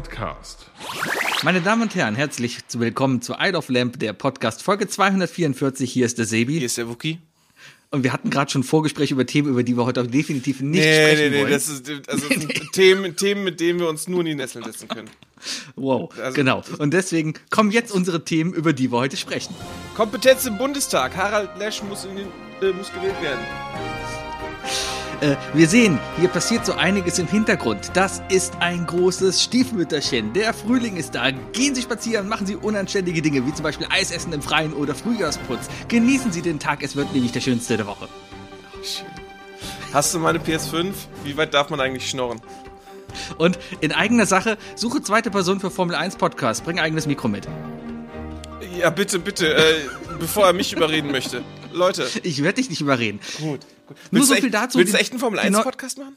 Podcast. Meine Damen und Herren, herzlich willkommen zu Isle of Lamp, der Podcast, Folge 244. Hier ist der Sebi. Hier ist der Wookie. Und wir hatten gerade schon Vorgespräche über Themen, über die wir heute definitiv nicht Nee, sprechen nee, nee, wollen. das ist also Themen, Themen, mit denen wir uns nur in die Nesseln setzen können. wow, also- genau. Und deswegen kommen jetzt unsere Themen, über die wir heute sprechen. Kompetenz im Bundestag. Harald Lesch muss, in den, äh, muss gewählt werden. Äh, wir sehen, hier passiert so einiges im Hintergrund. Das ist ein großes Stiefmütterchen. Der Frühling ist da. Gehen Sie spazieren, machen Sie unanständige Dinge, wie zum Beispiel Eisessen im Freien oder Frühjahrsputz. Genießen Sie den Tag, es wird nämlich der schönste der Woche. Hast du meine PS5? Wie weit darf man eigentlich schnorren? Und in eigener Sache, suche zweite Person für Formel 1 Podcast. Bring eigenes Mikro mit. Ja, bitte, bitte, äh, bevor er mich überreden möchte. Leute. Ich werde dich nicht überreden. Gut. gut. Nur Willst so viel echt, dazu, Willst du echt einen Formel die Neu- 1 Podcast machen?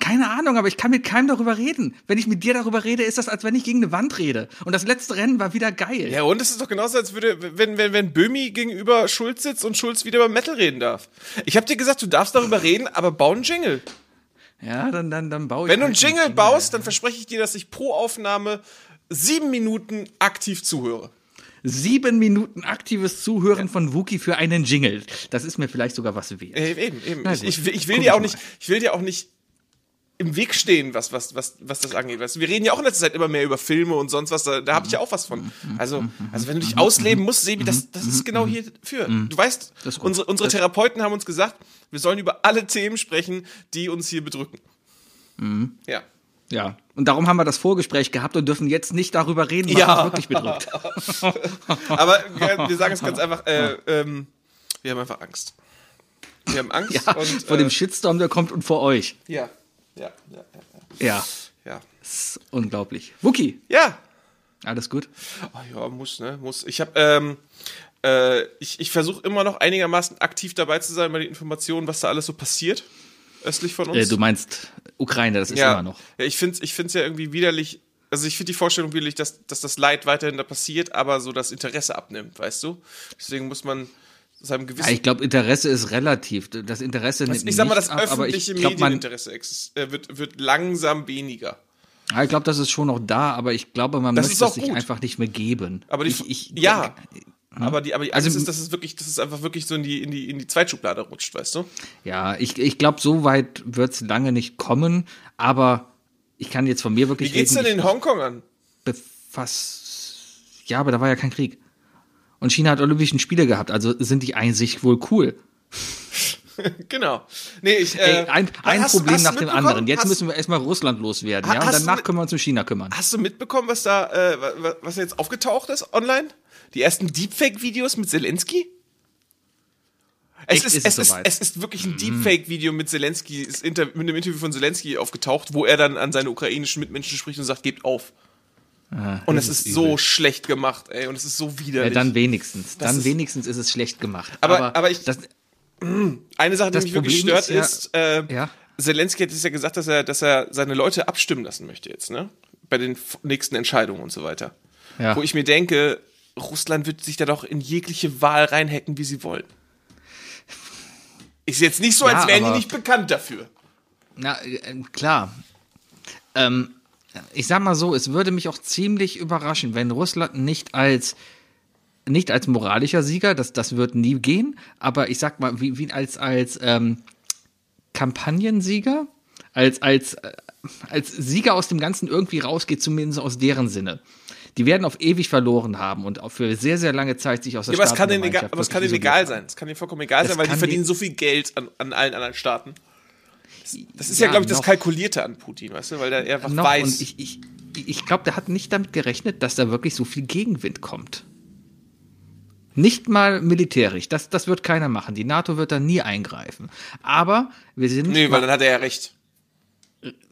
Keine Ahnung, aber ich kann mit keinem darüber reden. Wenn ich mit dir darüber rede, ist das, als wenn ich gegen eine Wand rede. Und das letzte Rennen war wieder geil. Ja, und es ist doch genauso, als würde, wenn, wenn, wenn Böhmi gegenüber Schulz sitzt und Schulz wieder über Metal reden darf. Ich hab dir gesagt, du darfst darüber reden, aber bau einen Jingle. Ja, dann, dann, dann baue ich. Wenn du einen halt Jingle baust, dann verspreche ich dir, dass ich pro Aufnahme sieben Minuten aktiv zuhöre. Sieben Minuten aktives Zuhören von Wookie für einen Jingle. Das ist mir vielleicht sogar was wert. Äh, eben, eben. Na Ich, ich, will- ich will dir auch nicht, ich will dir auch nicht im Weg stehen, was, was, was, was das angeht. Weißt wir reden ja auch in letzter Zeit immer mehr über Filme und sonst was, da, da habe ich ja auch was von. Also, also wenn du dich ausleben musst, Sebi, das, das ist genau hierfür. Du weißt, unsere, unsere Therapeuten haben uns gesagt, wir sollen über alle Themen sprechen, die uns hier bedrücken. Ja. Ja. Und darum haben wir das Vorgespräch gehabt und dürfen jetzt nicht darüber reden, was Ja. uns wirklich bedrückt. Aber wir, wir sagen es ganz einfach, äh, ähm, wir haben einfach Angst. Wir haben Angst Ja, und vor äh, dem Shitstorm, der kommt und vor euch. ja, ja, ja, ja, Ja. ja. Das ist unglaublich. Wookie, Ja, alles gut? Ah, ja, muss, ne? Muss. Ich habe, ähm, äh, ich, ich versuche immer noch einigermaßen aktiv dabei zu sein bei den Informationen, was da alles so passiert, östlich von uns. Äh, du meinst Ukraine, das ist ja. immer noch. Ja, ich finde ich find's ja irgendwie widerlich, also ich finde die Vorstellung widerlich, dass, dass das Leid weiterhin da passiert, aber so das Interesse abnimmt, weißt du? Deswegen muss man seinem gewissen... Ja, ich glaube, Interesse ist relativ. Das Interesse nimmt ich sag mal, das ab, ich öffentliche glaub, Medieninteresse äh, wird, wird langsam weniger. ja, ich glaube, das ist schon noch da, aber ich glaube, man Das möchte es sich einfach nicht mehr geben. Aber die, ich, ich, ja, aber die, aber die Also- Angst ist, dass es wirklich, dass es einfach wirklich so in die, in die, in die Zweitschublade rutscht, weißt du? Ja, ich, ich glaube, so weit wird es lange nicht kommen, aber ich kann jetzt von mir Wie wirklich geht's denn reden. in Hongkong an? befass, ja, aber da war ja kein Krieg. Und China hat Olympischen Spiele gehabt, also sind die einzig wohl cool. Genau. Nee, ich, äh, Ey, ein ein hast Problem hast nach dem anderen. Jetzt hast, müssen wir erstmal Russland loswerden, ja? Und danach können wir uns um China kümmern. Hast du mitbekommen, was da, äh, wa- was jetzt aufgetaucht ist online? Die ersten Deepfake-Videos mit Zelensky? Es ist, Ist es es, ist, es ist wirklich ein Deepfake-Video mit Zelensky, mit einem Interview von Zelensky aufgetaucht, wo er dann an seine ukrainischen Mitmenschen spricht und sagt, gebt auf. und es ist ist so schlecht gemacht, ey, und es ist so Ja, widerlich. dann wenigstens. Das Dann ist- wenigstens ist es schlecht gemacht. Aber- aber ich- das, Eine Sache, die mich wirklich Problem stört, ist ja- ist, äh, ja. Zelensky hat es ja gesagt, dass er, dass er seine Leute abstimmen lassen möchte jetzt, ne? Bei den nächsten Entscheidungen und so weiter. Ja. Wo ich mir denke, Russland wird sich da doch in jegliche Wahl reinhacken, wie sie wollen. Ist jetzt nicht so, Ja, als wären die nicht bekannt dafür. Na, äh, klar. Ähm, ich sag mal so, es würde mich auch ziemlich überraschen, wenn Russland nicht als nicht als moralischer Sieger, das, das wird nie gehen, aber ich sag mal, wie, wie als, als ähm, Kampagnensieger, als, als, äh, als Sieger aus dem Ganzen irgendwie rausgeht, zumindest aus deren Sinne. Die werden auf ewig verloren haben und auch für sehr, sehr lange Zeit sich aus der Ja, aber es kann denen egal, aber es kann denen egal sein. Es kann denen vollkommen egal Es sein, weil die verdienen die- so viel Geld an, an allen anderen Staaten. Das, das ist ja, Ja, glaube ich, das. Kalkulierte an Putin, weißt du, weil der einfach noch weiß. und ich, ich, ich glaube, der hat nicht damit gerechnet, dass da wirklich so viel Gegenwind kommt. Nicht mal militärisch, das, das wird keiner machen. Die NATO wird da nie eingreifen. Aber wir sind, nee, weil dann hat er ja recht.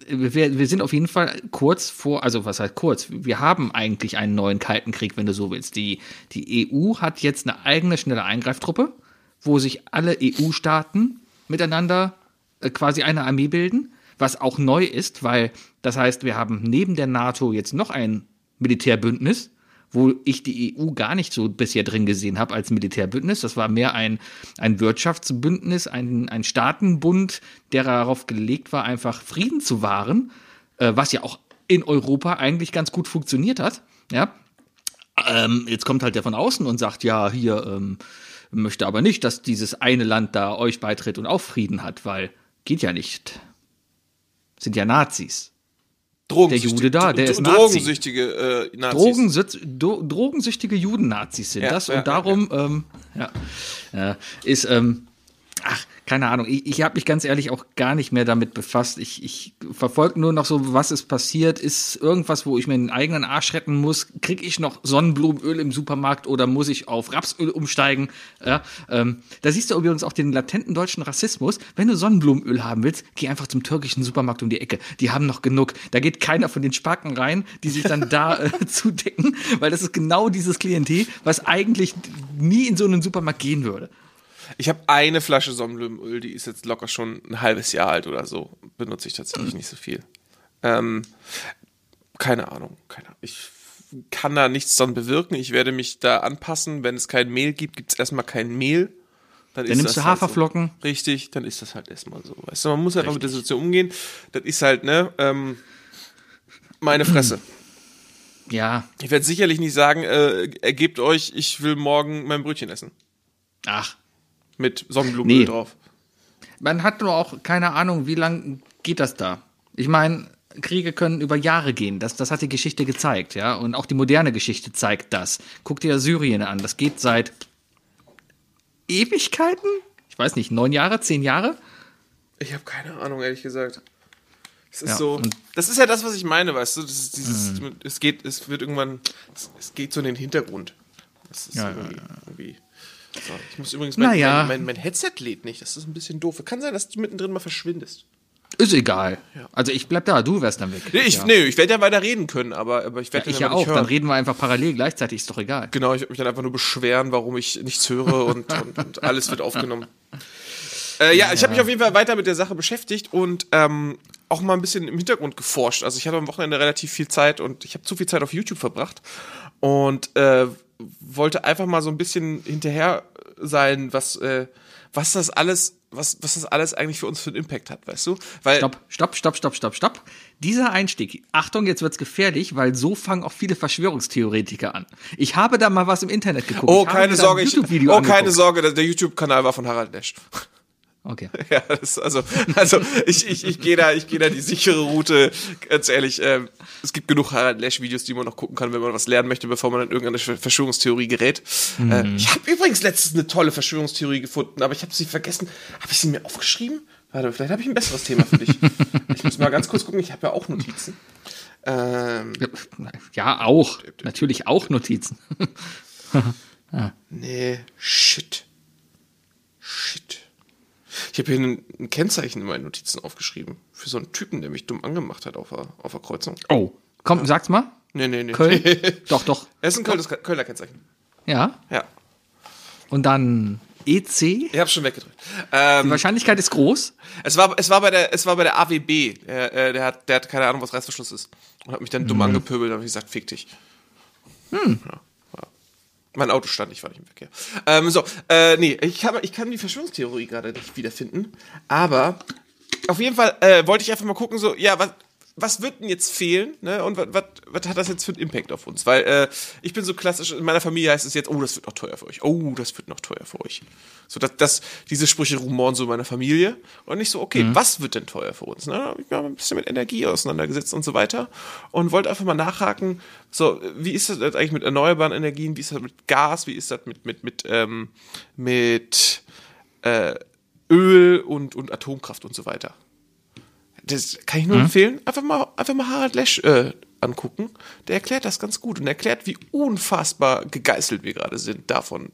Wir, wir sind auf jeden Fall kurz vor, also was heißt kurz? Wir haben eigentlich einen neuen Kalten Krieg, wenn du so willst. Die, die EU hat jetzt eine eigene schnelle Eingreiftruppe, wo sich alle EU-Staaten miteinander äh, quasi eine Armee bilden, was auch neu ist, weil das heißt, wir haben neben der NATO jetzt noch ein Militärbündnis, wo ich die EU gar nicht so bisher drin gesehen habe als Militärbündnis. Das war mehr ein, ein Wirtschaftsbündnis, ein, ein Staatenbund, der darauf gelegt war, einfach Frieden zu wahren, äh, was ja auch in Europa eigentlich ganz gut funktioniert hat. Ja. Ähm, jetzt kommt halt der von außen und sagt, ja, hier ähm, möchte aber nicht, dass dieses eine Land da euch beitritt und auch Frieden hat, weil geht ja nicht. Sind ja Nazis. Der Jude da, der ist Nazi. Drogensüchtige äh, Nazis. Drogensüt do, drogensüchtige Juden-Nazis sind Ja, das ja, und darum Ähm, ja, ja, ist ähm, ach keine Ahnung. Ich, ich habe mich ganz ehrlich auch gar nicht mehr damit befasst. Ich, ich verfolge nur noch so, was ist passiert. Ist irgendwas, wo ich mir den eigenen Arsch retten muss? Kriege ich noch Sonnenblumenöl im Supermarkt oder muss ich auf Rapsöl umsteigen? Ja, ähm, da siehst du übrigens auch den latenten deutschen Rassismus. Wenn du Sonnenblumenöl haben willst, geh einfach zum türkischen Supermarkt um die Ecke. Die haben noch genug. Da geht keiner von den Spacken rein, die sich dann da äh, zudecken, weil das ist genau dieses Klientel, was eigentlich nie in so einen Supermarkt gehen würde. Ich habe eine Flasche Sonnenblumenöl, die ist jetzt locker schon ein halbes Jahr alt oder so. Benutze ich tatsächlich nicht so viel. Ähm, keine Ahnung, keine Ahnung. Ich kann da nichts dran bewirken. Ich werde mich da anpassen. Wenn es kein Mehl gibt, gibt es erstmal kein Mehl. Dann, Dann nimmst du Haferflocken. Halt so. Richtig, dann ist das halt erstmal so. Weißt du, man muss halt einfach mit der Situation umgehen. Das ist halt, ne, ähm, meine Fresse. Ja, Ich werde sicherlich nicht sagen, äh, ergebt euch, ich will morgen mein Brötchen essen. ach, Mit Sonnenblumenöl Nee. drauf. man hat nur auch keine Ahnung, wie lang geht das da. Ich meine, Kriege können über Jahre gehen. Das, das hat die Geschichte gezeigt, ja. Und auch die moderne Geschichte zeigt das. Guck dir Syrien an. Das geht seit Ewigkeiten? Ich weiß nicht, neun Jahre, zehn Jahre? Ich habe keine Ahnung, ehrlich gesagt. Es ist Ja, so. Das ist ja das, was ich meine, weißt du? Dieses, Es geht, es wird irgendwann, es, es geht so in den Hintergrund. Das ist Ja, irgendwie. irgendwie so, ich muss übrigens, mein, ja. mein, mein, mein Headset lädt nicht. Das ist ein bisschen doof. Kann sein, dass du mittendrin mal verschwindest. Ist egal. Also ich bleib da, du wärst dann weg. Nee, ich, ja. nee, ich werde ja weiter reden können, aber, aber ich werde Ich den ja auch. nicht Dann hören. reden wir einfach parallel gleichzeitig, ist doch egal. Genau, ich werde mich dann einfach nur beschweren, warum ich nichts höre und, und, und alles wird aufgenommen. Äh, ja, ich habe mich auf jeden Fall weiter mit der Sache beschäftigt und ähm, auch mal ein bisschen im Hintergrund geforscht. Also ich hatte am Wochenende relativ viel Zeit und ich habe zu viel Zeit auf YouTube verbracht und äh, wollte einfach mal so ein bisschen hinterher sein, was äh, was das alles, was was das alles eigentlich für uns für einen Impact hat, weißt du? Weil Stopp, stopp, stopp, stopp, stopp, stopp. Dieser Einstieg, Achtung, jetzt wird's gefährlich, weil so fangen auch viele Verschwörungstheoretiker an. Ich habe da mal was im Internet geguckt. Oh, keine Sorge, ich, oh, keine angeguckt. Sorge, der, der YouTube-Kanal war von Harald Lesch. Okay. Ja, das also, also ich, ich, ich gehe da, ich gehe da die sichere Route. Ganz ehrlich, ähm, es gibt genug Harald Lesch-Videos, die man noch gucken kann, wenn man was lernen möchte, bevor man in irgendeine Ver- Verschwörungstheorie gerät. Äh, ich habe übrigens letztens eine tolle Verschwörungstheorie gefunden, aber ich habe sie vergessen. Habe ich sie mir aufgeschrieben? Warte, vielleicht habe ich ein besseres Thema für dich. ich muss mal ganz kurz gucken. Ich habe ja auch Notizen. Ähm, Ja, auch. Natürlich auch Notizen. nee, shit, shit. Ich habe hier ein, ein Kennzeichen in meinen Notizen aufgeschrieben für so einen Typen, der mich dumm angemacht hat auf der, auf der Kreuzung. Oh. Komm, sag's mal. Nee, nee, nee. Köln? doch, doch. Er ist ein Kölner, Kölner Kennzeichen. Ja. Ja. Und dann EC. Ich hab's schon weggedrückt. Ähm, Die Wahrscheinlichkeit ist groß. es war, es war bei der, es war bei der AWB. Der, äh, der hat, der hat keine Ahnung, was Reißverschluss ist. Und hat mich dann dumm angepöbelt und hab gesagt, fick dich. Ja, ja. Mein Auto stand, ich war nicht im Verkehr. Ähm, so, äh, nee, ich kann, ich kann die Verschwörungstheorie gerade nicht wiederfinden. Aber auf jeden Fall äh, wollte ich einfach mal gucken, so, ja, was, was wird denn jetzt fehlen, ne? Und was, hat das jetzt für einen Impact auf uns? Weil äh, ich bin so klassisch, in meiner Familie heißt es jetzt, oh, das wird noch teuer für euch. Oh, das wird noch teuer für euch. So, dass das, diese Sprüche rumoren so in meiner Familie. Und nicht so, okay, was wird denn teuer für uns? Ne? Da hab Ich habe ein bisschen mit Energie auseinandergesetzt und so weiter. Und wollte einfach mal nachhaken, so, wie ist das eigentlich mit erneuerbaren Energien? Wie ist das mit Gas? Wie ist das mit, mit, mit, ähm, mit äh, Öl und, und Atomkraft und so weiter? Das kann ich nur empfehlen. Einfach mal, einfach mal Harald Lesch äh, angucken. Der erklärt das ganz gut und erklärt, wie unfassbar gegeißelt wir gerade sind davon.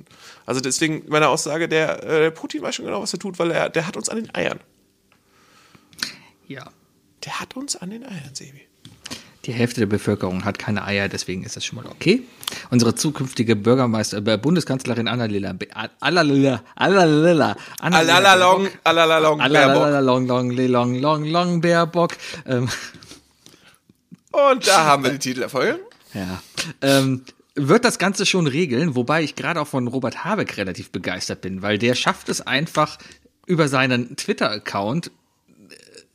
Also deswegen meine Aussage, der äh, Putin weiß schon genau, was er tut, weil er, der hat uns an den Eiern. Ja. Der hat uns an den Eiern, Sebi. Die Hälfte der Bevölkerung hat keine Eier, deswegen ist das schon mal okay. Unsere zukünftige Bürgermeister, äh, Bundeskanzlerin Annalena, Annalena, Annalena, Annalena. Alalala, long, long, li- long, long, long, Baerbock. Ähm, Und da haben wir den Titel der Folge. ja. Ähm, wird das Ganze schon regeln, wobei ich gerade auch von Robert Habeck relativ begeistert bin, weil der schafft es einfach über seinen Twitter-Account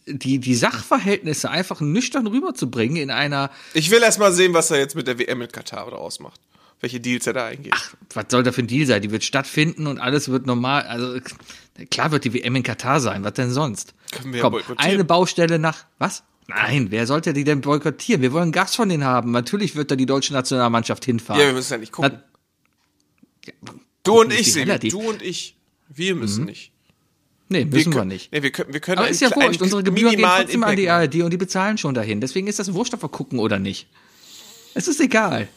die, die Sachverhältnisse einfach nüchtern rüberzubringen in einer, Ich will erst mal sehen, was er jetzt mit der WM in Katar draus macht. Welche Deals er da eingeht. was soll da für ein Deal sein? Die wird stattfinden und alles wird normal. Also klar wird die WM in Katar sein. Was denn sonst? Können wir ja Komm, boykottieren. eine Baustelle nach was? Nein, wer sollte die denn boykottieren? Wir wollen Gas von denen haben. Natürlich wird da die deutsche Nationalmannschaft hinfahren. Ja, wir müssen ja nicht gucken. Na, du und ich, Sebi, du und ich. Wir müssen nicht. Nee, müssen wir, können, nicht. Nee, wir können, wir können Aber ist ja wurscht. Unsere Gebühren gehen trotzdem an die Impact. ARD und die bezahlen schon dahin. Deswegen ist das wurscht, ob wir gucken oder nicht. Es ist egal.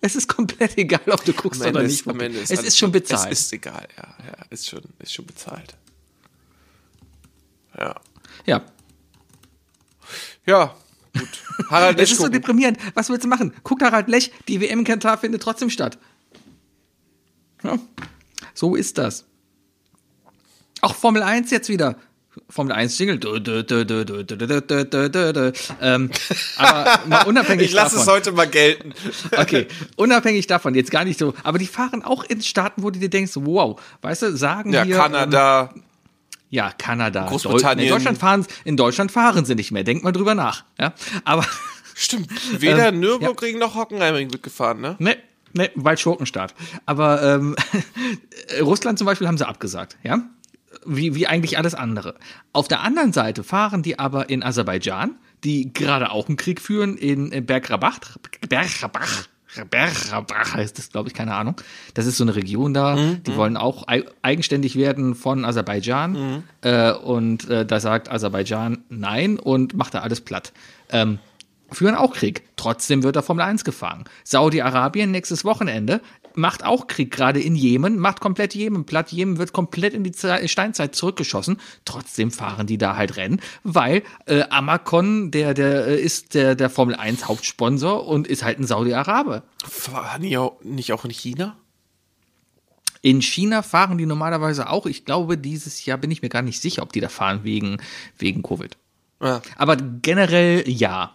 Es ist komplett egal, ob du guckst oder ist- nicht. Ende es ist schon bezahlt. Es ist egal, ja, ja, ist schon, ist schon bezahlt. Ja. ja. Ja, gut. Harald Es Lesch ist so deprimierend. Was willst du machen? Guck Harald Lech, die WM in Katar findet trotzdem statt. Ja, so ist das. Auch Formel 1 jetzt wieder. Formel 1 Jingle. Aber unabhängig ich lasse es heute mal gelten. okay, unabhängig davon, jetzt gar nicht so. Aber die fahren auch in Staaten, wo du dir denkst, wow, weißt du, sagen wir. Ja, Kanada. Ja, Kanada. Großbritannien. In Deutschland, fahren, in Deutschland fahren sie nicht mehr. Denkt mal drüber nach. Ja, aber. Stimmt. Weder ähm, Nürburgring ja. noch Hockenheimring wird gefahren, ne? Nee. Nee, weil Schurkenstaat. Aber ähm, Russland zum Beispiel haben sie abgesagt, ja? Wie, wie eigentlich alles andere. Auf der anderen Seite fahren die aber in Aserbaidschan, die gerade auch einen Krieg führen, in Bergrabach, Bergrabach, Bergrabach heißt das, glaube ich, keine Ahnung. Das ist so eine Region da, die wollen auch ei- eigenständig werden von Aserbaidschan. Äh, und äh, da sagt Aserbaidschan nein und macht da alles platt. Ähm, führen auch Krieg. Trotzdem wird da Formel 1 gefahren. Saudi-Arabien nächstes Wochenende macht auch Krieg, gerade in Jemen, macht komplett Jemen platt. Jemen wird komplett in die Ze- Steinzeit zurückgeschossen. Trotzdem fahren die da halt Rennen, weil äh, Amacon, der, der äh, ist der, der Formel 1 Hauptsponsor und ist halt ein Saudi-Arabe. Fahren die auch, nicht auch in China? In China fahren die normalerweise auch. Ich glaube, dieses Jahr bin ich mir gar nicht sicher, ob die da fahren wegen, wegen Covid. Ja. Aber generell ja.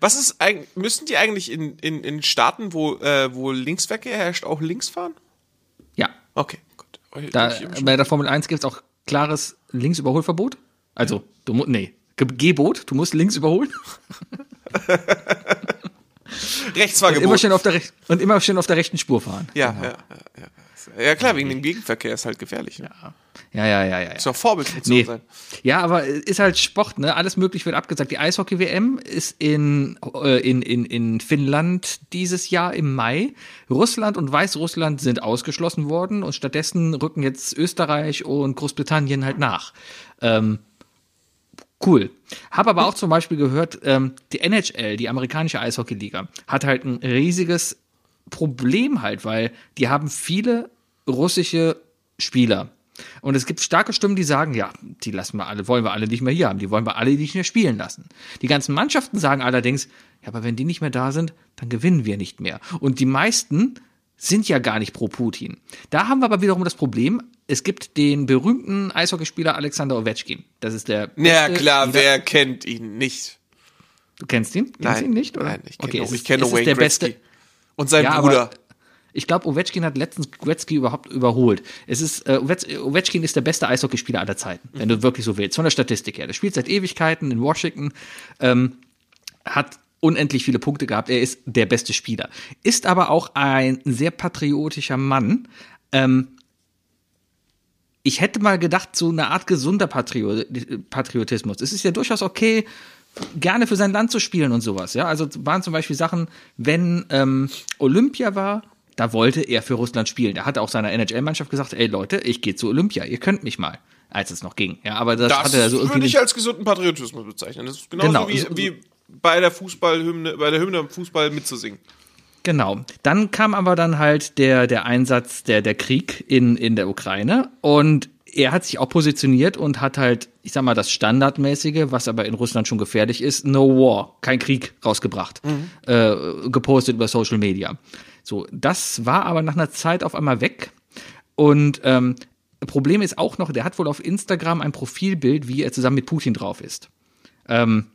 Was ist eigentlich, müssen die eigentlich in, in, in Staaten, wo, äh, wo Linksverkehr herrscht, auch links fahren? Ja. Okay, gut. Da, bei der Formel 1 gibt es auch klares Linksüberholverbot. Also, du musst, nee, Ge- Gebot, du musst links überholen. Und immer, schön auf der, rech- und immer schön auf der rechten Spur fahren. Ja, ja, ja, ja. Ja klar, wegen dem Gegenverkehr ist halt gefährlich. Ne? Ja, ja, ja, ja. ja. Ist doch Vorbildfunktion Nee. sein. Ja, aber ist halt Sport, ne? Alles möglich wird abgesagt. Die Eishockey-WM ist in, äh, in, in, in Finnland dieses Jahr im Mai. Russland und Weißrussland sind ausgeschlossen worden und stattdessen rücken jetzt Österreich und Großbritannien halt nach. Ähm, cool. Hab aber auch zum Beispiel gehört, ähm, die NHL, die amerikanische Eishockey-Liga, hat halt ein riesiges Problem halt, weil die haben viele russische Spieler. Und es gibt starke Stimmen, die sagen, ja, die lassen wir alle, wollen wir alle nicht mehr hier haben, die wollen wir alle nicht mehr spielen lassen. Die ganzen Mannschaften sagen allerdings, ja, aber wenn die nicht mehr da sind, dann gewinnen wir nicht mehr. Und die meisten sind ja gar nicht pro Putin. Da haben wir aber wiederum das Problem, es gibt den berühmten Eishockeyspieler Alexander Ovechkin. Das ist der Ja klar, Spieler- wer kennt ihn nicht? Du kennst ihn? Kennst Nein. ihn nicht, oder? Nein, ich kenne okay, es ich ist- kenne Wayne der Gretzky. beste. Und sein Ja, Bruder. aber ich glaube, Ovechkin hat letztens Gretzky überhaupt überholt. Es ist, äh, Ovech- Ovechkin ist der beste Eishockeyspieler aller Zeiten, wenn du wirklich so willst, von der Statistik her. Der spielt seit Ewigkeiten in Washington, ähm, hat unendlich viele Punkte gehabt. Er ist der beste Spieler. Ist aber auch ein sehr patriotischer Mann. Ähm, ich hätte mal gedacht, so eine Art gesunder Patrio Patriotismus. Es ist ja durchaus okay, gerne für sein Land zu spielen und sowas. Ja, also waren zum Beispiel Sachen, wenn ähm, Olympia war, da wollte er für Russland spielen. Da hat er auch seiner NHL-Mannschaft gesagt, ey Leute, ich gehe zu Olympia, ihr könnt mich mal, als es noch ging. Ja, aber das, Das hatte er so irgendwie. würde ich als gesunden Patriotismus bezeichnen. Das ist genauso Genau, wie, wie bei der Fußballhymne, bei der Hymne am Fußball mitzusingen. Genau. Dann kam aber dann halt der, der Einsatz, der, der Krieg in, in der Ukraine und er hat sich auch positioniert und hat halt, ich sag mal, das Standardmäßige, was aber in Russland schon gefährlich ist, No War, kein Krieg rausgebracht, äh, gepostet über Social Media. So, das war aber nach einer Zeit auf einmal weg und ähm, Problem ist auch noch, der hat wohl auf Instagram ein Profilbild, wie er zusammen mit Putin drauf ist. Ähm,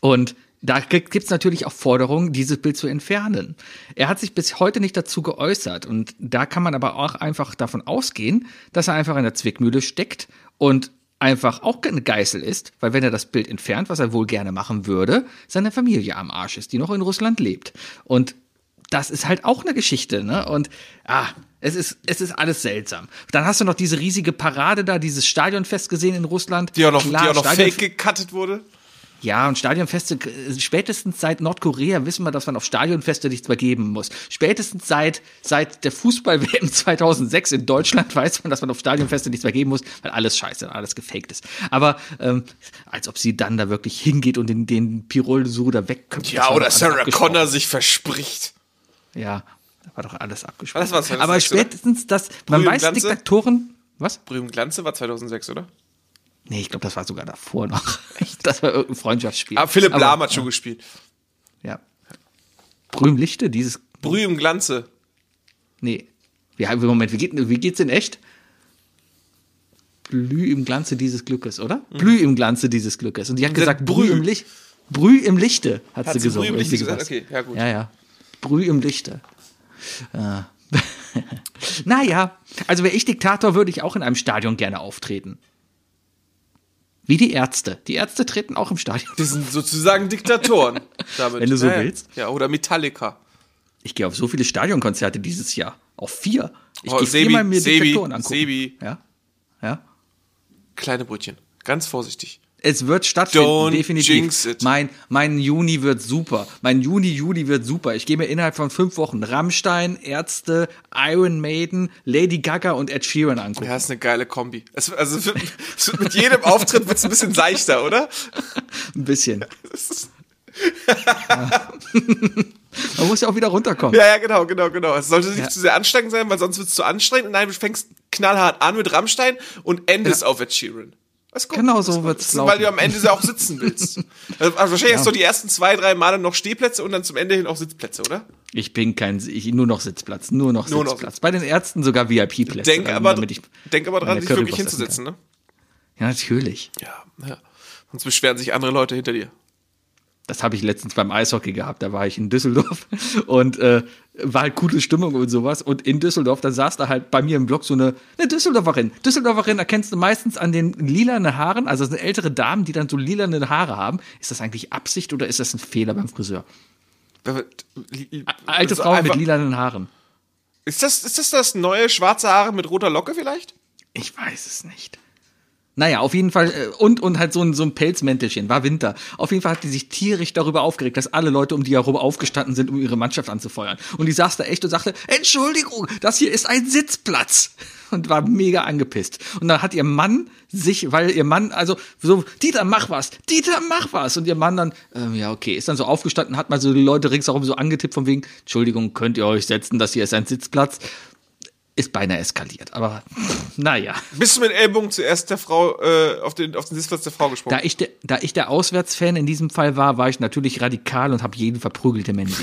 und da gibt es natürlich auch Forderungen, dieses Bild zu entfernen. Er hat sich bis heute nicht dazu geäußert. Und da kann man aber auch einfach davon ausgehen, dass er einfach in der Zwickmühle steckt und einfach auch eine Geißel ist, weil wenn er das Bild entfernt, was er wohl gerne machen würde, seine Familie am Arsch ist, die noch in Russland lebt. Und das ist halt auch eine Geschichte, ne? Und ah, es ist, es ist alles seltsam. Dann hast du noch diese riesige Parade da, dieses Stadionfest gesehen in Russland. Die auch noch, Klar, die auch noch Stadion- fake gecuttet wurde. ja, und Stadionfeste, äh, spätestens seit Nordkorea wissen wir, dass man auf Stadionfeste nichts mehr geben muss. Spätestens seit, seit der Fußball-WM 2006 in Deutschland weiß man, dass man auf Stadionfeste nichts mehr geben muss, weil alles scheiße, alles gefaked ist. Aber ähm, als ob sie dann da wirklich hingeht und den, den Pirol da wegköpft. Ja, oder Sarah. Connor sich verspricht. Ja, da war doch alles abgesprochen. Das war 2006, Aber spätestens das, man weiß, Glanze? Diktatoren, was? Brühm Glanze war 2006, oder? Nee, ich glaube, das war sogar davor noch. Das war irgendein Freundschaftsspiel. Ah, Philipp Aber- Lahm hat schon gespielt. Ja. Brühmlichte, dieses. Brühm Glanze. Nee. Wie, Moment, wie, geht, wie geht's in echt? Blüh im Glanze dieses Glückes, oder? Blüh im Glanze dieses Glückes. Und die hat gesagt, Brüh Brüh. im Licht. Brüh im Lichte, hat, Hat sie sie gesungen. Brüh im Lichte gesagt? Okay, ja, gut. Ja, ja. Brüh im Lichte. Ja. naja, also wäre ich Diktator, würde ich auch in einem Stadion gerne auftreten. Wie die Ärzte. Die Ärzte treten auch im Stadion. Die sind sozusagen Diktatoren. Damit. Wenn du so Ja, ja. willst. Ja, oder Metallica. Ich gehe auf so viele Stadionkonzerte dieses Jahr. Auf vier. Ich Oh, gehe viermal mir Sebi, Diktatoren angucken. Sebi. Ja. Ja. Kleine Brötchen. Ganz vorsichtig. Es wird stattfinden, Don't definitiv. Mein, mein Juni wird super. Mein Juni, Juli wird super. Ich gehe mir innerhalb von fünf Wochen Rammstein, Ärzte, Iron Maiden, Lady Gaga und Ed Sheeran angucken. Ja, ist eine geile Kombi. Es, also es wird, es wird mit jedem Auftritt wird's ein bisschen seichter, oder? Ein bisschen. Ja. Man muss ja auch wieder runterkommen. Ja, ja, genau, genau, genau. Es sollte nicht Ja. zu sehr anstrengend sein, weil sonst wird's zu anstrengend. Nein, du fängst knallhart an mit Rammstein und endest Ja. auf Ed Sheeran. Gut. Genau so wird's ist, Weil du laufen. am Ende ja auch sitzen willst. Also wahrscheinlich hast du die ersten zwei, drei Male noch Stehplätze und dann zum Ende hin auch Sitzplätze, oder? Ich bin kein, ich, nur noch Sitzplatz, nur noch Nur noch Sitzplatz. Bei den Ärzten sogar VIP-Plätze. Denk aber, ich denk aber dran, dich wirklich hinzusetzen, ne? Ja, natürlich. Ja, ja. Sonst beschweren sich andere Leute hinter dir. Das habe ich letztens beim Eishockey gehabt. Da war ich in Düsseldorf und äh, war halt gute Stimmung und sowas. Und in Düsseldorf, da saß da halt bei mir im Blog so eine, eine Düsseldorferin. Düsseldorferin erkennst du meistens an den lilanen Haaren. Also das sind ältere Damen, die dann so lilane Haare haben. Ist das eigentlich Absicht oder ist das ein Fehler beim Friseur? Alte Frau mit lilanen Haaren. Ist das, ist das das neue schwarze Haare mit roter Locke vielleicht? Ich weiß es nicht. Naja, auf jeden Fall, äh, und, und halt so ein, so ein Pelzmäntelchen, war Winter. Auf jeden Fall hat die sich tierisch darüber aufgeregt, dass alle Leute um die herum aufgestanden sind, um ihre Mannschaft anzufeuern. Und die saß da echt und sagte, Entschuldigung, das hier ist ein Sitzplatz. Und war mega angepisst. Und dann hat ihr Mann sich, weil ihr Mann, also so, Dieter, mach was, Dieter, mach was. Und ihr Mann dann, ähm, ja, okay, ist dann so aufgestanden, hat mal so die Leute ringsherum so angetippt von wegen, Entschuldigung, könnt ihr euch setzen, das hier ist ein Sitzplatz. Ist beinahe eskaliert, aber naja. Bist du mit Ellbogen zuerst der Frau äh, auf, den, auf den Sitzplatz der Frau gesprungen? Da ich, der, da ich der Auswärtsfan in diesem Fall war, war ich natürlich radikal und habe jeden verprügelt, der Mandy.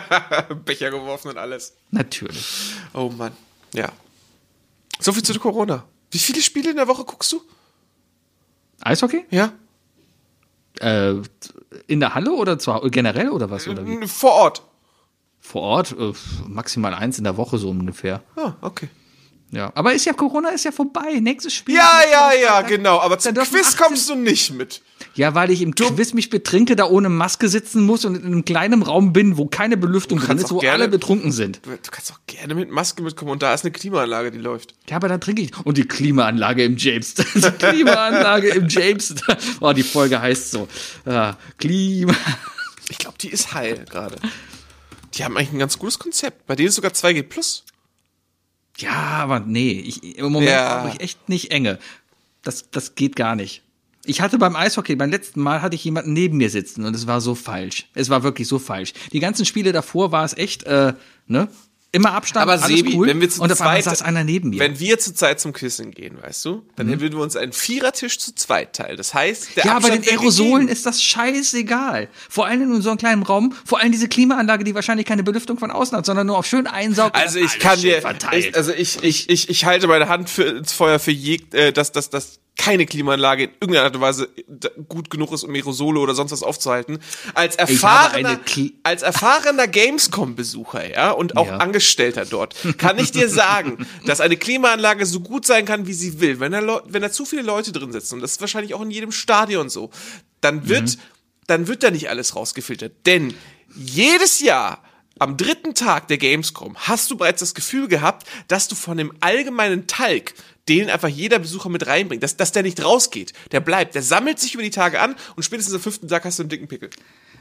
Becher geworfen und alles. natürlich. Oh Mann. Ja. So viel zu Corona. Wie viele Spiele in der Woche guckst du? Eishockey? Ja. Äh, in der Halle oder zu, Hau- generell oder was? Oder wie? Vor Ort. Vor Ort? Äh, maximal eins in der Woche so ungefähr. Ah, okay. Ja. Aber ist ja Corona ist ja vorbei. Nächstes Spiel. Ja, ja, ja, Freitag. genau. Aber zum Quiz 18 kommst du nicht mit. Ja, weil ich im Quiz mich betrinke, da ohne Maske sitzen muss und in einem kleinen Raum bin, wo keine Belüftung drin ist, wo gerne- alle betrunken sind. Du kannst auch gerne mit Maske mitkommen und da ist eine Klimaanlage, die läuft. Ja, aber dann trinke ich. Und die Klimaanlage im James. Die Klimaanlage im James. Oh, die Folge heißt so. Ja, Klima. Ich glaube, die ist heil gerade. Die haben eigentlich ein ganz gutes Konzept. Bei denen ist sogar 2G Plus. Ja, aber nee, ich, im Moment Ja. habe ich echt nicht enge. Das, das geht gar nicht. Ich hatte beim Eishockey, beim letzten Mal hatte ich jemanden neben mir sitzen und es war so falsch. Es war wirklich so falsch. Die ganzen Spiele davor war es echt, äh, ne? Immer Abstand, Aber alles Sebi, cool. wenn wir zu und auf zweit, saß einer neben mir. wenn wir zu Zeit zum Kissen gehen, weißt du, dann würden wir uns einen Vierertisch zu zweit teilen. Das heißt, der ja, bei Abstand den wäre Aerosolen ist das scheißegal. Vor allem in so einem kleinen Raum, vor allem diese Klimaanlage, die wahrscheinlich keine Belüftung von außen hat, sondern nur auf schön einsaugt. Also ich kann dir, ich, also ich, ich, ich, ich halte meine Hand für, ins Feuer für je, äh, dass, dass, dass keine Klimaanlage in irgendeiner Art und Weise gut genug ist, um Aerosole oder sonst was aufzuhalten. Als erfahrener, als erfahrener Gamescom-Besucher, ja, und auch Ja. Angestellter dort, kann ich dir sagen, dass eine Klimaanlage so gut sein kann, wie sie will. Wenn da, Leu- wenn da zu viele Leute drin sitzen, und das ist wahrscheinlich auch in jedem Stadion so, dann wird, dann wird da nicht alles rausgefiltert. Denn jedes Jahr am dritten Tag der Gamescom hast du bereits das Gefühl gehabt, dass du von dem allgemeinen Talg, den einfach jeder Besucher mit reinbringt, dass, dass der nicht rausgeht. Der bleibt, der sammelt sich über die Tage an und spätestens am fünften Tag hast du einen dicken Pickel.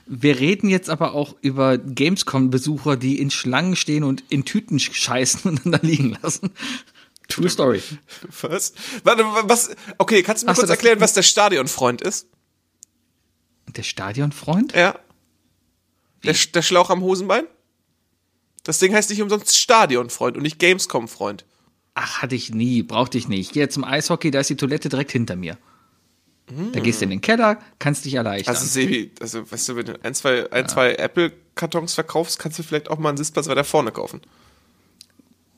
Wir reden jetzt aber auch über Gamescom-Besucher, die in Schlangen stehen und in Tüten scheißen und dann da liegen lassen. True Story. Was? Warte, was? Okay, kannst du mir du kurz erklären, was der Stadionfreund ist? Der Stadionfreund? Ja. Der, der Schlauch am Hosenbein? Das Ding heißt nicht umsonst Stadionfreund und nicht Gamescom-Freund. Ach, hatte ich nie, brauchte ich nicht. Ich gehe jetzt zum Eishockey, da ist die Toilette direkt hinter mir. Da gehst du in den Keller, kannst dich erleichtern. Also Sebi, also weißt du, wenn du ein, zwei, ein, zwei Apple-Kartons verkaufst, kannst du vielleicht auch mal einen Sitzplatz weiter vorne kaufen.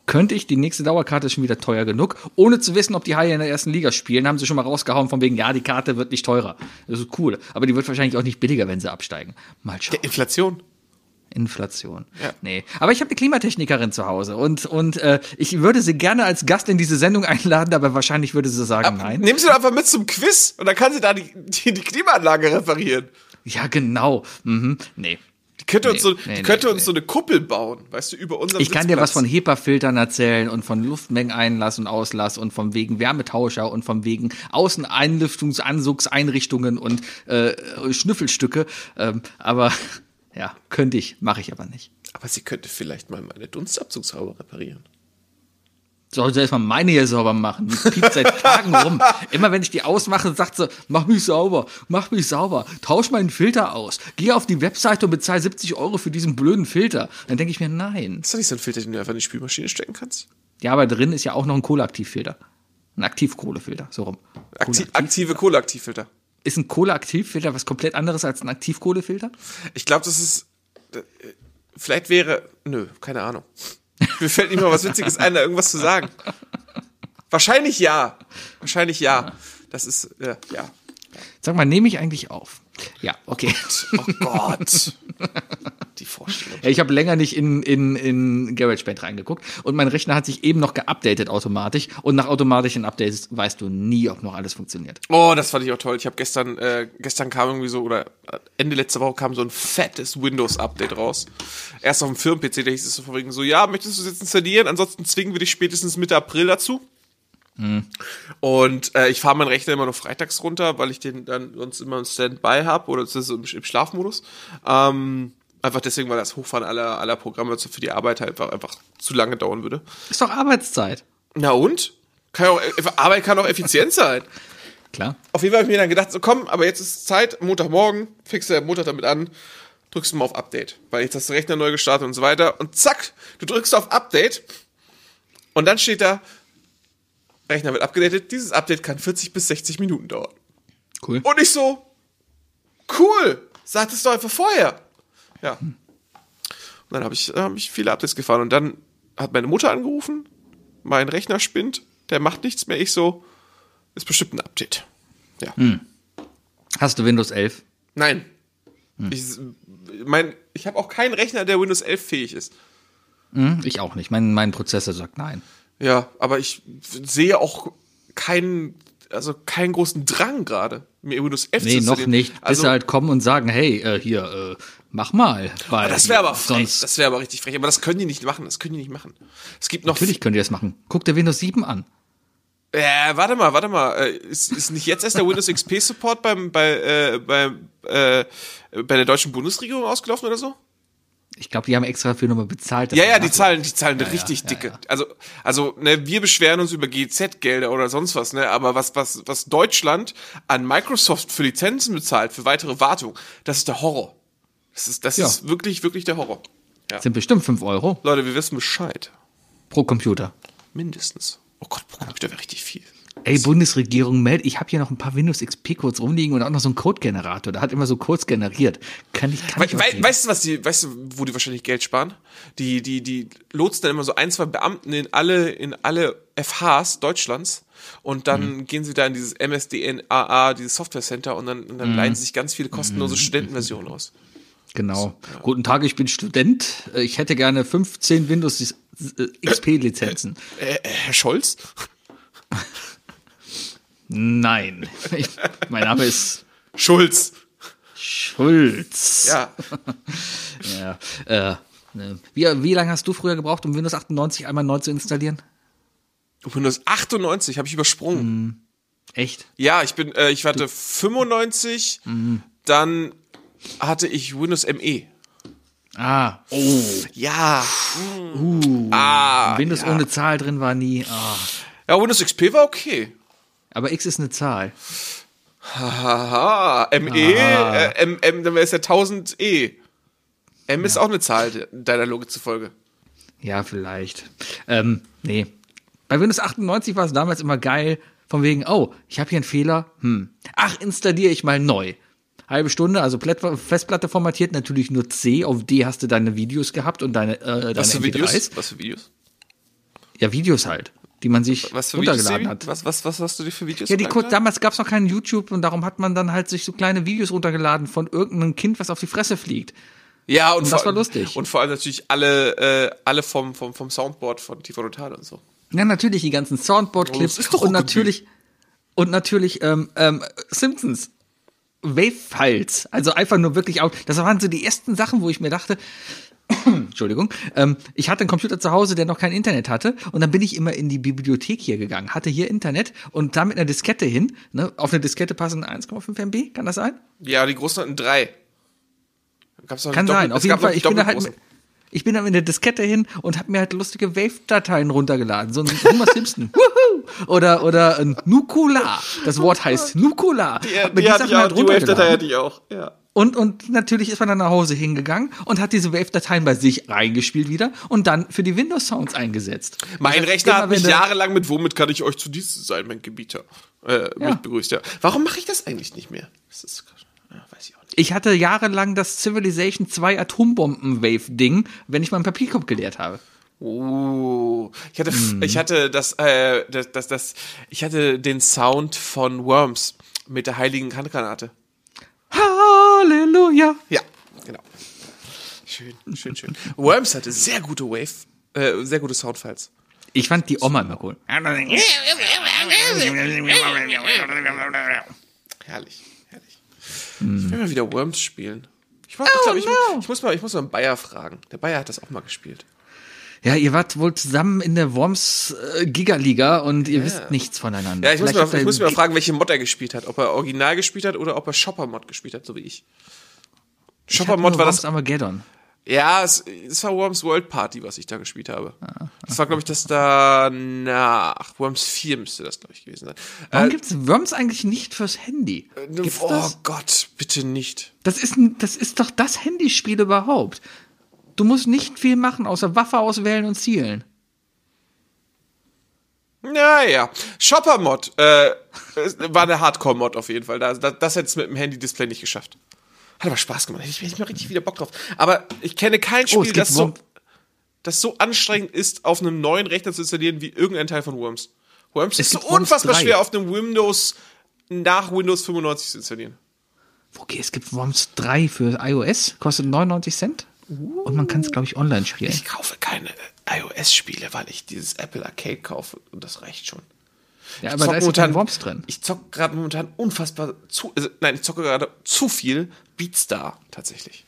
Könnte ich, die nächste Dauerkarte ist schon wieder teuer genug. Ohne zu wissen, ob die Haie in der ersten Liga spielen, haben sie schon mal rausgehauen von wegen, ja, die Karte wird nicht teurer. Das ist cool. Aber die wird wahrscheinlich auch nicht billiger, wenn sie absteigen. Mal schauen. Inflation. Inflation. Ja. Nee. Aber ich habe eine Klimatechnikerin zu Hause und, und äh, ich würde sie gerne als Gast in diese Sendung einladen, aber wahrscheinlich würde sie sagen, nein. Nimm sie doch einfach mit zum Quiz und dann kann sie da die, die, die Klimaanlage reparieren. Ja, genau. Mhm. Nee. Die könnte uns, Nee, so, nee, die könnte nee, uns so eine Kuppel bauen, weißt du, über unseren Ich kann dir was Sitzplatz. von HEPA-Filtern erzählen und von Luftmengeneinlass und Auslass und von wegen Wärmetauscher und von wegen Außeneinlüftungsanzugseinrichtungen und äh, Schnüffelstücke. Ähm, aber ja, könnte ich, mache ich aber nicht. Aber sie könnte vielleicht mal meine Dunstabzugshaube reparieren. Soll sie erstmal meine hier sauber machen. Die piept seit Tagen rum. Immer wenn ich die ausmache, sagt sie, mach mich sauber, mach mich sauber, tausch meinen Filter aus. Geh auf die Webseite und bezahl 70 Euro für diesen blöden Filter. Dann denke ich mir, nein. Ist das nicht so ein Filter, den du einfach in die Spülmaschine stecken kannst? Ja, aber drin ist ja auch noch ein Kohleaktivfilter. Ein Aktivkohlefilter, so rum. Akti aktive Kohleaktivfilter. Ist ein Kohleaktivfilter was komplett anderes als ein Aktivkohlefilter? Ich glaube, das ist. äh, Vielleicht wäre. Nö, keine Ahnung. Mir fällt nicht mal was Witziges ein, da irgendwas zu sagen. Wahrscheinlich ja. Wahrscheinlich ja. Das ist. Ja. ja. Sag mal, nehme ich eigentlich auf? Ja, okay. Oh Gott. Die Vorstellung. Ich habe länger nicht in, in, in GarageBand reingeguckt und mein Rechner hat sich eben noch geupdatet automatisch und nach automatischen Updates weißt du nie, ob noch alles funktioniert. Oh, das fand ich auch toll. Ich habe gestern, äh, gestern kam irgendwie so, oder Ende letzter Woche kam so ein fettes Windows-Update raus. Erst auf dem Firmen-PC, da hieß es so von wegen so, ja, möchtest du es jetzt installieren? Ansonsten zwingen wir dich spätestens Mitte April dazu. Und äh, ich fahre meinen Rechner immer nur freitags runter, weil ich den dann sonst immer im Standby habe oder ist im, im Schlafmodus. Ähm, einfach deswegen, weil das Hochfahren aller, aller Programme so für die Arbeit halt einfach, einfach zu lange dauern würde. Ist doch Arbeitszeit. Na und? Kann auch, Arbeit kann auch effizient sein. Klar. Auf jeden Fall habe ich mir dann gedacht, so komm, aber jetzt ist Zeit, Montagmorgen, fixe Montag damit an, drückst du mal auf Update, weil jetzt hast du Rechner neu gestartet und so weiter und zack, du drückst auf Update und dann steht da, Rechner wird abgedatet, dieses Update kann 40 bis 60 Minuten dauern. Cool. Und ich so, cool, sag das doch einfach vorher. Ja. Und dann habe ich, hab ich viele Updates gefahren und dann hat meine Mutter angerufen, mein Rechner spinnt, der macht nichts mehr, ich so, ist bestimmt ein Update. Ja. Hast du Windows 11? Nein. Ich, mein, ich habe auch keinen Rechner, der Windows 11 fähig ist. Hm, ich auch nicht. Mein, mein Prozessor sagt nein. Ja, aber ich sehe auch keinen, also keinen großen Drang gerade, mir Windows 11 Nee, zu noch installieren. nicht. Bis Also, sie halt kommen und sagen, hey, äh, hier, äh, mach mal. Weil das wäre aber frech. Das wäre aber richtig frech. Aber das können die nicht machen. Das können die nicht machen. Es gibt noch. Natürlich könnt ihr das machen. Guck dir Windows 7 an. Äh, warte mal, warte mal. Äh, ist, ist nicht jetzt erst der Windows XP Support beim, bei, äh, beim, äh, bei der deutschen Bundesregierung ausgelaufen oder so? Ich glaube, die haben extra für nochmal bezahlt. Ja, ja, die zahlen, die zahlen richtig ja, dicke. ja. Also, also, ne, wir beschweren uns über GZ-Gelder oder sonst was, ne, aber was, was, was Deutschland an Microsoft für Lizenzen bezahlt, für weitere Wartung, das ist der Horror. Das ist, das Ja. ist wirklich, wirklich der Horror. Sind bestimmt 5 Euro Leute, wir wissen Bescheid. pro Computer. Mindestens. Oh Gott, pro Computer wäre richtig viel. Ey, Bundesregierung, meld, ich habe hier noch ein paar Windows XP-Codes rumliegen und auch noch so einen Code-Generator. Der hat immer so Codes generiert. Kann ich, kann We ich we weißt du, was die, weißt du, wo die wahrscheinlich Geld sparen? Die, die, die lotsen dann immer so ein, zwei Beamten in alle, in alle FHs Deutschlands Und dann gehen sie da in dieses MSDNAA, dieses Software Center und dann, und dann leihen sie sich ganz viele kostenlose Studentenversionen aus. Genau. Guten Tag, ich bin Student. Ich hätte gerne 15 Windows XP-Lizenzen. Äh, äh, Herr Scholz? Nein. Ich, mein Name ist Schulz. Schulz. Ja. ja. Äh, ne. wie, wie lange hast du früher gebraucht, um Windows 98 einmal neu zu installieren? Windows 98 habe ich übersprungen. Echt? Ja, ich bin, äh, ich hatte 95, dann hatte ich Windows ME. Ah. Oh. Ja. Uh. Ah. Windows ja. ohne Zahl drin war nie. Ah. Ja, Windows XP war okay. Aber X ist eine Zahl. Haha, ME, äh, M, M, dann wäre es ja 1000E. M ist auch eine Zahl de- deiner Logik zufolge. Ja, vielleicht. Ähm, nee. Bei Windows 98 war es damals immer geil, von wegen, oh, ich habe hier einen Fehler. Hm. Ach, installiere ich mal neu. Halbe Stunde, also Festplatte formatiert, natürlich nur C. Auf D hast du deine Videos gehabt und deine, äh, deine Was für MP3s. Videos? Was für Videos? Ja, Videos halt, die man sich runtergeladen hat. Was, was, was hast du dir für Videos Ja, die runtergeladen? damals gab's noch keinen YouTube und darum hat man dann halt sich so kleine Videos runtergeladen von irgendeinem Kind, was auf die Fresse fliegt. Ja, und, das vor, war lustig. Und vor allem natürlich alle, äh, alle vom, vom, vom Soundboard von TV Total und so. Ja, natürlich die ganzen Oh, Soundboard-Clips doch und natürlich und natürlich ähm, ähm, Simpsons Wave-Files. Also einfach nur wirklich auch. Das waren so die ersten Sachen, wo ich mir dachte, Entschuldigung, ähm, ich hatte einen Computer zu Hause, der noch kein Internet hatte und dann bin ich immer in die Bibliothek hier gegangen, hatte hier Internet und da mit einer Diskette hin. Ne? Auf eine Diskette passen 1,5 MB, kann das sein? Ja, die großen hatten drei. Gab's noch Kann die sein. Auf jeden Fall, die ich bin da halt mit, ich bin da mit der Diskette hin und habe mir halt lustige Wave-Dateien runtergeladen. So ein Homer Simpson. Oder, oder ein Nukular. Das Wort heißt Nukular. Die, Hab die auch, halt die Wave-Datei hatte ich auch, ja. Und, und natürlich ist man dann nach Hause hingegangen und hat diese Wave-Dateien bei sich reingespielt wieder und dann für die Windows-Sounds eingesetzt. Mein Das Rechner hat mich jahrelang mit Womit kann ich euch zu dies sein, mein Gebieter, äh, Ja. begrüßt, ja. Warum mache ich das eigentlich nicht mehr? Das ist, ja, weiß ich auch nicht. Ich hatte jahrelang das Civilization 2 Atombomben-Wave-Ding, wenn ich meinen Papierkorb geleert habe. Oh, ich hatte, Mhm. ich hatte das, äh, das, das, das, ich hatte den Sound von Worms mit der heiligen Handgranate. Halleluja. Ja, genau. Schön, schön, schön. Worms hatte sehr gute Wave, äh, sehr gute Soundfiles. Ich fand die Oma immer cool. Herrlich, herrlich. Ich will mal wieder Worms spielen. Ich, mach, ich, glaub, ich, no. ich muss mal, ich muss mal einen Bayer fragen. Der Bayer hat das auch mal gespielt. Ja, ihr wart wohl zusammen in der Worms äh, Gigaliga und ihr wisst nichts voneinander. Ja, ich muss, Vielleicht mal, habt ihr- ich muss mir mal fragen, welche Mod er gespielt hat. Ob er Original gespielt hat oder ob er Shopper-Mod gespielt hat, so wie ich. Shopper-Mod war Worms das. Armageddon. Ja, es, es war Worms World Party, was ich da gespielt habe. Ah, Das war, glaube ich, das danach. Worms 4 müsste das, glaube ich, gewesen sein. Warum Äh, gibt's Worms eigentlich nicht fürs Handy? Gibt's oh das? Gott, bitte nicht. Das ist, das ist doch das Handyspiel überhaupt. Du musst nicht viel machen, außer Waffe auswählen und zielen. Naja, Shopper-Mod äh, war eine Hardcore-Mod auf jeden Fall. Das, das, das hätte es mit dem Handy-Display nicht geschafft. Hat aber Spaß gemacht. Ich hätte mir richtig wieder Bock drauf. Aber ich kenne kein Oh, Spiel, gibt das, so, das so anstrengend ist, auf einem neuen Rechner zu installieren, wie irgendein Teil von Worms. Worms Es ist so unfassbar 3. schwer, auf einem Windows nach Windows 95 zu installieren. Okay, es gibt Worms 3 für iOS, kostet 99 Cent. Und man kann es, glaube ich, online spielen. Ich kaufe keine äh, iOS-Spiele, weil ich dieses Apple Arcade kaufe und das reicht schon. Ja, Ich aber da ist ja kein Worms drin. Ich zocke gerade momentan unfassbar zu, also, nein, ich zocke gerade zu viel Beatstar tatsächlich.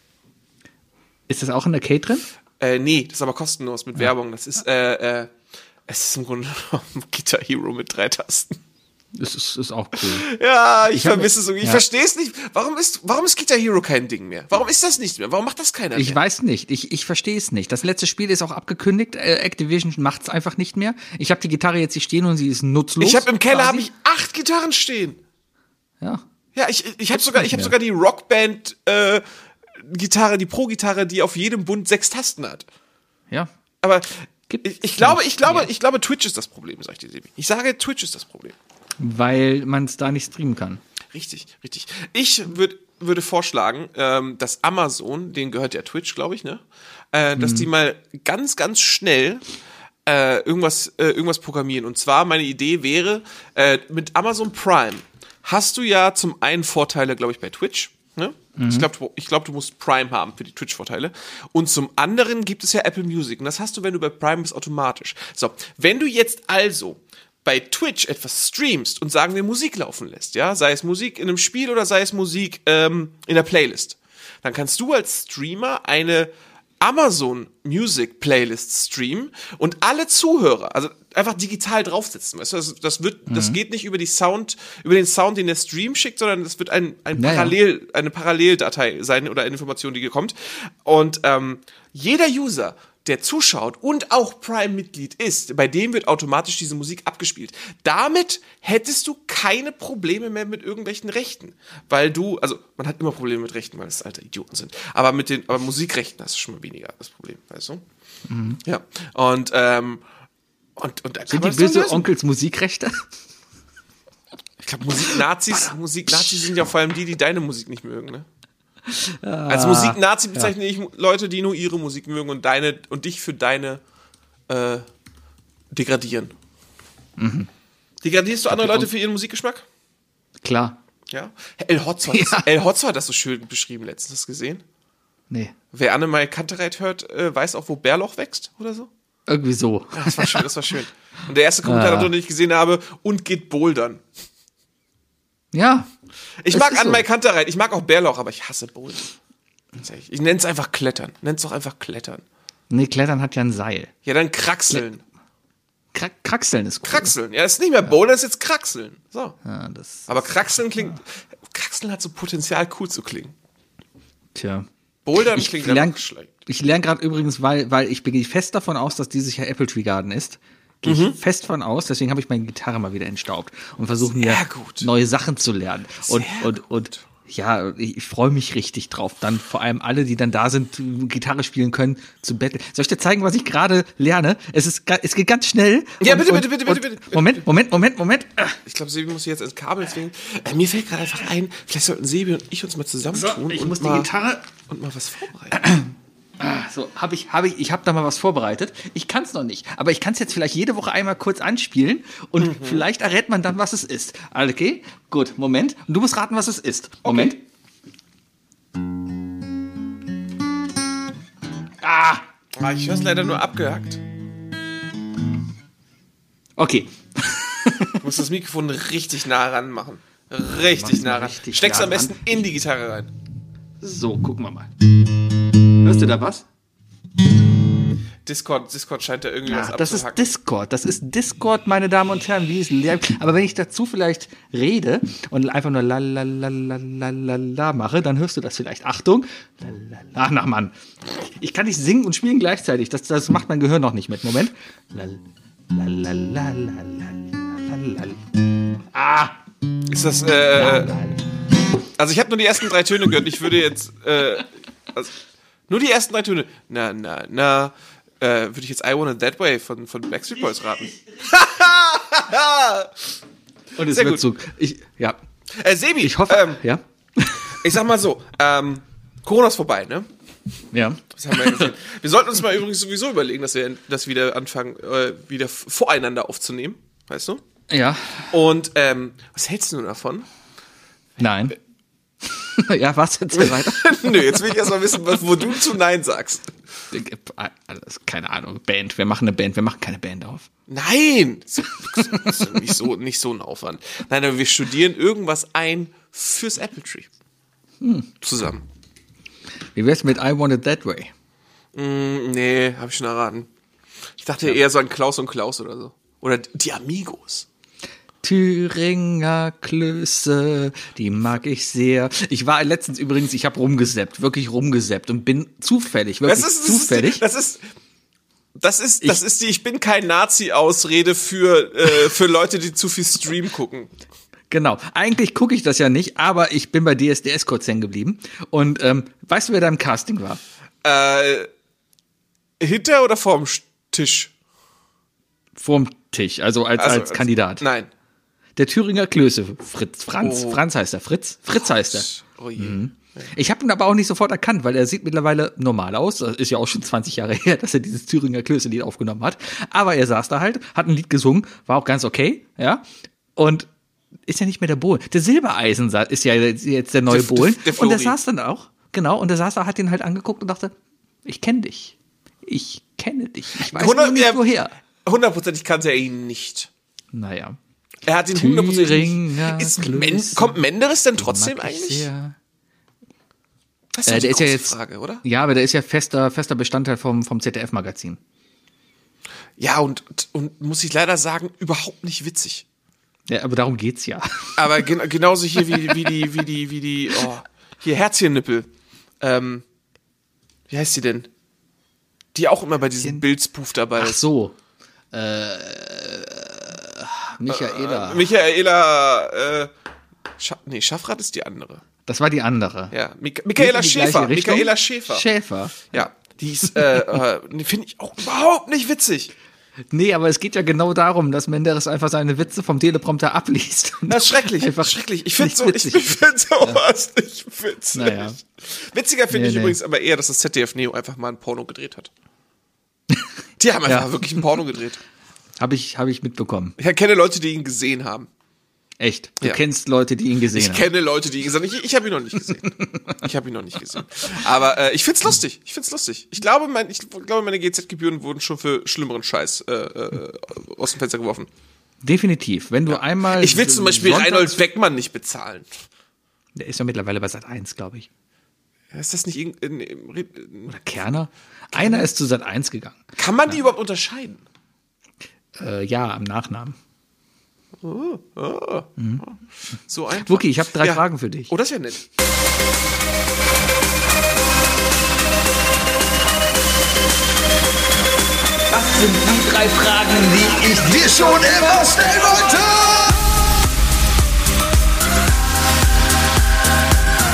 Ist das auch in der Arcade drin? Äh, nee, das ist aber kostenlos mit Werbung. Das ist, äh, äh, es ist im Grunde genommen Guitar Hero mit drei Tasten. Das ist, ist auch cool. Ja, ich, Ich vermisse es irgendwie. Ich ja. verstehe es nicht. Warum ist, warum ist Guitar Hero kein Ding mehr? Warum ist das nicht mehr? Warum macht das keiner Ich mehr? weiß nicht. Ich, ich verstehe es nicht. Das letzte Spiel ist auch abgekündigt. Äh, Activision macht es einfach nicht mehr. Ich habe die Gitarre jetzt hier stehen und sie ist nutzlos. Ich habe im Keller habe ich acht Gitarren stehen. Ja. Ja, ich, ich habe sogar, ich habe sogar die Rockband äh, Gitarre, die Pro-Gitarre, die auf jedem Bund sechs Tasten hat. Ja. Aber ich, ich glaube, ich glaube, ich glaube, Twitch ist das Problem, sag ich dir, Sebi. Ich sage, Twitch ist das Problem. Weil man es da nicht streamen kann. Richtig, richtig. Ich würd, würde vorschlagen, ähm, dass Amazon, denen gehört ja Twitch, glaube ich, ne? Äh, dass die mal ganz, ganz schnell äh, irgendwas, äh, irgendwas programmieren. Und zwar meine Idee wäre, äh, mit Amazon Prime hast du ja zum einen Vorteile, glaube ich, bei Twitch. Ne? Ich glaube, ich glaub, du musst Prime haben für die Twitch-Vorteile. Und zum anderen gibt es ja Apple Music. Und das hast du, wenn du bei Prime bist, automatisch. So, wenn du jetzt also bei Twitch etwas streamst und sagen wir Musik laufen lässt, ja, sei es Musik in einem Spiel oder sei es Musik ähm, in der Playlist, dann kannst du als Streamer eine Amazon Music Playlist streamen und alle Zuhörer, also einfach digital draufsetzen. Weißt du, das, das wird, Mhm. das geht nicht über die Sound, über den Sound, den der Stream schickt, sondern das wird ein, ein Ja, ja. Parallel, eine Paralleldatei sein oder eine Information, die hier kommt. Und ähm, jeder User, der zuschaut und auch Prime-Mitglied ist, bei dem wird automatisch diese Musik abgespielt. Damit hättest du keine Probleme mehr mit irgendwelchen Rechten, weil du, also man hat immer Probleme mit Rechten, weil es alte Idioten sind. Aber mit den, aber Musikrechten hast du schon mal weniger das Problem, weißt du? Ja. Und ähm, und, und Sind die böse. Onkels Musikrechte? Ich glaube, Musik-Nazis, Musik-Nazis sind ja vor allem die, die deine Musik nicht mögen, ne? Als Musik-Nazi bezeichne ich Leute, die nur ihre Musik mögen und deine und dich für deine äh, degradieren. Degradierst du andere Leute für ihren Musikgeschmack? Klar. Ja. El Hotzo, hat das- Ja. El Hotzo hat das so schön beschrieben letztens, hast du gesehen? Nee. Wer Annemai Kantereit hört, äh, weiß auch, wo Bärloch wächst oder so. Irgendwie so. Ja, das war schön, das war schön. Und der erste Kommentar, Ah. den ich gesehen habe, und geht bouldern. Ja. Ich mag ist so. Kantereit, ich mag auch Bärlauch, aber ich hasse ehrlich. Ich nenne es einfach Klettern. Nenn's doch einfach Klettern. Nee, Klettern hat ja ein Seil. Ja, dann Kraxeln. Krak Kraxeln ist cool. Kraxeln. Ja, das ist nicht mehr Bouldern, das ist jetzt Kraxeln. So. Ja, das, Aber Kraxeln klingt. Kraxeln hat so Potenzial, cool zu klingen. tja. Bouldern Ich klingt lerne einfach schlecht. ich lern gerade übrigens, weil, weil ich gehe fest davon aus, dass dieses Jahr Apple Tree Garden ist. Gehe Mhm. ich fest von aus, deswegen habe ich meine Gitarre mal wieder entstaubt und versuche mir gut. neue Sachen zu lernen. Und, Sehr und, und ja, ich, ich freue mich richtig drauf. Dann vor allem alle, die dann da sind, Gitarre spielen können, zu betteln. Soll ich dir zeigen, was ich gerade lerne? Es ist, es geht ganz schnell. Ja, Und- bitte, und- bitte, bitte, und- bitte, bitte. Moment, Moment, Moment, Moment. Ich glaube, Sebi muss jetzt ins Kabel zwingen. Äh, mir fällt gerade einfach ein, vielleicht sollten Sebi und ich uns mal zusammentun ich und, muss die mal, Gitarre und mal was vorbereiten. So, habe ich, habe ich, ich habe da mal was vorbereitet. Ich kann es noch nicht, aber ich kann es jetzt vielleicht jede Woche einmal kurz anspielen und Mhm. vielleicht errät man dann, was es ist. Okay, gut, Moment. Und du musst raten, was es ist. Moment. Ah, Ah, ich höre es leider nur abgehackt. okay. Du musst das Mikrofon richtig nah ran machen. Richtig nah ran. Steckst nah am besten ran. in die Gitarre rein. So, gucken wir mal. Hörst du da was? Discord, Discord scheint da irgendwie ja, was Das ist Discord, das ist Discord, meine Damen und Herren, wie es. Aber wenn ich dazu vielleicht rede und einfach nur la la la la la la la mache, dann hörst du das vielleicht. Achtung, la la la, ach, na Mann. Ich kann nicht singen und spielen gleichzeitig, das, das macht mein Gehirn noch nicht mit. Moment. La la la la la la la la. Ah! Ist das, äh... La, la, la also ich habe nur die ersten drei Töne gehört. Ich würde jetzt, äh, also, nur die ersten drei Töne. Na, na, na, äh, würde ich jetzt I Want It That Way von, von Backstreet Boys raten. Und es Sehr wird gut. so. Ich, ja. Äh, Sebi, Ich hoffe. ähm, ja. ich sag mal so, ähm, Corona ist vorbei, ne? Ja. Das haben wir ja gesehen. Wir sollten uns mal übrigens sowieso überlegen, dass wir das wieder anfangen, äh, wieder voreinander aufzunehmen, weißt du? Ja. Und ähm, was hältst du davon? Nein. ja, was jetzt weiter? Nö, jetzt will ich erst mal wissen, was, wo du zu Nein sagst. Keine Ahnung. Band. Wir machen eine Band. Wir machen keine Band auf. Nein! Nicht so, nicht so ein Aufwand. Nein, aber wir studieren irgendwas ein fürs Apple Tree. Zusammen. Wie wär's mit I Want It That Way? Hm, Nee, habe ich schon erraten. Ich dachte eher so an Klaus und Klaus oder so. Oder die Amigos. Thüringer Klöße, die mag ich sehr. Ich war letztens übrigens, ich habe rumgeseppt, wirklich rumgeseppt und bin zufällig, wirklich Das ist, zufällig. Das ist, das ist, das ist die Ich bin kein Nazi-Ausrede für, äh, für Leute, die zu viel Stream gucken. genau. Eigentlich gucke ich das ja nicht, aber ich bin bei DSDS kurz hängen geblieben. Und ähm, weißt du, wer da im Casting war? Äh, hinter oder vorm Tisch? Vorm Tisch, also als, Also, als Kandidat. Nein. Der Thüringer Klöße, Fritz, Franz, Oh. Franz heißt er, Fritz, Fritz heißt er. Oh je. Ich habe ihn aber auch nicht sofort erkannt, weil er sieht mittlerweile normal aus. Das ist ja auch schon 20 Jahre her, dass er dieses Thüringer Klöße-Lied aufgenommen hat. Aber er saß da halt, hat ein Lied gesungen, war auch ganz okay, ja. Und ist ja nicht mehr der Bohlen. Der Silbereisen ist ja jetzt der neue Der- Bohlen. der und der saß dann auch, genau, und der saß da, hat ihn halt angeguckt und dachte, ich kenne dich. Ich kenne dich. Ich weiß nur nicht er- woher. Hundertprozentig kannte er ihn nicht. Naja. Er hat ihn hundertprozentig. Ist kommt Menderes denn trotzdem eigentlich? Das Äh, doch die der ist ja jetzt, Frage, oder? ja, aber der ist ja fester, fester Bestandteil vom, vom ZDF-Magazin. Ja, und, und muss ich leider sagen, überhaupt nicht witzig. Ja, aber darum geht's ja. Aber gen genauso hier wie, wie die, wie die, wie die, oh, hier Herzchennippel. Ähm, wie heißt sie denn? Die auch immer bei diesem Bildspoof dabei Ach ist. so. Äh, Michaela. Michaela, äh, Scha nee, Schaffrath ist die andere. Das war die andere. Ja, Mik Michaela Schäfer. Michaela Schäfer. Schäfer. Ja, die ist, äh, äh, finde ich auch überhaupt nicht witzig. Nee, aber es geht ja genau darum, dass Menderes einfach seine Witze vom Teleprompter abliest. Das ist schrecklich. Einfach schrecklich. Ich finde so, ich, witzig. ich sowas nicht witzig. Naja. Witziger finde Nee, ich nee. übrigens aber eher, dass das ZDF Neo einfach mal ein Porno gedreht hat. Die haben einfach Ja. wirklich ein Porno gedreht. Habe ich, hab ich mitbekommen. Ich kenne Leute, die ihn gesehen haben. Echt. Du Ja. kennst Leute, die ihn gesehen Ich haben. kenne Leute, die ihn gesehen haben. Ich, ich habe ihn noch nicht gesehen. Ich habe ihn noch nicht gesehen. Aber äh, ich find's lustig. Ich find's lustig. Ich glaube, mein, ich glaube meine GZ-Gebühren wurden schon für schlimmeren Scheiß äh, äh, aus dem Fenster geworfen. Definitiv. Wenn du einmal. Ich will zum Beispiel Sonntags- Reinhold Beckmann nicht bezahlen. Der ist ja mittlerweile bei Sat 1, glaube ich. Ist das nicht irgend- in, in, Oder Kerner? Einer ist zu Sat 1 gegangen. Kann man die überhaupt unterscheiden? Äh, ja, am Nachnamen. So einfach. Wookie, ich habe drei Ja. Fragen für dich. Oh, das ist ja nett. Was sind die drei Fragen, die ich dir schon immer stellen wollte?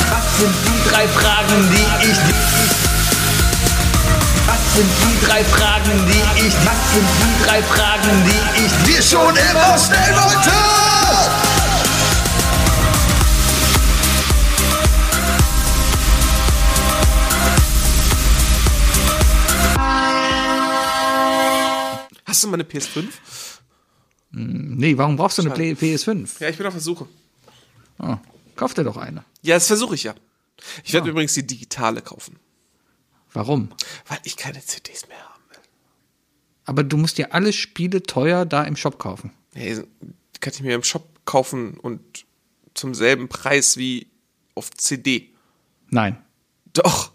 Was sind die drei Fragen, die ich dir... Was sind die drei Fragen, die ich... Was sind die drei Fragen, die ich dir schon immer stellen wollte? Hast du mal eine PS5? Nee, warum brauchst du eine Play PS5? Ja, ich bin auf der Suche. Oh, kauf dir doch eine. Ja, das versuche ich ja. Ich werde übrigens die digitale kaufen, Warum? weil ich keine CDs mehr haben will. Aber du musst dir alle Spiele teuer da im Shop kaufen. Hey, kann ich mir im Shop kaufen und zum selben Preis wie auf CD. Nein. Doch.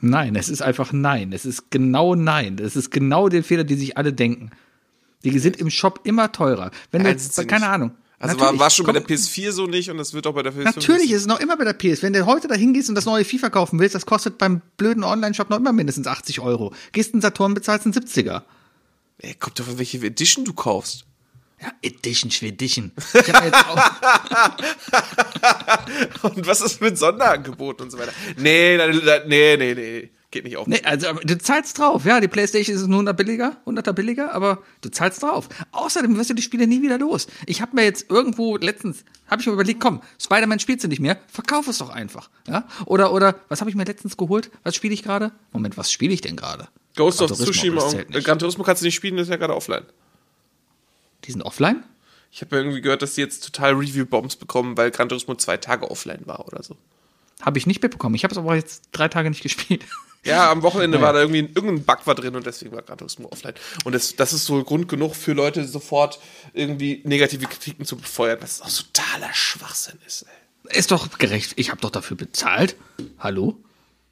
Nein, es ist einfach nein. Es ist genau nein. Es ist genau der Fehler, die sich alle denken. Die sind im Shop immer teurer. Wenn du, keine nicht. Ahnung. Also war, Natürlich, war schon bei komm, der PS4 so nicht und das wird auch bei der PS5 Natürlich ist es noch immer bei der PS. Wenn du heute da hingehst und das neue FIFA kaufen willst, das kostet beim blöden Online-Shop noch immer mindestens 80 Euro. Gehst in Saturn, bezahlst einen 70er. Ey, kommt doch an, welche Edition du kaufst. Ja, Edition, Schwedition. Ich hab jetzt auch, Und was ist mit Sonderangeboten und so weiter? Nee, nee, nee, nee. Geht nicht auf. nee, also du zahlst drauf. Ja, die Playstation ist nur 100 billiger, 100er billiger, aber du zahlst drauf. Außerdem wirst du die Spiele nie wieder los. Ich habe mir jetzt irgendwo letztens, habe ich mir überlegt, komm, Spider-Man spielst du nicht mehr, verkauf es doch einfach. Ja? Oder, oder, was habe ich mir letztens geholt? Was spiele ich gerade? Moment, was spiele ich denn gerade? Ghost of Tsushima und nicht. Gran Turismo kannst du nicht spielen, das ist ja gerade offline. Die sind offline? Ich habe irgendwie gehört, dass die jetzt total Review-Bombs bekommen, weil Gran Turismo zwei Tage offline war oder so. Habe ich nicht mitbekommen. Ich habe es aber jetzt drei Tage nicht gespielt. Ja, am Wochenende Ja. war da irgendwie irgendein Bug war drin und deswegen war Gran Turismo offline. Und das, das ist so Grund genug für Leute, sofort irgendwie negative Kritiken zu befeuern, was auch totaler Schwachsinn ist. Ey. Ist doch gerecht. Ich habe doch dafür bezahlt. Hallo?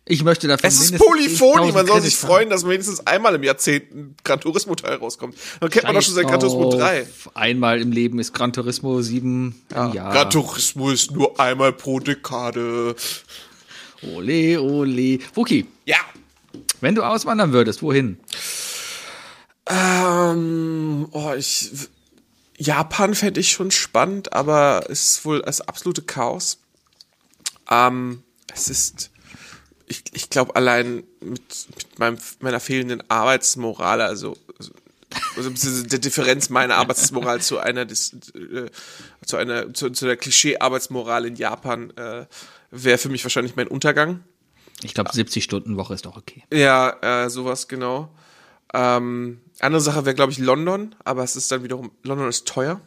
Ich möchte dafür Es ist 10.000 man soll sich freuen, dass mindestens einmal im Jahrzehnt ein Gran Turismo-Teil rauskommt. Dann kennt man doch schon seit Gran Turismo 3. Auf. Einmal im Leben ist Gran Turismo 7 im Jahr. Gran Turismo ist nur einmal pro Dekade. Ole, ole. Wookie, Ja. wenn du auswandern würdest, wohin? Ähm, oh, ich. Japan fände ich schon spannend, aber es ist wohl das absolute Chaos. Ähm, es ist. Ich, ich glaube, allein mit, mit meinem, meiner fehlenden Arbeitsmoral, also, also beziehungsweise der Differenz meiner Arbeitsmoral zu einer des, äh, zu einer zu, zu der Klischee-Arbeitsmoral in Japan, äh, wäre für mich wahrscheinlich mein Untergang. Ich glaube, 70 Stunden Woche ist doch okay. Ja, äh, sowas genau. Ähm, andere Sache wäre, glaube ich, London, aber es ist dann wiederum, London ist teuer.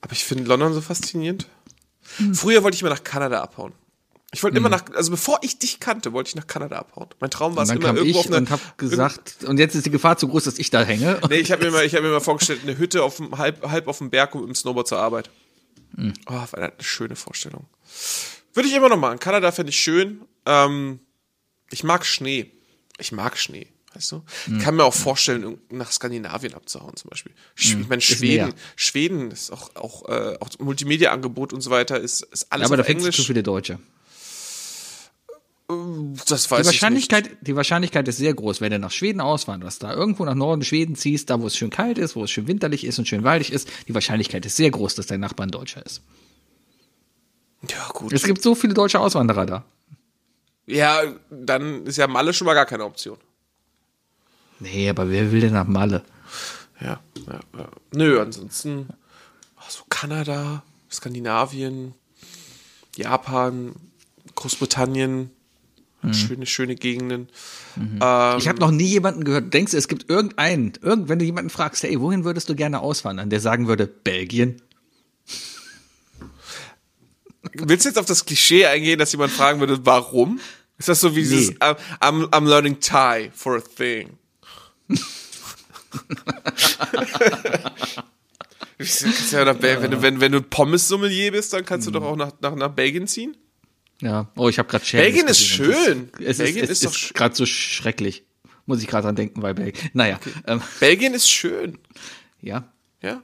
Aber ich finde London so faszinierend. Früher wollte ich immer nach Kanada abhauen. Ich wollte immer nach, also bevor ich dich kannte, wollte ich nach Kanada abhauen. Mein Traum war es immer kam irgendwo ich auf einer, und habe gesagt, und jetzt ist die Gefahr zu groß, dass ich da hänge. Nee, ich habe mir, mal- ich hab mir mal vorgestellt, eine Hütte auf dem, halb, halb auf dem Berg und mit dem Snowboard zur Arbeit. Hm. Oh, war eine schöne Vorstellung. Würde ich immer noch machen. Kanada fände ich schön. Ähm, ich mag Schnee. Ich mag Schnee. Weißt du? Hm. Ich kann mir auch vorstellen, nach Skandinavien abzuhauen, zum Beispiel. Sch Ich meine, Schweden, näher. Schweden ist auch, auch, äh, auch Multimedia-Angebot und so weiter, ist, ist alles aber da du zu Englisch. viele Deutsche. Das weiß Die ich nicht. Wahrscheinlichkeit, die Wahrscheinlichkeit ist sehr groß, wenn du nach Schweden auswanderst, da irgendwo nach Norden Schweden ziehst, da wo es schön kalt ist, wo es schön winterlich ist und schön waldig ist, die Wahrscheinlichkeit ist sehr groß, dass dein Nachbar ein Deutscher ist. Ja, gut. Es gibt so viele deutsche Auswanderer da. Ja, dann ist ja Malle schon mal gar keine Option. Nee, aber wer will denn nach Malle? Ja, ja, ja. Nö, ansonsten ach, so Kanada, Skandinavien, Japan, Großbritannien, schöne, schöne Gegenden. Ähm, Ich habe noch nie jemanden gehört. Denkst du, es gibt irgendeinen, irgend, wenn du jemanden fragst, hey, wohin würdest du gerne auswandern, der sagen würde, Belgien? Willst du jetzt auf das Klischee eingehen, dass jemand fragen würde, warum? Ist das so wie dieses Nee. I'm, I'm, I'm learning Thai for a thing? Ja nach wenn, du, wenn, wenn du Pommes-Sommelier bist, dann kannst du doch auch nach, nach, nach Belgien ziehen. Ja. Oh, ich habe gerade Belgien ist schön. Es Belgien ist, es ist ist gerade so schrecklich. Muss ich gerade dran denken, weil Belgien. Naja, ähm, Belgien ist schön. ja. Ja?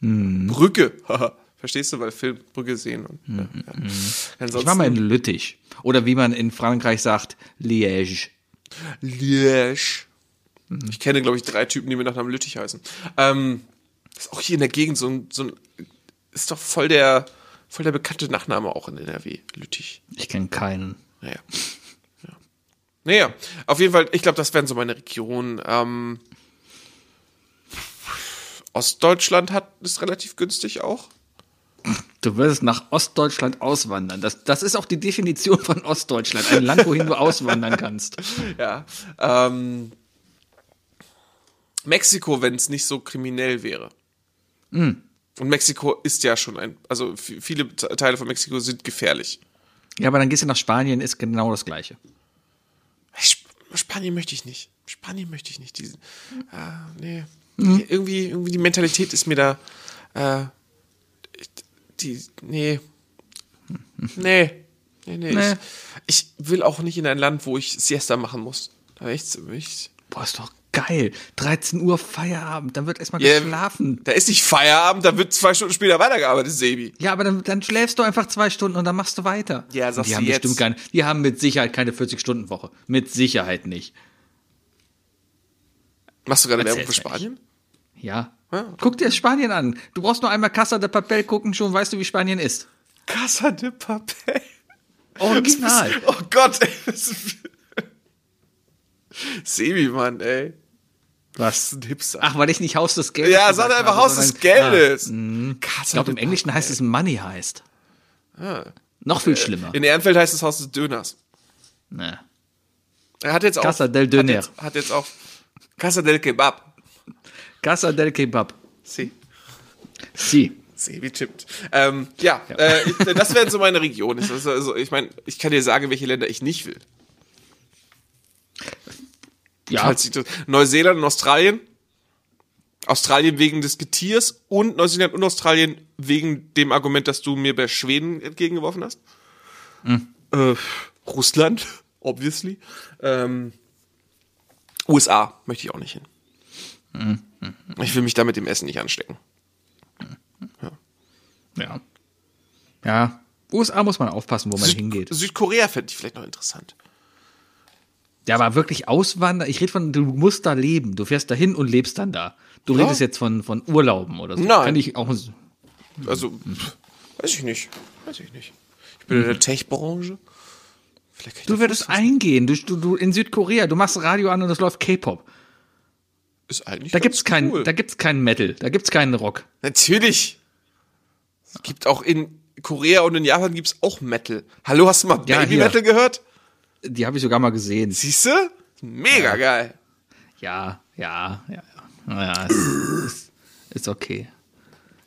Hm. Brücke. Verstehst du, weil Film Brücke sehen. Und, ja, ja. Hm, Ich Ansonsten, war mal in Lüttich. Oder wie man in Frankreich sagt, Liège. Liège. Ich kenne, glaube ich, drei Typen, die mir nach einem Lüttich heißen. Ähm, das ist auch hier in der Gegend so ein, so ein ist doch voll der, voll der bekannte Nachname auch in NRW. Lüttich. Ich kenne keinen. Naja. Ja. Naja, auf jeden Fall, ich glaube, das wären so meine Regionen. Ähm, Ostdeutschland hat ist relativ günstig auch. Du wirst nach Ostdeutschland auswandern. Das, das ist auch die Definition von Ostdeutschland. Ein Land, wohin du auswandern kannst. Ja. Ähm, Mexiko, wenn es nicht so kriminell wäre. Und Mexiko ist ja schon ein, also viele Te- Teile von Mexiko sind gefährlich. Ja, aber dann gehst du nach Spanien, ist genau das Gleiche. Sp Spanien möchte ich nicht. Spanien möchte ich nicht. Diesen, ah, nee. Nee, Irgendwie, irgendwie die Mentalität ist mir da, äh, die, nee. Nee. Nee, nee. Nee. Ich, ich will auch nicht in ein Land, wo ich Siesta machen muss. Da echt, so- ich, Boah, ist doch geil. 13 Uhr Feierabend, dann wird erstmal Ja, geschlafen. Da ist nicht Feierabend, da wird zwei Stunden später weitergearbeitet, Sebi. Ja, aber dann, dann schläfst du einfach zwei Stunden und dann machst du weiter. Ja, sagst die du haben jetzt. bestimmt keine, die haben mit Sicherheit keine 40-Stunden-Woche. Mit Sicherheit nicht. Machst du gerade Werbung für Spanien? Ja. Ah. Guck dir Spanien an. Du brauchst nur einmal Casa de Papel gucken, schon weißt du, wie Spanien ist. Casa de Papel. Original. Oh Gott, ey. ist- Sebi, Mann, ey. Was? Das ist ein Hipster. Ach, weil ich nicht Haus des Geldes ja, sag einfach Haus des Geldes. Ah, mh. Casa ich glaube, im Englischen Papel. heißt es Money heißt. Ah. Noch viel schlimmer. In Ehrenfeld heißt es Haus des Döners. Ne. Er hat jetzt auch. Casa del Hat Döner. jetzt, hat jetzt auch. Casa del Kebab. Casa del Kebab. Sie. Si. Sebi tippt. Ähm, ja, Äh, ich, das wären so meine Regionen. Ich- Also, ich meine, ich kann dir sagen, welche Länder ich nicht will. Ja, das- Neuseeland und Australien. Australien wegen des Getiers und Neuseeland und Australien wegen dem Argument, dass du mir bei Schweden entgegengeworfen hast. Äh, Russland, obviously. Ähm, USA möchte ich auch nicht hin. Ich will mich da mit dem Essen nicht anstecken. ja. Ja. USA muss man aufpassen, wo man hingeht. Südkorea fände ich vielleicht noch interessant. Ja, aber wirklich auswandern. Ich rede von, du musst da leben. Du fährst da hin und lebst dann da. Du Ja. redest jetzt von, von Urlauben oder so. Nein. Kann ich auch. Also, pff, weiß ich nicht. Weiß ich nicht. Ich bin in der Tech-Branche. Du würdest eingehen. Du, du, du in Südkorea, du machst Radio an und es läuft K-Pop. Ist eigentlich Da gibt's kein, cool. da gibt's keinen Metal, da gibt's keinen Rock. Natürlich. Es gibt auch in Korea und in Japan gibt's auch Metal. Hallo, hast du mal Ja, Baby hier. Metal gehört? Die habe ich sogar mal gesehen. Siehst du? Mega geil. Ja, ja, ja. Naja, ist, ist, ist okay.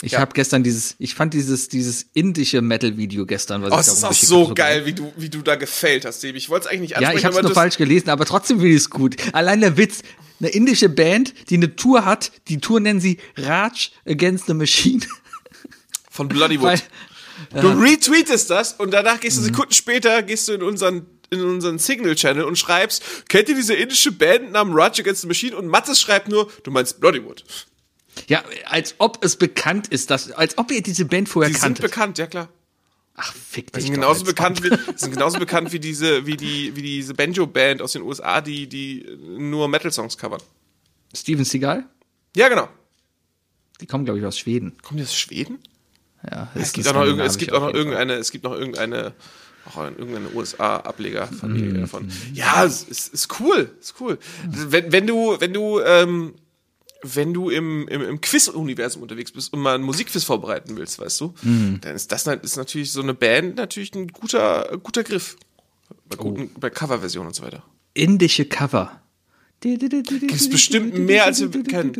Ich Ja. habe gestern dieses, ich fand dieses, dieses indische Metal-Video gestern, was Oh, ich es da ist auch so geil, wie du, wie du da gefällt hast, Sebi. Ich wollte es eigentlich nicht Ja, ansprechen, ich habe es nur das- falsch gelesen, aber trotzdem finde ich es gut. Allein der Witz, eine indische Band, die eine Tour hat, die Tour nennen sie Raj Against the Machine. von Bloodywood. Weil, Du retweetest das und danach gehst du Mhm. Sekunden später gehst du in unseren in unseren Signal-Channel und schreibst, kennt ihr diese indische Band namens Rage Against the Machine? Und Mattes schreibt nur, du meinst Bloodywood. ja, als ob es bekannt ist, dass, als ob ihr diese Band vorher Die sind kanntet. bekannt, ja klar. Ach, fick Die dich sind doch, genauso bekannt wie, sind genauso bekannt wie diese, wie die, wie diese Banjo-Band aus den USA, die, die nur Metal-Songs covern. Steven Seagal? Ja, genau. Die kommen, glaube ich, aus Schweden. Kommen die aus Schweden? Ja, Es gibt auch noch, irgend- es gibt auch noch irgendeine, es gibt noch irgendeine, auch ein- irgendeine USA-Ablegerfamilie davon. Ja, es ist, ist cool, ist cool. Wenn, wenn du, wenn du, ähm, wenn du im, im, im Quiz-Universum unterwegs bist und mal einen Musikquiz vorbereiten willst, weißt du, dann ist das ist natürlich so eine Band natürlich ein guter, guter Griff. Bei, guten, bei Coverversionen und so weiter. Indische Cover. Gibt's bestimmt mehr, als wir kennen.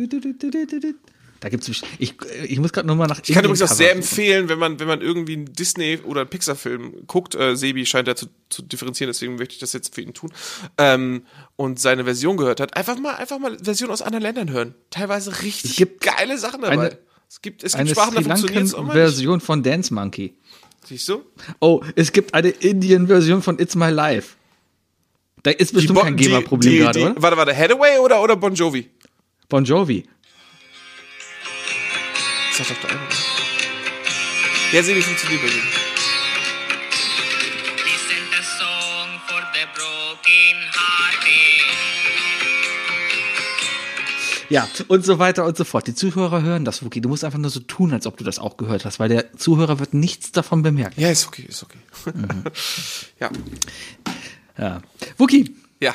Da gibt's ich, ich muss gerade nochmal nach Ich kann übrigens auch sehr empfehlen, wenn man, wenn man irgendwie einen Disney- oder einen Pixar-Film guckt, äh, Sebi scheint da zu, zu differenzieren, deswegen möchte ich das jetzt für ihn tun, ähm, und seine Version gehört hat, einfach mal, einfach mal Versionen aus anderen Ländern hören. Teilweise richtig Es gibt geile Sachen dabei. eine- es gibt, es gibt Eine Sprachen, da Sri nicht. Lankan-Version von Dance Monkey. Siehst du? Oh, es gibt eine Indien-Version von It's My Life. Da ist bestimmt kein GEMA-Problem gerade, oder? Warte, warte, Hathaway oder, oder Bon Jovi? Bon Jovi. Sag doch der eine. Ja, Sebi funktioniert bei mir. Ja, und so weiter und so fort. Die Zuhörer hören das, Wookie. Du musst einfach nur so tun, als ob du das auch gehört hast, weil der Zuhörer wird nichts davon bemerken. Ja, ist okay, ist okay. Mhm. ja. Ja. Wookie, Ja.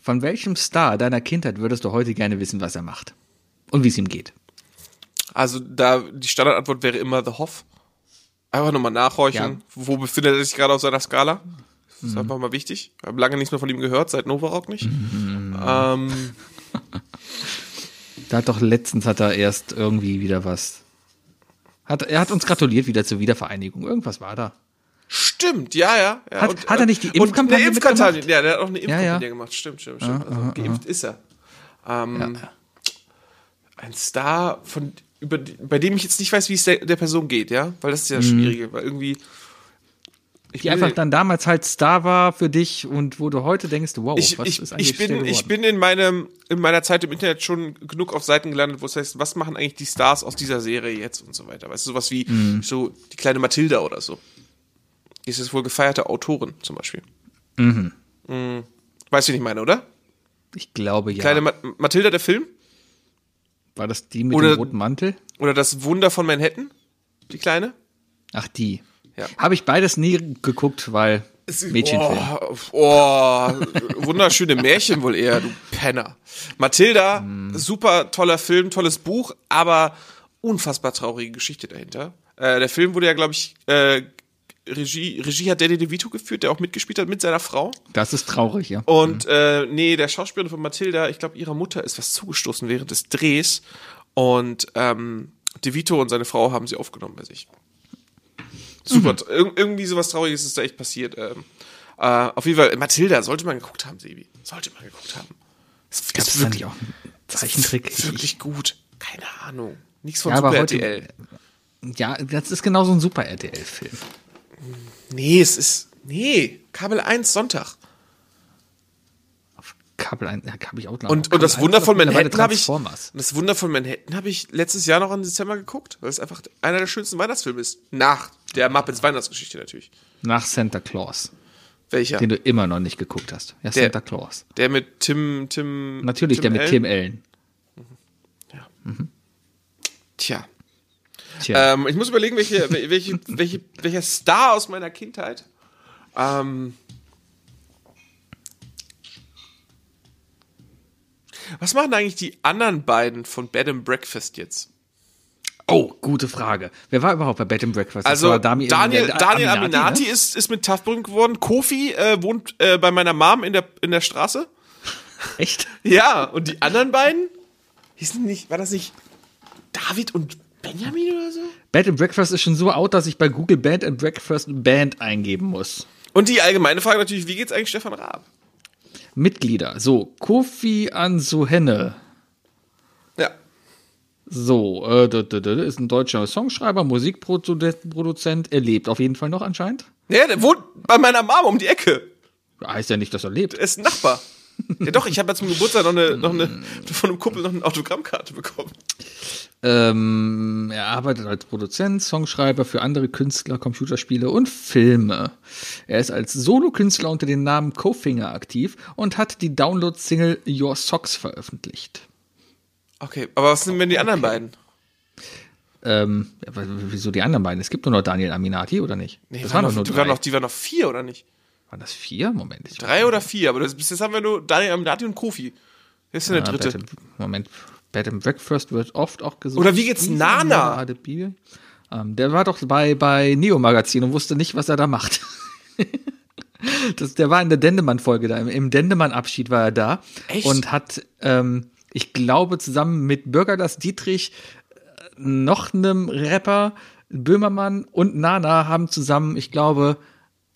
von welchem Star deiner Kindheit würdest du heute gerne wissen, was er macht? Und wie es ihm geht? Also da die Standardantwort wäre immer The Hoff. Einfach nochmal nachhorchen, Ja. Mhm. wo befindet er sich gerade auf seiner Skala. Das ist einfach mal wichtig. Wir haben lange nichts mehr von ihm gehört, seit Novarock nicht. Mhm. Ähm, Da hat doch letztens hat er erst irgendwie wieder was. Hat, er hat uns gratuliert wieder zur Wiedervereinigung. Irgendwas war da. stimmt, ja, ja. ja. Hat- hat er nicht die und Impfkampagne eine Impfkampagne, ja, der hat auch eine Ja, Impfkampagne ja. gemacht. Stimmt, stimmt, stimmt. also geimpft ist er. Ähm, Ein Star, von, über, bei dem ich jetzt nicht weiß, wie es der, der Person geht, ja? Weil das ist ja das Schwierige, weil irgendwie. Ich Mhm. Die einfach dann damals halt Star war für dich und wo du heute denkst, wow, ich, was ich, ist eigentlich ich, bin, ich bin in, meinem, in meiner Zeit im Internet schon genug auf Seiten gelandet, wo es heißt, was machen eigentlich die Stars aus dieser Serie jetzt und so weiter. Weißt du, sowas wie Mhm. so die kleine Mathilda oder so. Die ist jetzt wohl gefeierte Autorin zum Beispiel. Mhm. Weißt du, wie ich meine, oder? Ich glaube ja. Kleine Ma Mathilda, der Film? War das die mit Oder- dem roten Mantel? Oder das Wunder von Manhattan? Die kleine? Ach, die. Ja. Habe ich beides nie geguckt, weil Mädchenfilm. Oh, oh, wunderschöne Märchen wohl eher, du Penner. Mathilda, Mhm. super toller Film, tolles Buch, aber unfassbar traurige Geschichte dahinter. Äh, der Film wurde ja, glaube ich, äh, Regie, Regie hat Danny DeVito geführt, der auch mitgespielt hat mit seiner Frau. Das ist traurig, ja. Und äh, nee, der Schauspielerin von Mathilda, ich glaube, ihrer Mutter ist was zugestoßen während des Drehs. Und ähm, DeVito und seine Frau haben sie aufgenommen bei sich. Super. Ir irgendwie sowas Trauriges ist da echt passiert. Ähm, äh, auf jeden Fall, Mathilda sollte man geguckt haben, Sebi. Sollte man geguckt haben. Es Gab es da nicht auch einen Zeichentrick? ist wirklich gut. Keine Ahnung. Nichts von Ja, aber Super heute- RTL. Ja, das ist genau so ein super RTL-Film. Nee, es ist. Nee, Kabel 1 Sonntag. Kabel 1, ja, habe ich auch Und, und das Wunder von Manhattan habe ich. Das Wunder von Manhattan habe ich letztes Jahr noch im Dezember geguckt, weil es einfach einer der schönsten Weihnachtsfilme ist. Nach der Muppets Weihnachtsgeschichte natürlich. Nach Santa Claus, Welcher? den du immer noch nicht geguckt hast. Ja, Der- Santa Claus. Der mit Tim, Tim. Natürlich, der mit Allen? Tim Allen. Tja. Tja, Ähm, ich muss überlegen, welche, welche, welche, welcher Star aus meiner Kindheit. Ähm, was machen eigentlich die anderen beiden von Bed and Breakfast jetzt? Oh, gute Frage. Wer war überhaupt bei Bed and Breakfast? Das Also Daniel, der- Daniel, Aminati, ne? ist, ist mit TAF berühmt geworden. Kofi äh, wohnt äh, bei meiner Mom in der, in der Straße. Echt? Ja, und die anderen beiden? Hießen nicht, war das nicht David und Benjamin oder so? Bed and Breakfast ist schon so out, dass ich bei Google Bed and Breakfast Band eingeben muss. Und die allgemeine Frage natürlich, wie geht's eigentlich Stefan Raab? Mitglieder. So, Kofi Ansuhenne. Ja. So, äh, ist ein deutscher Songschreiber, Musikproduzent. Er lebt auf jeden Fall noch anscheinend. Ja, der wohnt bei meiner Mom um die Ecke. Heißt ja nicht, dass er lebt. Er ist ein Nachbar. Ja doch, ich habe ja zum Geburtstag noch eine, noch eine, von einem Kumpel noch eine Autogrammkarte bekommen. Ähm, er arbeitet als Produzent, Songschreiber für andere Künstler, Computerspiele und Filme. Er ist als Solokünstler unter dem Namen Cofinger aktiv und hat die Download-Single Your Socks veröffentlicht. Okay, aber was sind denn die anderen beiden? Ähm, wieso die anderen beiden? Es gibt nur noch Daniel Aminati, oder nicht? Nee, das waren waren noch, nur waren drei. noch, die waren noch vier, oder nicht? Waren das vier? Moment. Ich Drei oder vier, aber das, bis jetzt haben wir nur Daniel Aminati und Kofi. Wer ist denn der Ja, dritte? Bed and, Moment. Bed and Breakfast wird oft auch gesucht. Oder wie geht's Lisa Nana? Ähm, der war doch bei, bei Neo Magazin und wusste nicht, was er da macht. das, der war in der Dendemann-Folge da. Im, im Dendemann-Abschied war er da. Echt? Und hat, ähm, ich glaube, zusammen mit Bürger das Dietrich, äh, noch einem Rapper, Böhmermann und Nana haben zusammen, ich glaube,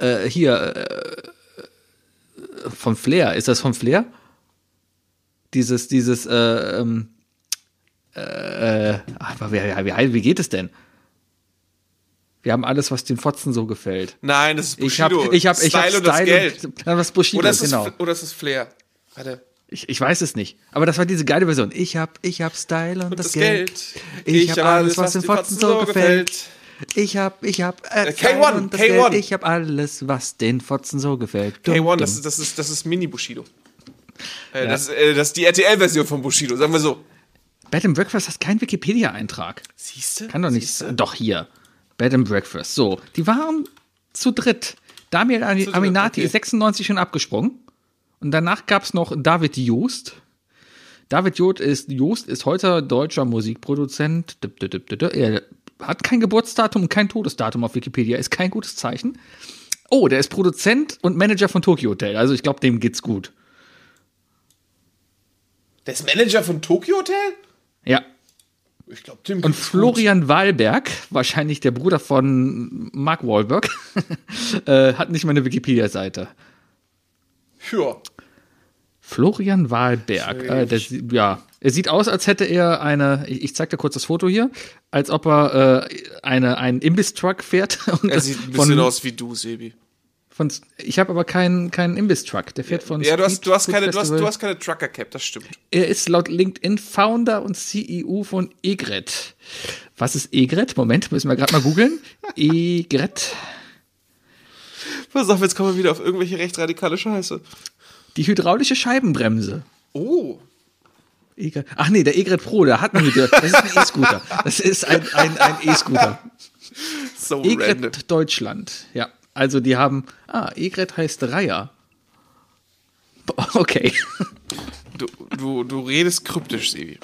äh, hier, äh, von Flair. Ist das von Flair? Dieses, dieses, äh, ähm, äh, aber wie, wie, wie geht es denn? Wir haben alles, was den Fotzen so gefällt. Nein, das ist Ich habe Bushido. ich hab, ich hab Style und das Geld. Und, ja, was Bushido, Oder ist, genau. das, oder ist das Flair? Warte. Ich, ich weiß es nicht. Aber das war diese geile Version. Ich hab, ich hab Style und, Und das, Geld. Ich, Ich, hab alles, was den den Fotzen so gefällt. Ich hab, ich hab äh, K1, Style und das K1. Geld. Ich hab alles, was den Fotzen so gefällt. Dum, K1, dum. das ist, das ist, das ist Mini-Bushido. Äh, das, ist, äh, das ist die RTL-Version von Bushido, sagen wir so. Bed and Breakfast hat keinen Wikipedia-Eintrag. Siehst du? Kann doch nicht. Doch, hier. Bed and Breakfast. So, die waren zu dritt. Damiel Ami- dritt, Aminati okay. ist 96 schon abgesprungen. Und danach gab es noch David Joost. David Joost ist, Joost ist heute deutscher Musikproduzent. Er hat kein Geburtsdatum und kein Todesdatum auf Wikipedia. Ist kein gutes Zeichen. Oh, der ist Produzent und Manager von Tokyo Hotel. Also ich glaube, dem geht's gut. Der ist Manager von Tokyo Hotel? Ja. Ich glaube, dem Und geht's gut. Florian Wahlberg, wahrscheinlich der Bruder von Mark Wahlberg, äh, hat nicht mal eine Wikipedia-Seite. Ja. Florian Wahlberg, äh, der, ja, er sieht aus, als hätte er eine, ich, ich zeig dir kurz das Foto hier, als ob er äh, eine, einen Imbiss-Truck fährt. Er sieht ein von, bisschen aus wie du, Sebi. Von, ich habe aber keinen, keinen Imbiss-Truck, der fährt von Ja, du hast, du hast keine, du hast, du hast keine Trucker-Cap, das stimmt. Er ist laut LinkedIn Founder und CEO von Egret. Was ist Egret? Moment, müssen wir gerade mal googeln. Egret. Pass auf, jetzt kommen wir wieder auf irgendwelche rechtsradikale Scheiße. Die hydraulische Scheibenbremse. Oh. Egret. Ach nee, der Egret Pro, der hat man wieder. Das ist ein E-Scooter. Das ist ein, ein, ein E-Scooter. So random. Egret Deutschland. Ja. Also die haben. Ah, Egret heißt Reiher. Okay. Du, du, du redest kryptisch, Sebi.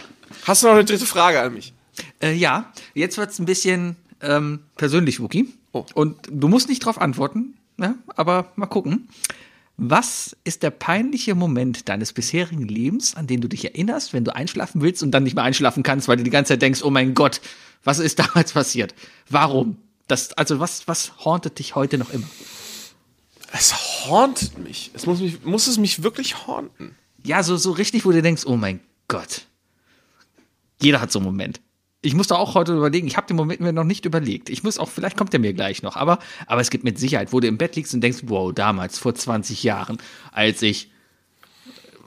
Hast du noch eine dritte Frage an mich? Äh, ja, jetzt wird's ein bisschen ähm, persönlich, Wookie. Oh. Und du musst nicht drauf antworten, ja, aber mal gucken. Was ist der peinliche Moment deines bisherigen Lebens, an den du dich erinnerst, wenn du einschlafen willst und dann nicht mehr einschlafen kannst, weil du die ganze Zeit denkst, oh mein Gott, was ist damals passiert? Warum? Das, also was, was hauntet dich heute noch immer? Es hauntet mich. Es muss, mich, muss es mich wirklich haunten? Ja, so, so richtig, wo du denkst, oh mein Gott. Jeder hat so einen Moment. Ich musste auch heute überlegen, ich habe den Moment mir noch nicht überlegt. Ich muss auch, vielleicht kommt der mir gleich noch, aber, aber es gibt mit Sicherheit, wo du im Bett liegst und denkst, wow, damals, vor 20 Jahren, als ich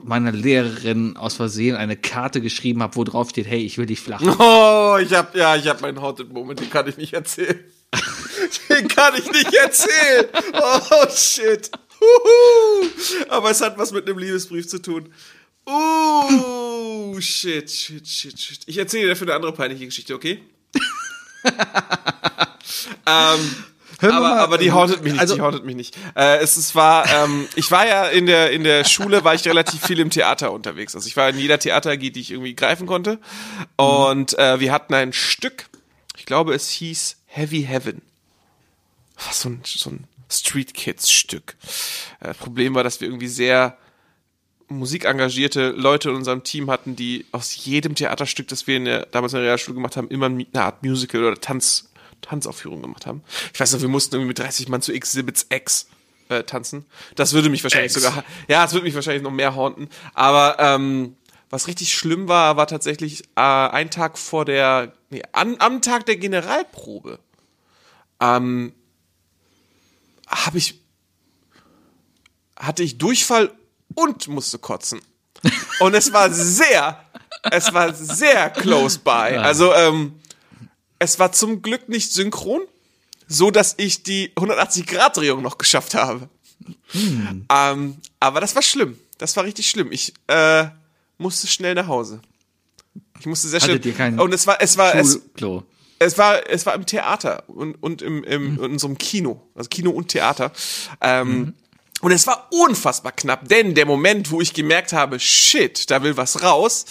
meiner Lehrerin aus Versehen eine Karte geschrieben habe, wo drauf steht, hey, ich will dich flach. Oh, ich hab, ja, ich hab meinen Haunted Moment, den kann ich nicht erzählen. den kann ich nicht erzählen. Oh, shit. Huhu. Aber es hat was mit einem Liebesbrief zu tun. Uh, shit, shit, shit, shit. Ich erzähle dir dafür eine andere peinliche Geschichte, okay? ähm, aber, mal- aber die hauntet mich nicht, also- die hauntet mich nicht. Äh, es, es war, ähm, ich war ja in der, in der Schule, war ich relativ viel im Theater unterwegs. Also ich war in jeder Theater die ich irgendwie greifen konnte. Und äh, wir hatten ein Stück, Ich glaube, es hieß Heavy Heaven. Was so ein, so ein Street Kids Stück. Äh, Problem war, dass wir irgendwie sehr musikengagierte Leute in unserem Team hatten, die aus jedem Theaterstück, das wir in der, damals in der Realschule gemacht haben, immer eine Art Musical oder Tanz, Tanzaufführung gemacht haben. Ich weiß noch, wir mussten irgendwie mit 30 Mann zu Exhibits X äh, tanzen. Das würde mich wahrscheinlich X. sogar, ja, das würde mich wahrscheinlich noch mehr haunten. Aber ähm, was richtig schlimm war, war tatsächlich äh, ein Tag vor der, nee, an, am Tag der Generalprobe. Ähm, habe ich hatte ich Durchfall und musste kotzen. Und es war sehr, es war sehr close by. Also ähm, es war zum Glück nicht synchron, so dass ich die 180 Grad Drehung noch geschafft habe. Ähm, aber das war schlimm. Das war richtig schlimm. Ich äh, musste schnell nach Hause. Ich musste sehr schnell. Hattet ihr kein und es war, es war, es, es war, es war im Theater und, und im, im, in unserem Kino, also Kino und Theater. Ähm, Und es war unfassbar knapp, denn der Moment, wo ich gemerkt habe, shit, da will was raus,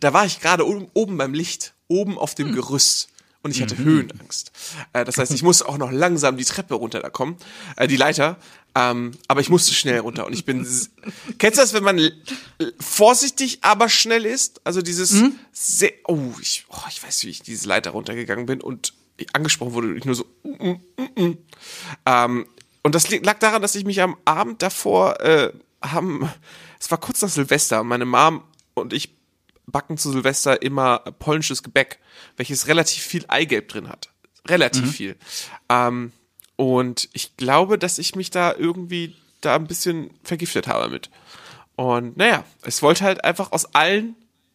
da war ich gerade oben, beim Licht, oben auf dem Gerüst. Und ich hatte Höhenangst. Äh, das heißt, ich musste auch noch langsam die Treppe runter da kommen, äh, die Leiter. Ähm, aber ich musste schnell runter. Und ich bin. Kennst du das, wenn man vorsichtig, aber schnell ist? Also dieses sehr. Oh ich, oh, ich weiß, wie ich diese Leiter runtergegangen bin und angesprochen wurde und ich nur so. mm, mm, mm, mm. Ähm, und das lag daran, dass ich mich am Abend davor äh, haben. Es war kurz nach Silvester. Meine Mom und ich backen zu Silvester immer polnisches Gebäck, welches relativ viel Eigelb drin hat. Relativ viel. Ähm, und ich glaube, dass ich mich da irgendwie da ein bisschen vergiftet habe mit. Und naja, es wollte halt einfach aus allen,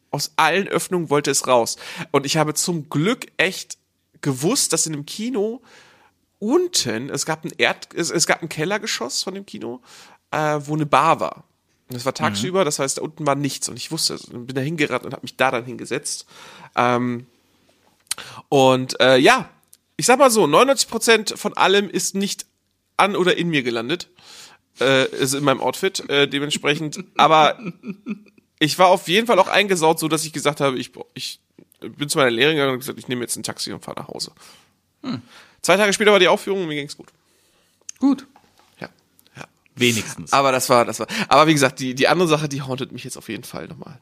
aus allen Öffnungen wollte es raus. Und ich habe zum Glück echt gewusst, dass in dem Kino unten, es gab ein Erd, es, es gab ein Kellergeschoss von dem Kino, äh, wo eine Bar war. Und es war tagsüber, das heißt, da unten war nichts. Und ich wusste es und bin da hingerannt und habe mich da dann hingesetzt. Ähm, und äh, ja, ich sag mal so, 99% von allem ist nicht an oder in mir gelandet. Äh, ist in meinem Outfit, äh, dementsprechend. Aber ich war auf jeden Fall auch eingesaut, so dass ich gesagt habe, ich, ich bin zu meiner Lehrerin gegangen und gesagt, ich nehme jetzt ein Taxi und fahre nach Hause. Zwei Tage später war die Aufführung und mir ging's gut. Gut. Ja. ja. Wenigstens. Aber das war, das war. Aber wie gesagt, die, die andere Sache, die hauntet mich jetzt auf jeden Fall nochmal.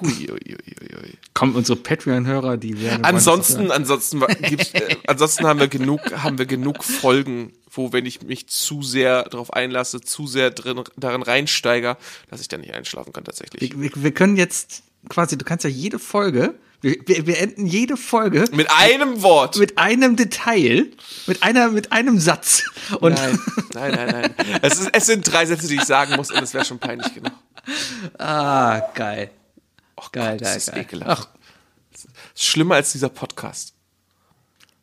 Hui, ui, ui, ui, ui. Kommen unsere Patreon-Hörer, die werden. Ansonsten, ansonsten, äh, ansonsten haben wir genug, haben wir genug Folgen, wo wenn ich mich zu sehr darauf einlasse, zu sehr drin, darin reinsteiger, dass ich dann nicht einschlafen kann tatsächlich. Wir, wir, wir können jetzt quasi, du kannst ja jede Folge, wir, wir, wir enden jede Folge Mit einem Wort. mit einem Detail, mit einer, mit einem Satz. Und Nein, nein, nein, nein. Es, ist, es sind drei Sätze, die ich sagen muss und es wäre schon peinlich genug. ah, geil. Oh Geil, Gott, das geil, ist geil. ekelhaft. Es ist schlimmer als dieser Podcast.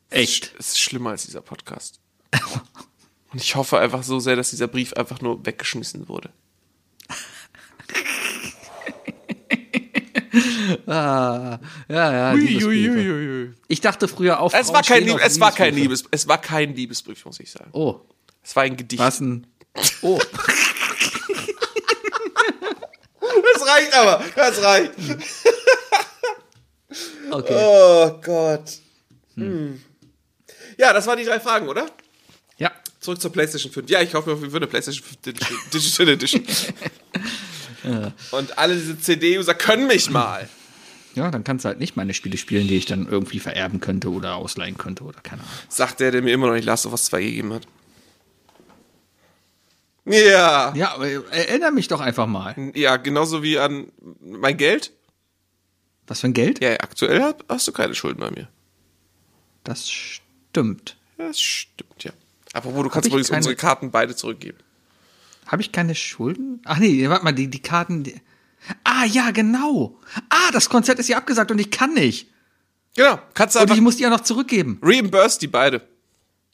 Echt. Es ist schlimmer als dieser Podcast. Und ich hoffe einfach so sehr, dass dieser Brief einfach nur weggeschmissen wurde. Ah, ja, ja. Liebesbriefe. Ich dachte früher auf. Es war kein, Lieb es war kein Liebes, es war kein Liebesbrief, muss ich sagen. Oh, Es war ein Gedicht. was ein. Oh, Das reicht aber, das reicht. okay. Oh Gott. Hm. Ja, das waren die drei Fragen, oder? Ja. Zurück zur PlayStation 5. Ja, ich hoffe, wir würden eine PlayStation 5 Digital, Digital Und alle diese CD-User können mich mal. Ja, dann kannst du halt nicht meine Spiele spielen, die ich dann irgendwie vererben könnte oder ausleihen könnte oder keine Ahnung. Sagt der, der mir immer noch nicht Last of Us 2 gegeben hat. Ja. Ja, aber erinnere mich doch einfach mal. Ja, genauso wie an mein Geld. Was für ein Geld? Ja, aktuell hast, du keine Schulden bei mir. Das stimmt. Das stimmt, ja. Apropos, du kannst ich übrigens unsere Karten beide zurückgeben. Habe ich keine Schulden? Ach nee, warte mal, die, die Karten. Die ah, ja, genau. Ah, das Konzert ist ja abgesagt und ich kann nicht. Genau, kannst du Und einfach ich muss die ja noch zurückgeben. reimburse die beide.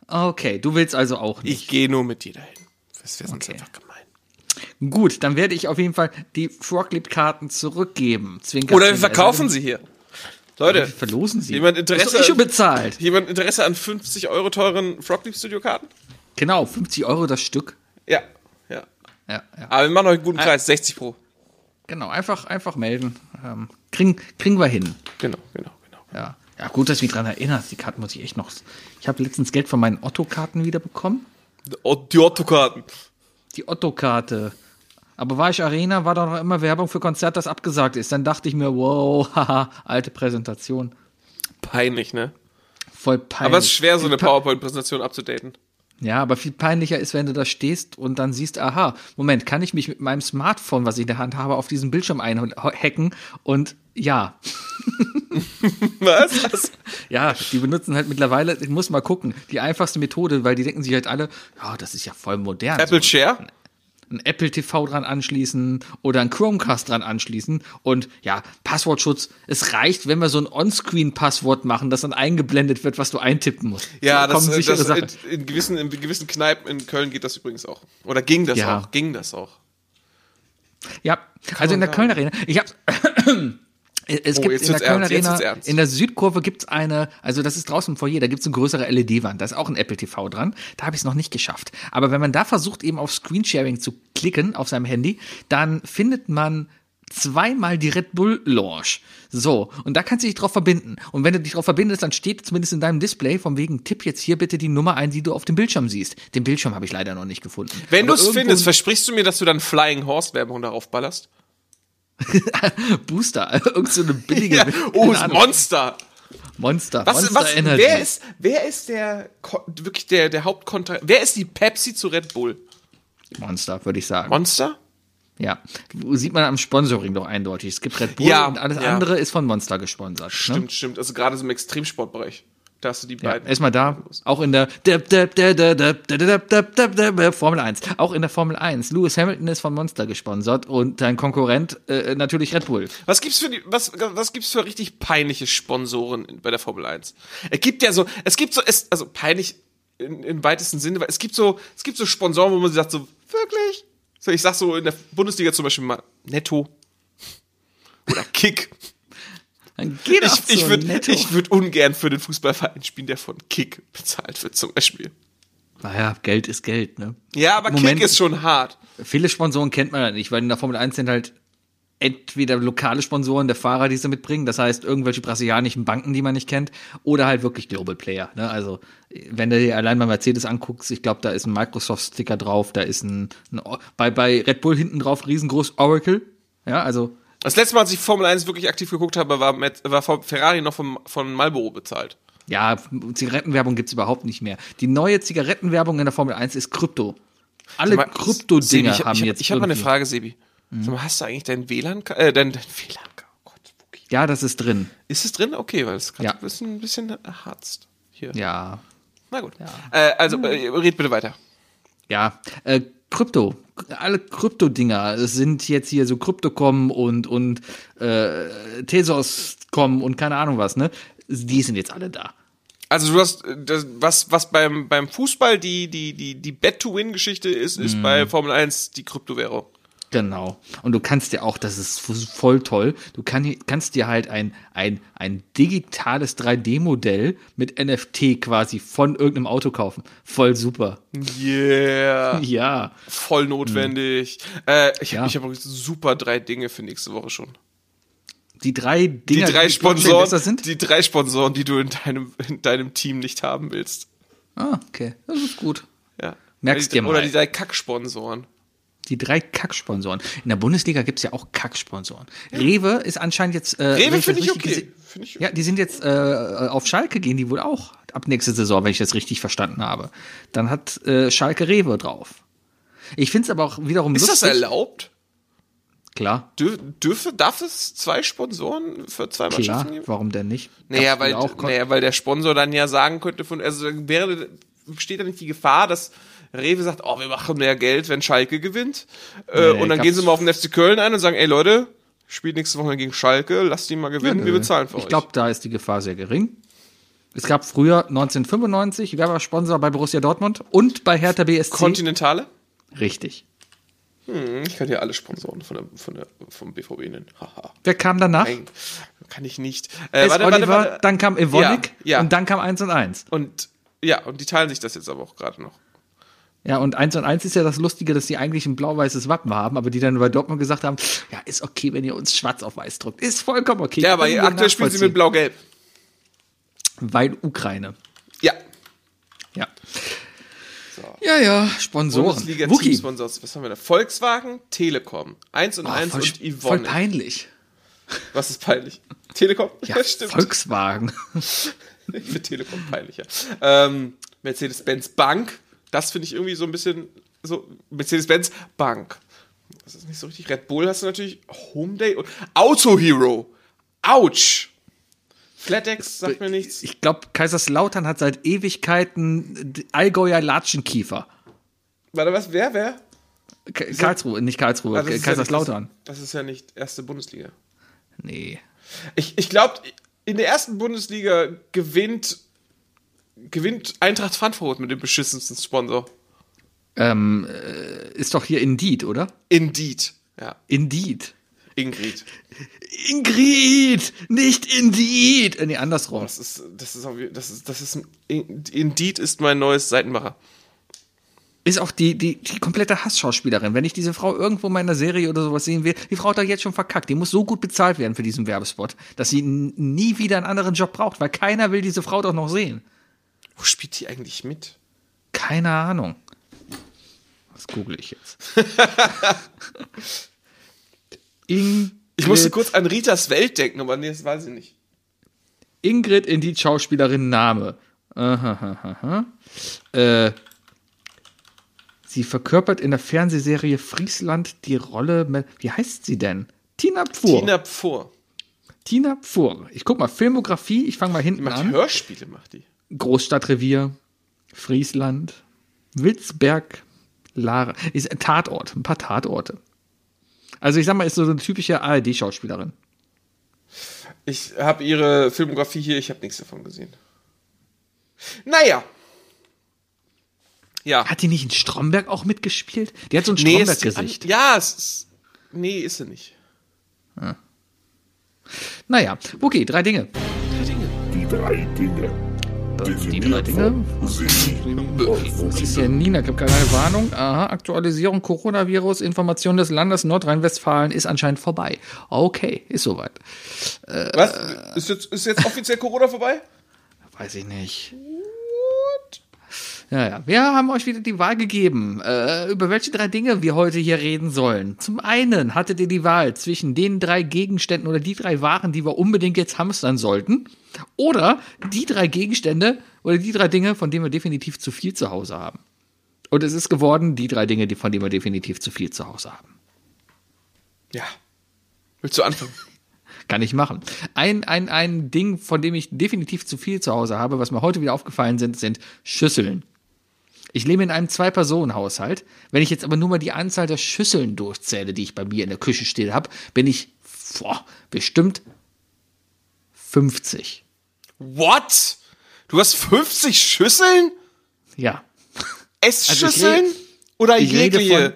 Okay, du willst also auch nicht. Ich gehe nur mit dir dahin. Das wäre sonst Okay. einfach gemein. Gut, dann werde ich auf jeden Fall die Froglip-Karten zurückgeben. Zwinker, Oder wir verkaufen Also, sie hier. Wir Leute, verlosen sie. Jemand Interesse schon an- bezahlt. jemand Interesse an 50 Euro teuren Frogleaf Studio Karten? Genau, 50 Euro das Stück. Ja, ja. Aber wir machen euch einen guten Preis, 60 pro. Genau, einfach, einfach melden. Ähm, kriegen, kriegen wir hin. Genau, genau, genau. Ja. Ja, gut, dass du mich dran erinnerst. Die Karten muss ich echt noch. Ich habe letztens Geld von meinen Otto-Karten wieder bekommen. Oh, die Otto-Karten. Die Otto-Karte. Aber war ich Arena, war da noch immer Werbung für Konzert, das abgesagt ist. Dann dachte ich mir, wow, haha, alte Präsentation. Peinlich, ne? Voll peinlich. Aber es ist schwer, so eine PowerPoint-Präsentation abzudaten. Ja, aber viel peinlicher ist, wenn du da stehst und dann siehst, aha, Moment, kann ich mich mit meinem Smartphone, was ich in der Hand habe, auf diesen Bildschirm einhacken und ja, Was? Was? ja, die benutzen halt mittlerweile, ich muss mal gucken, die einfachste Methode, weil die denken sich halt alle, ja, das ist ja voll modern. Apple so, Share? Ein Apple TV dran anschließen oder ein Chromecast dran anschließen und ja, Passwortschutz, es reicht, wenn wir so ein On-Screen-Passwort machen, das dann eingeblendet wird, was du eintippen musst. Ja, das, äh, sichere das Sache. in, gewissen, in gewissen Kneipen in Köln geht das übrigens auch. Oder ging das Ja. auch? Ging das auch? Ja, also in der man Köln Arena. Ich hab's. Es Oh, gibt in der Köln Arena, in der Südkurve gibt's eine, also das ist draußen im Foyer, da gibt's eine größere LED-Wand, da ist auch ein Apple TV dran. Da habe ich es noch nicht geschafft. Aber wenn man da versucht, eben auf Screensharing zu klicken auf seinem Handy, dann findet man zweimal die Red Bull Launch. So, und da kannst du dich drauf verbinden. Und wenn du dich drauf verbindest, dann steht zumindest in deinem Display von wegen, tipp jetzt hier bitte die Nummer ein, die du auf dem Bildschirm siehst. Den Bildschirm habe ich leider noch nicht gefunden. Wenn du es findest, versprichst du mir, dass du dann Flying Horse Werbung darauf ballerst? Booster, irgend so eine billige Ja. Oh. Monster. Monster, Was, Monster was, Energy. wer ist, wer ist der, wirklich der, der Hauptkontra, wer ist die Pepsi zu Red Bull? Monster, würde ich sagen. Monster? ja. Sieht man am Sponsoring doch eindeutig. Es gibt Red Bull Ja, und alles ja. andere ist von Monster gesponsert. Stimmt, Ne? stimmt. Also gerade so im Extremsportbereich. Da hast du die beiden. Ja, erstmal da, auch in der Formel 1. Auch in der Formel 1. Lewis Hamilton ist von Monster gesponsert und dein Konkurrent äh, natürlich Red Bull. Was gibt's für die, was, was gibt's für richtig peinliche Sponsoren bei der Formel 1? Es gibt ja so, es gibt so, es, also peinlich im weitesten Sinne, weil es gibt so, es gibt so Sponsoren, wo man sagt so, wirklich? Ich sag so in der Bundesliga zum Beispiel mal Netto oder Kick. Dann geht Ich, doch ich so würde ich würd ungern für den Fußballverein spielen, der von Kick bezahlt wird, zum Beispiel. Naja, Geld ist Geld, ne? Ja, aber Moment. Kick ist schon hart. Viele Sponsoren kennt man ja nicht, weil in der Formel 1 sind halt entweder lokale Sponsoren der Fahrer, die sie mitbringen, das heißt irgendwelche brasilianischen Banken, die man nicht kennt, oder halt wirklich Global Player. Ne? Also wenn du dir allein mal Mercedes anguckst, ich glaube, da ist ein Microsoft-Sticker drauf, da ist ein, ein bei, bei Red Bull hinten drauf riesengroß Oracle. Ja, also Das letzte Mal, als ich Formel 1 wirklich aktiv geguckt habe, war, Met, war Ferrari noch vom, von Marlboro bezahlt. ja, Zigarettenwerbung gibt's überhaupt nicht mehr. Die neue Zigarettenwerbung in der Formel 1 ist Krypto. Alle Krypto-Dinger haben ich, jetzt Ich habe mal eine Frage, Sebi. Sag mal, hast du eigentlich dein WLAN, äh, dein, dein WLAN, oh Gott, Wookie. Ja, das ist drin. Ist es drin? Okay, weil es gerade Ja. ein bisschen, ein bisschen erharzt hier. Ja, Na gut. Äh, also, äh, red bitte weiter. Ja, äh, Krypto. Alle Krypto-Dinger sind jetzt hier so Kryptocom und, und äh, Tesos.com und keine Ahnung was, ne? Die sind jetzt alle da. Also du hast das, was was beim beim Fußball die die die die Bet to Win Geschichte ist, ist bei Formel 1 die Kryptowährung. Genau. Und du kannst dir auch, das ist voll toll, du kann, kannst dir halt ein, ein, ein digitales 3D-Modell mit NFT quasi von irgendeinem Auto kaufen. Voll super. Yeah. Ja. Voll notwendig. Äh, ich Ja. habe hab super drei Dinge für nächste Woche schon. Die drei Die Dinger, drei Sponsoren, besser sind? die drei Sponsoren, die du in deinem in deinem Team nicht haben willst. Ah, okay. Das ist gut. Ja. Merkst die, dir mal. Oder die drei Kacksponsoren. Die drei Kacksponsoren. In der Bundesliga gibt's ja auch Kacksponsoren. Rewe ist anscheinend jetzt. Äh, Rewe das finde ich okay. Finde ich Ja, die sind jetzt äh, auf Schalke gehen die wohl auch ab nächste Saison, wenn ich das richtig verstanden habe. Dann hat äh, Schalke Rewe drauf. Ich find's aber auch wiederum Ist das lustig. erlaubt? Klar, Dür, dürfe, darf es zwei Sponsoren für zwei klar. Mannschaften geben? Warum denn nicht? Naja, weil, naja, weil der Sponsor dann ja sagen könnte von, also wäre, besteht da nicht die Gefahr, dass Rewe sagt, oh, wir machen mehr Geld, wenn Schalke gewinnt. Äh, Nee, und dann gehen sie mal auf den FC Köln ein und sagen, ey Leute, spielt nächste Woche gegen Schalke, lasst die mal gewinnen, wir bezahlen für Ich euch. glaube, da ist die Gefahr sehr gering. Es gab früher 1995, wer war Sponsor bei Borussia Dortmund und bei Hertha BSC? Kontinentale? Richtig. Ich kann ja alle Sponsoren von der, von der, vom BVB nennen. Wer kam danach? Nein, kann ich nicht. Äh, S. Oliver, dann kam Evonik Ja, ja. und dann kam 1 und 1. Und ja, und die teilen sich das jetzt aber auch gerade noch. Ja, und 1 und 1 ist ja das Lustige, dass die eigentlich ein blau-weißes Wappen haben, aber die dann bei Dortmund gesagt haben, ja, ist okay, wenn ihr uns schwarz auf weiß drückt. Ist vollkommen okay. Ja, aber aktuell spielen sie mit Blau-Gelb. Weil Ukraine. Ja. Ja. Ja, ja, Sponsoren. Bundesliga. Teamsponsors. Was haben wir da? Volkswagen, Telekom. Eins und Oh, eins voll, und voll Yvonne. peinlich. Was ist peinlich? Telekom? Ja, stimmt. Volkswagen. Ich finde Telekom peinlicher. Ähm, Mercedes-Benz Bank. Das finde ich irgendwie so ein bisschen so. Mercedes-Benz Bank. Das ist nicht so richtig. Red Bull hast du natürlich. Home Day und Auto Hero. Autsch. FlatEx sagt mir nichts. Ich glaube, Kaiserslautern hat seit Ewigkeiten Allgäuer Latschenkiefer. Warte, was? Wer? Wer? K Karlsruhe, nicht Karlsruhe, Ah, das Kaiserslautern. Ja das, das ist ja nicht erste Bundesliga. Nee. Ich, ich glaube, in der ersten Bundesliga gewinnt, gewinnt Eintracht Frankfurt mit dem beschissensten Sponsor. Ähm, äh, ist doch hier Indeed, oder? Indeed. Ja, Indeed. Ingrid. Ingrid, nicht Indeed. Äh, Nee, andersrum. Das ist, das ist, auch, das ist, das ist, Indeed ist mein neues Seitenmacher. Ist auch die, die, die komplette Hassschauspielerin. Wenn ich diese Frau irgendwo mal in einer Serie oder sowas sehen will, die Frau hat da jetzt schon verkackt. Die muss so gut bezahlt werden für diesen Werbespot, dass sie nie wieder einen anderen Job braucht, weil keiner will diese Frau doch noch sehen. Wo spielt die eigentlich mit? Keine Ahnung. Was google ich jetzt? Ingrid, Ich musste kurz an Ritas Welt denken, aber nee, das weiß ich nicht. Ingrid in die Schauspielerin Name. Aha, aha, aha. Äh, sie verkörpert in der Fernsehserie Friesland die Rolle. mit- Wie heißt sie denn? Tina Pfuhr. Tina Pfuhr. Tina Pfuhr. Ich guck mal, Filmografie, ich fange mal Die hinten macht an. Hörspiele, macht die. Großstadtrevier, Friesland, Witzberg, Lara. Ist ein Tatort, ein paar Tatorte. Also ich sag mal, ist so eine typische ARD-Schauspielerin. Ich habe ihre Filmografie hier, ich habe nichts davon gesehen. Naja. Ja. Hat die nicht in Stromberg auch mitgespielt? Die hat so ein Nee, Stromberg-Gesicht. Ja, es ist. Nee, ist sie nicht. Naja, okay, drei Dinge. Die drei Dinge. Die drei Dinge. Was ist hier Nina? Gibt keine Warnung. Aha, Aktualisierung Coronavirus, Information des Landes Nordrhein-Westfalen ist anscheinend vorbei. Okay, ist soweit. Was? Ist jetzt, ist jetzt offiziell Corona vorbei? Weiß ich nicht. Ja, ja. Wir haben euch wieder die Wahl gegeben, äh, über welche drei Dinge wir heute hier reden sollen. Zum einen hattet ihr die Wahl zwischen den drei Gegenständen oder die drei Waren, die wir unbedingt jetzt hamstern sollten, oder die drei Gegenstände oder die drei Dinge, von denen wir definitiv zu viel zu Hause haben. Und es ist geworden, die drei Dinge, von denen wir definitiv zu viel zu Hause haben. Ja. Willst du anfangen? Kann ich machen. Ein, ein, ein Ding, von dem ich definitiv zu viel zu Hause habe, was mir heute wieder aufgefallen sind, sind Schüsseln. Ich lebe in einem Zwei-Personen-Haushalt. Wenn ich jetzt aber nur mal die Anzahl der Schüsseln durchzähle, die ich bei mir in der Küche stehen habe, bin ich boah, bestimmt 50. What? Du hast 50 Schüsseln? Ja. Essschüsseln? Also Oder ich jegliche?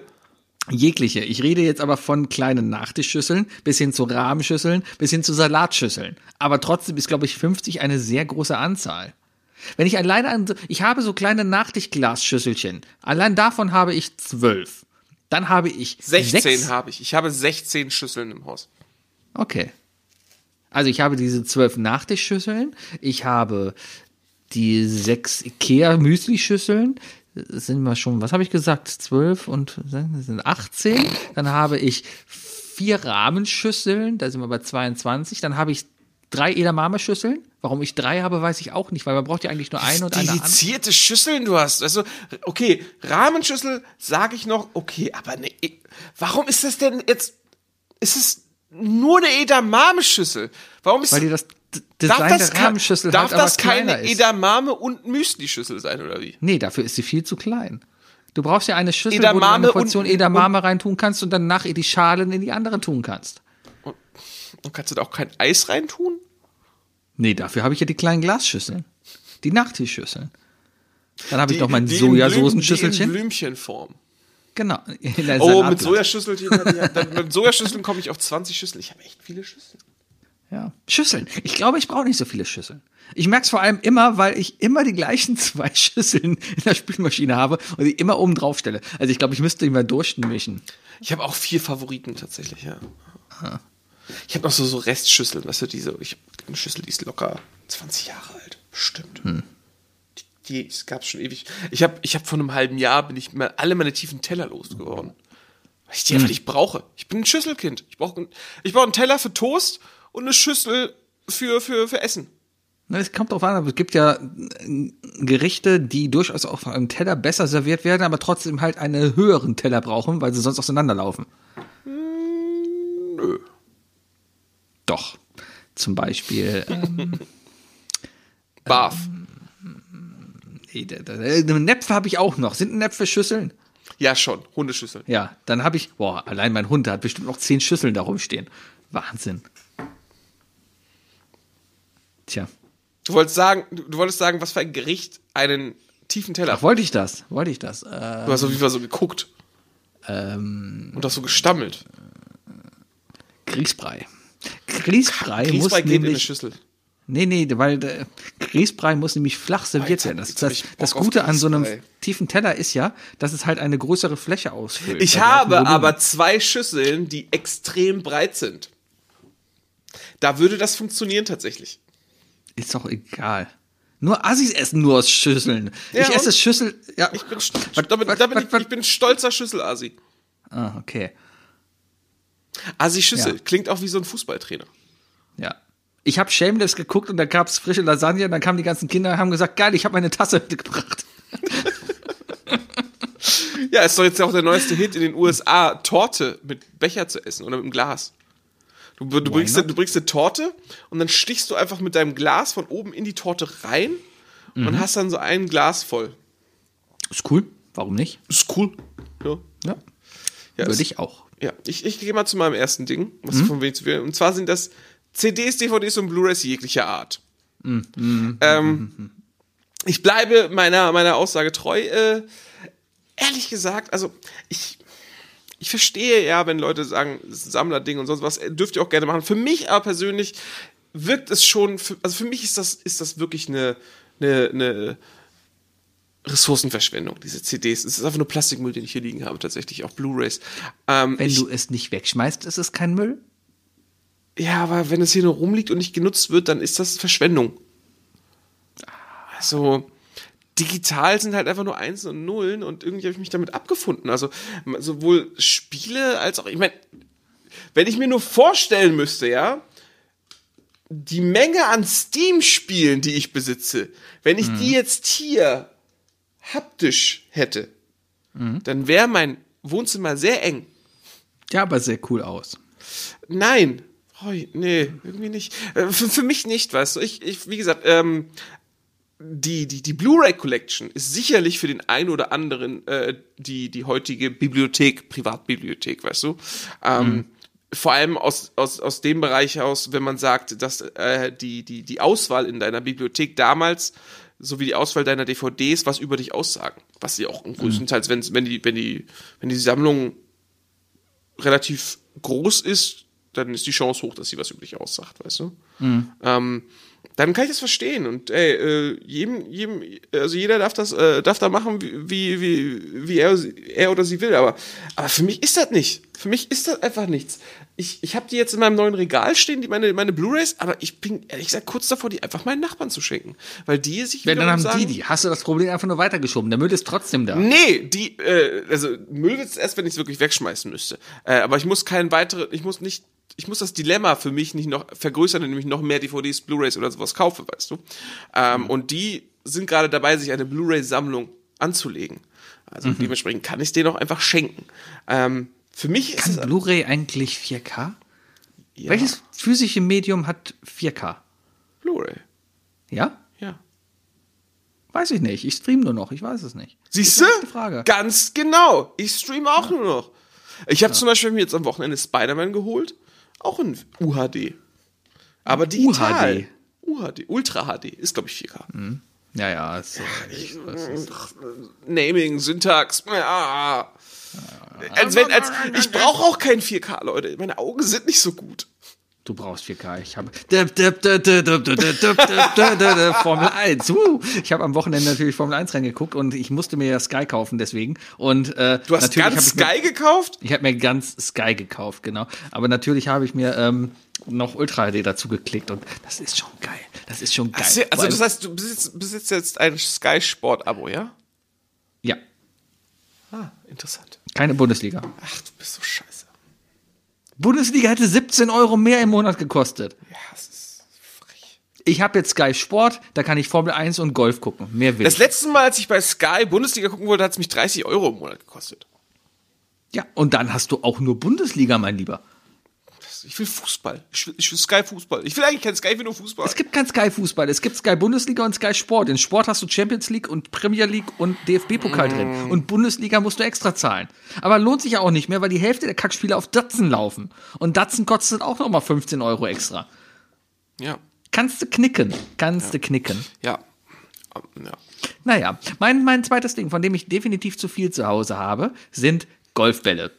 Jegliche. Ich rede jetzt aber von kleinen Nachtischschüsseln bis hin zu Rahmenschüsseln bis hin zu Salatschüsseln. Aber trotzdem ist, glaube ich, 50 eine sehr große Anzahl. Wenn ich alleine an, ich habe so kleine Nachtischglasschüsselchen. Allein davon habe ich zwölf. Dann habe ich 16 sechs. habe ich. Ich habe 16 Schüsseln im Haus. Okay. Also ich habe diese zwölf Nachtischschüsseln. Ich habe die sechs Ikea Müsli-Schüsseln. Das sind mal schon, was habe ich gesagt? Zwölf und sind 18. Dann habe ich vier Rahmenschüsseln. Da sind wir bei 22. Dann habe ich drei Edamame-Schüsseln. Warum ich drei habe, weiß ich auch nicht, weil man braucht ja eigentlich nur eine und eine andere. Dedizierte Schüsseln du hast. Also, okay, Rahmenschüssel sage ich noch, okay, aber ne, warum ist das denn jetzt, ist es nur eine Edamame-Schüssel? Warum ist Weil die das D- darf Design das, der Rahmenschüssel darf halt das keine ist. Edamame und Müsli-Schüssel sein, oder wie? Nee, dafür ist sie viel zu klein. Du brauchst ja eine Schüssel, wo Edamame du eine Portion und- Edamame reintun kannst und danach die Schalen in die andere tun kannst. Und kannst du da auch kein Eis reintun? Nee, dafür habe ich ja die kleinen Glasschüsseln. Die Nachtischschüsseln. Dann habe ich noch mein Sojasoßenschüsselchen. Die in Blümchenform. Genau. Oh, mit dann, mit Sojaschüsseln komme ich auf 20 Schüsseln. Ich habe echt viele Schüsseln. Ja. Schüsseln. Ich glaube, ich brauche nicht so viele Schüsseln. Ich merke es vor allem immer, weil ich immer die gleichen zwei Schüsseln in der Spülmaschine habe und die immer oben drauf stelle. Also ich glaube, ich müsste mal durchmischen. Ich habe auch vier Favoriten tatsächlich, ja. Ich habe noch so, so Restschüsseln, weißt du, diese, ich habe eine Schüssel, die ist locker 20 Jahre alt. Bestimmt. Die, die gab es schon ewig. Ich habe ich hab vor einem halben Jahr bin ich mal alle meine tiefen Teller losgeworden. Weil ich die einfach nicht brauche. Ich bin ein Schüsselkind. Ich brauche ich brauch einen Teller für Toast und eine Schüssel für, für, für Essen. Es kommt drauf an, aber es gibt ja äh, Gerichte, die durchaus auf einem Teller besser serviert werden, aber trotzdem halt einen höheren Teller brauchen, weil sie sonst auseinanderlaufen. Nö. Doch. Zum Beispiel, ähm, Barf. Nee, da- da- äh, Näpfe habe ich auch noch. Sind Näpfe Schüsseln? Ja, schon. Hundeschüsseln. Ja, dann habe ich, boah, allein mein Hund hat bestimmt noch zehn Schüsseln da rumstehen. Wahnsinn. Tja, Du wolltest sagen, du wolltest sagen, was für ein Gericht einen tiefen Teller. ach, wollte ich das? Wollte ich das? Äh, Du hast auf jeden Fall so geguckt. ähm, Und auch so gestammelt. Grießbrei. Grießbrei, muss Grießbrei geht in eine nämlich, Schüssel. Nee, nee, weil der Grießbrei muss nämlich flach serviert werden. Das, das, das Gute an so einem tiefen Teller ist ja, dass es halt eine größere Fläche ausfüllt. Ich habe aber zwei Schüsseln, die extrem breit sind. Da würde das funktionieren tatsächlich. Ist doch egal. Nur Assis essen nur aus Schüsseln. Ja, ich esse und? Schüssel. Ja. Ich bin, Was- da bin, was- da bin was- ich, ich bin stolzer Schüsselasi. Ah, okay. Asi-Schüssel Ja. klingt auch wie so ein Fußballtrainer. Ja. Ich habe Shameless geguckt und da gab's frische Lasagne und dann kamen die ganzen Kinder und haben gesagt, geil, ich habe meine Tasse mitgebracht. Ja, ist doch jetzt auch der neueste Hit in den USA, Torte mit Becher zu essen oder mit dem Glas. Du, du, bringst, du bringst eine Torte und dann stichst du einfach mit deinem Glas von oben in die Torte rein Mhm. und hast dann so ein Glas voll. Ist cool. Warum nicht? Ist cool. Ja. Ja. Ja, Würde ich auch. Ja, ich, ich gehe mal zu meinem ersten Ding, was Mhm. von wenig zu viel. Und zwar sind das CDs, DVDs und Blu-rays jeglicher Art. Mhm. Ähm, ich bleibe meiner, meiner Aussage treu. Äh, ehrlich gesagt, also ich, ich verstehe ja, wenn Leute sagen, das ist ein Sammlerding und sonst was, äh, dürft ihr auch gerne machen. Für mich aber persönlich wirkt es schon, für, also für mich ist das, ist das wirklich eine, eine, eine Ressourcenverschwendung, diese CDs. Es ist einfach nur Plastikmüll, den ich hier liegen habe, tatsächlich, auch Blu-Rays. Ähm, Wenn ich, du es nicht wegschmeißt, ist es kein Müll. Ja, aber wenn es hier nur rumliegt und nicht genutzt wird, dann ist das Verschwendung. Also, digital sind halt einfach nur Einsen und Nullen und irgendwie habe ich mich damit abgefunden. Also, sowohl Spiele als auch, ich meine, wenn ich mir nur vorstellen müsste, ja, die Menge an Steam-Spielen, die ich besitze, wenn ich die jetzt hier haptisch hätte, dann wäre mein Wohnzimmer sehr eng. Ja, aber sehr cool aus. Nein. Roy, nee, irgendwie nicht. Äh, Für, für mich nicht, weißt du. Ich, ich wie gesagt, ähm, die, die, die Blu-ray Collection ist sicherlich für den einen oder anderen äh, die, die heutige Bibliothek, Privatbibliothek, weißt du. Ähm, Vor allem aus, aus, aus dem Bereich aus, wenn man sagt, dass äh, die, die, die Auswahl in deiner Bibliothek damals sowie die Auswahl deiner DVDs was über dich aussagen. Was sie auch größtenteils, wenn, wenn die, wenn die, wenn die Sammlung relativ groß ist, dann ist die Chance hoch, dass sie was über dich aussagt, weißt du? Ähm, dann kann ich das verstehen und ey, äh, jedem, jedem, also jeder darf das, äh, darf da machen, wie, wie, wie er, er oder sie will, aber, aber für mich ist das nicht. Für mich ist das einfach nichts. Ich, ich habe die jetzt in meinem neuen Regal stehen, die meine, meine Blu-Rays, aber ich bin ehrlich gesagt kurz davor, die einfach meinen Nachbarn zu schenken, weil die sich Wenn, dann wiederum haben die sagen, die. Hast du das Problem einfach nur weitergeschoben. Der Müll ist trotzdem da. Nee, die, äh, also Müll wird's erst, wenn ich es wirklich wegschmeißen müsste. Äh, aber ich muss keinen weiteren, ich muss nicht, ich muss das Dilemma für mich nicht noch vergrößern, indem ich noch mehr DVDs, Blu-Rays oder sowas kaufe, weißt du. Ähm, Und die sind gerade dabei, sich eine Blu-ray-Sammlung anzulegen. Also dementsprechend kann ich denen auch einfach schenken. Ähm, für mich ist Kann Blu-ray eigentlich 4K? ja, Welches physische Medium hat 4K? Blu-ray. Ja? Ja. Weiß ich nicht. Ich stream nur noch. Ich weiß es nicht. Siehst du? Frage. Ganz genau. Ich streame auch nur noch. Ich habe zum Beispiel mir jetzt am Wochenende Spider-Man geholt. Auch in UHD. Aber digital. UHD. Ultra HD. Ist, glaube ich, 4K. Ja, ja. Ist, so. ich es. Naming, Syntax. Ja. Als wenn, als, ich brauche auch kein 4K, Leute. Meine Augen sind nicht so gut. Du brauchst 4K. Ich habe Formel 1. Uh, ich habe am Wochenende natürlich Formel 1 reingeguckt und ich musste mir ja Sky kaufen deswegen. Und äh, Du hast ganz ich mir- Sky gekauft? Ich habe mir ganz Sky gekauft, genau. Aber natürlich habe ich mir ähm, noch Ultra HD dazu geklickt und das ist schon geil. Das ist schon geil. Also, also das heißt, du besitzt, besitzt jetzt ein Sky Sport Abo, ja? ja, Ah, interessant. keine Bundesliga. Ach, du bist so scheiße. Bundesliga hätte 17 Euro mehr im Monat gekostet. Ja, das ist frech. Ich habe jetzt Sky Sport, da kann ich Formel 1 und Golf gucken. Mehr will Das ich. letzte Mal, als ich bei Sky Bundesliga gucken wollte, hat es mich 30 Euro im Monat gekostet. Ja, und dann hast du auch nur Bundesliga, mein Lieber. Ich will Fußball. Ich will, ich will Sky Fußball. Ich will eigentlich kein Sky, ich will nur Fußball. Es gibt kein Sky Fußball, es gibt Sky Bundesliga und Sky Sport. In Sport hast du Champions League und Premier League und DFB-Pokal drin. Und Bundesliga musst du extra zahlen. Aber lohnt sich ja auch nicht mehr, weil die Hälfte der Kackspiele auf Datsen laufen. Und Datsen kostet auch nochmal 15 Euro extra. ja, Kannst du knicken. Kannst du knicken. ja. Ja. Naja, mein, mein zweites Ding, von dem ich definitiv zu viel zu Hause habe, sind Golfbälle.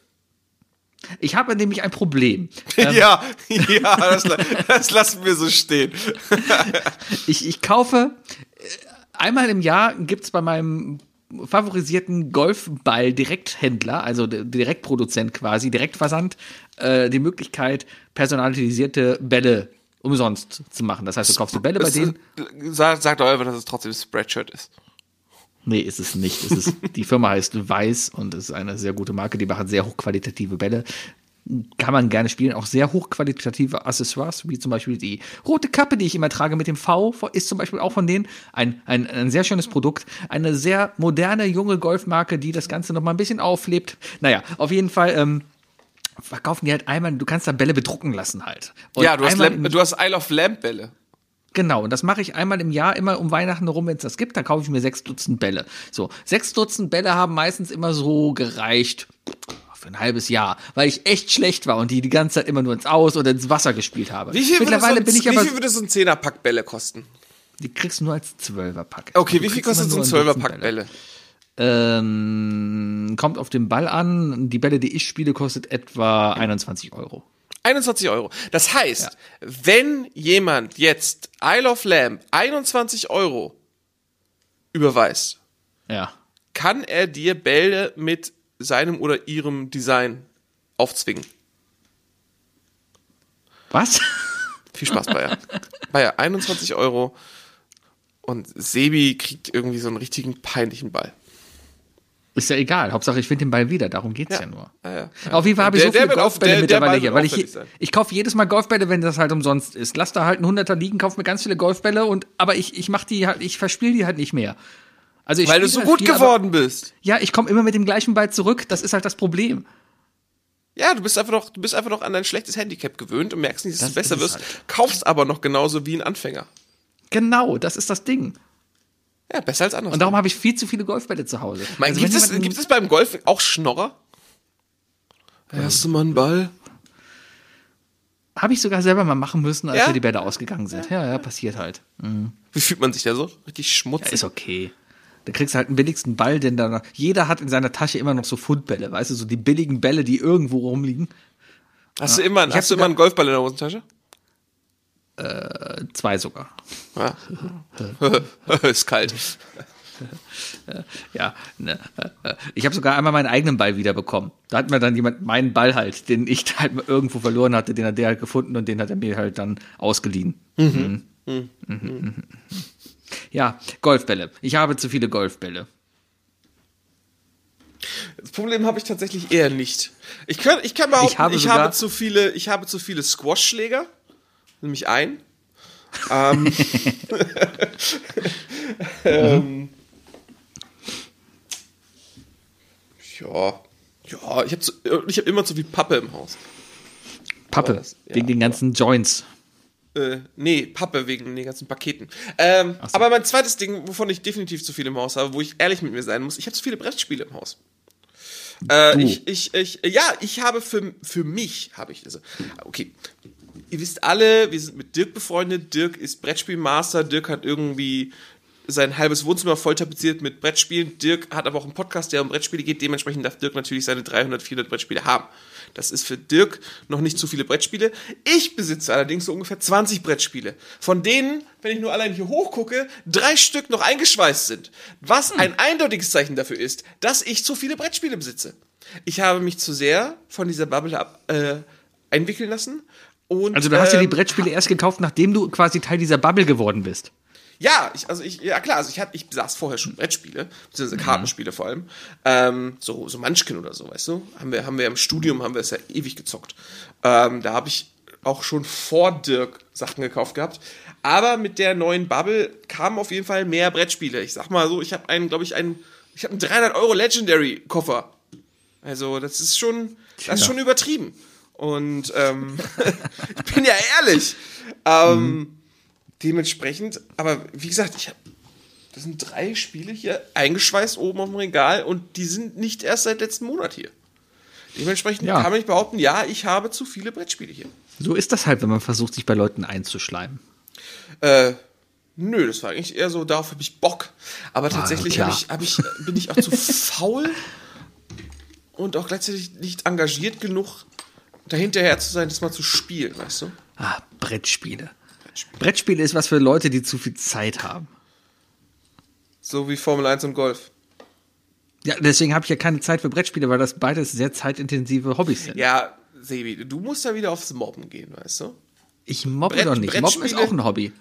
Ich habe nämlich ein Problem. Ähm, ja, ja, das, das lassen wir so stehen. Ich, ich kaufe äh, einmal im Jahr gibt's bei meinem favorisierten Golfball-Direkthändler, also Direktproduzent quasi, Direktversand, äh, die Möglichkeit, personalisierte Bälle umsonst zu machen. Das heißt, du kaufst die Bälle bei Es denen. ist- Sagt, sagt einfach, dass es trotzdem Spreadshirt ist. Nee, ist es nicht. Es ist, die Firma heißt Weiß und ist eine sehr gute Marke. Die machen sehr hochqualitative Bälle. Kann man gerne spielen. Auch sehr hochqualitative Accessoires, wie zum Beispiel die rote Kappe, die ich immer trage mit dem V, ist zum Beispiel auch von denen ein, ein, ein sehr schönes Produkt. Eine sehr moderne, junge Golfmarke, die das Ganze noch mal ein bisschen auflebt. Naja, auf jeden Fall, ähm, verkaufen die halt einmal, du kannst da Bälle bedrucken lassen halt. Und ja, du hast, Lamp, du hast Isle of Lamp Bälle. Genau, und das mache ich einmal im Jahr, immer um Weihnachten herum, wenn es das gibt, dann kaufe ich mir sechs Dutzend Bälle. So, sechs Dutzend Bälle haben meistens immer so gereicht für ein halbes Jahr, weil ich echt schlecht war und die die ganze Zeit immer nur ins Aus oder ins Wasser gespielt habe. Wie viel, Mittlerweile würde so, bin ich wie aber, viel würde so ein Zehnerpack Bälle kosten? die kriegst du nur als Zwölferpack. Okay, wie viel kostet so ein Zwölferpack Bälle? Ähm, kommt auf den Ball an. Die Bälle, die ich spiele, kostet etwa 21 Euro. 21 Euro. Das heißt, wenn jemand jetzt Isle of Lamp 21 Euro überweist, Ja. kann er dir Bälle mit seinem oder ihrem Design aufzwingen. Was? Viel Spaß, Bayer. Bayer, 21 Euro und Sebi kriegt irgendwie so einen richtigen peinlichen Ball. Ist ja egal. Hauptsache, ich finde den Ball wieder. Darum geht's ja, nur. Ja, ja, ja. Auf jeden Fall habe ich Der- so viele Golfbälle mittlerweile hier, weil ich, ich kaufe jedes Mal Golfbälle, wenn das halt umsonst ist. Lass da halt einen Hunderter liegen, kauf mir ganz viele Golfbälle und aber ich ich mach die halt, ich verspiele die halt nicht mehr. Also ich Weil du so halt gut viel, aber- geworden bist. Ja, ich komme immer mit dem gleichen Ball zurück. Das ist halt das Problem. Ja, du bist einfach noch, du bist einfach noch an dein schlechtes Handicap gewöhnt und merkst nicht, dass Das du besser wirst, halt. kaufst aber noch genauso wie ein Anfänger. Genau, das ist das Ding. Ja, besser als andersrum. Und darum habe ich viel zu viele Golfbälle zu Hause. Mein, Also gibt, es, gibt es beim Golf auch Schnorrer? Hast du mal einen Ball? Habe ich sogar selber mal machen müssen, als Ja? mir die Bälle ausgegangen sind. Ja, ja, passiert halt. Wie fühlt man sich da so? Richtig Ja, schmutzig. ist okay. Da kriegst du halt den billigsten Ball, denn da jeder hat in seiner Tasche immer noch so Fundbälle, weißt du, so die billigen Bälle, die irgendwo rumliegen. hast du immer, Ich hast du immer einen Golfball in der Hosentasche? Zwei sogar. Ja. ist kalt. Ja, ne. Ich habe sogar einmal meinen eigenen Ball wiederbekommen. Da hat mir dann jemand meinen Ball halt, den ich halt mal irgendwo verloren hatte, den hat der halt gefunden und den hat er mir halt dann ausgeliehen. Mhm. Mhm. Ja, Golfbälle. Ich habe zu viele Golfbälle. Das Problem habe ich tatsächlich eher nicht. Ich kann, ich kann behaupten, Ich habe ich habe zu viele, ich habe zu viele Squash-Schläger. Nämlich ein. Ähm, ähm, ja, ja, ich habe ich hab immer zu viel Pappe im Haus. Pappe, das- ja, wegen den ganzen Joints. Äh, nee, Pappe wegen den ganzen Paketen. Ähm, so. Aber mein zweites Ding, wovon ich definitiv zu viel im Haus habe, wo ich ehrlich mit mir sein muss, ich habe zu viele Brettspiele im Haus. Äh, Du. ich, ich, ich, ja, ich habe für, für mich, habe ich, also, okay. Ihr wisst alle, wir sind mit Dirk befreundet. Dirk ist Brettspielmaster. Dirk hat irgendwie sein halbes Wohnzimmer voll tapeziert mit Brettspielen. Dirk hat aber auch einen Podcast, der um Brettspiele geht. Dementsprechend darf Dirk natürlich seine 300, 400 Brettspiele haben. Das ist für Dirk noch nicht zu viele Brettspiele. Ich besitze allerdings so ungefähr 20 Brettspiele, von denen, wenn ich nur allein hier hochgucke, drei Stück noch eingeschweißt sind. Was ein eindeutiges Zeichen dafür ist, dass ich zu viele Brettspiele besitze. Ich habe mich zu sehr von dieser Bubble ab, äh, einwickeln lassen. Und, Also du hast ja die ähm, Brettspiele erst gekauft, nachdem du quasi Teil dieser Bubble geworden bist. Ja, ich, also ich, ja klar, also ich hatte, ich besaß vorher schon Brettspiele, beziehungsweise Kartenspiele vor allem. Ähm, so, so Munchkin oder so, weißt du? Haben wir, haben wir im Studium, haben wir es ja ewig gezockt. Ähm, da habe ich auch schon vor Dirk Sachen gekauft gehabt. Aber mit der neuen Bubble kamen auf jeden Fall mehr Brettspiele. Ich sag mal so, ich habe einen, glaube ich, einen, ich habe einen 300 Euro Legendary Koffer. Also das ist schon, das ist schon übertrieben. Und ähm, ich bin ja ehrlich. Ähm, Dementsprechend, aber wie gesagt, ich habe das sind drei Spiele hier eingeschweißt oben auf dem Regal und die sind nicht erst seit letzten Monat hier. Dementsprechend Ja. kann man nicht behaupten, ja, ich habe zu viele Brettspiele hier. So ist das halt, wenn man versucht, sich bei Leuten einzuschleimen. Äh, nö, das war eigentlich eher so, darauf habe ich Bock. Aber tatsächlich klar. hab ich, ich, bin ich auch zu faul und auch gleichzeitig nicht engagiert genug, dahinterher zu sein, das mal zu spielen, weißt du? Ah, Brettspiele. Brettspiele ist was für Leute, die zu viel Zeit haben. So wie Formel 1 und Golf. Ja, deswegen habe ich ja keine Zeit für Brettspiele, weil das beides sehr zeitintensive Hobbys sind. Ja, Sebi, du musst da wieder aufs Mobben gehen, weißt du? Ich mobbe Brett- doch nicht. Mobben ist Brettspiele- auch ein Hobby.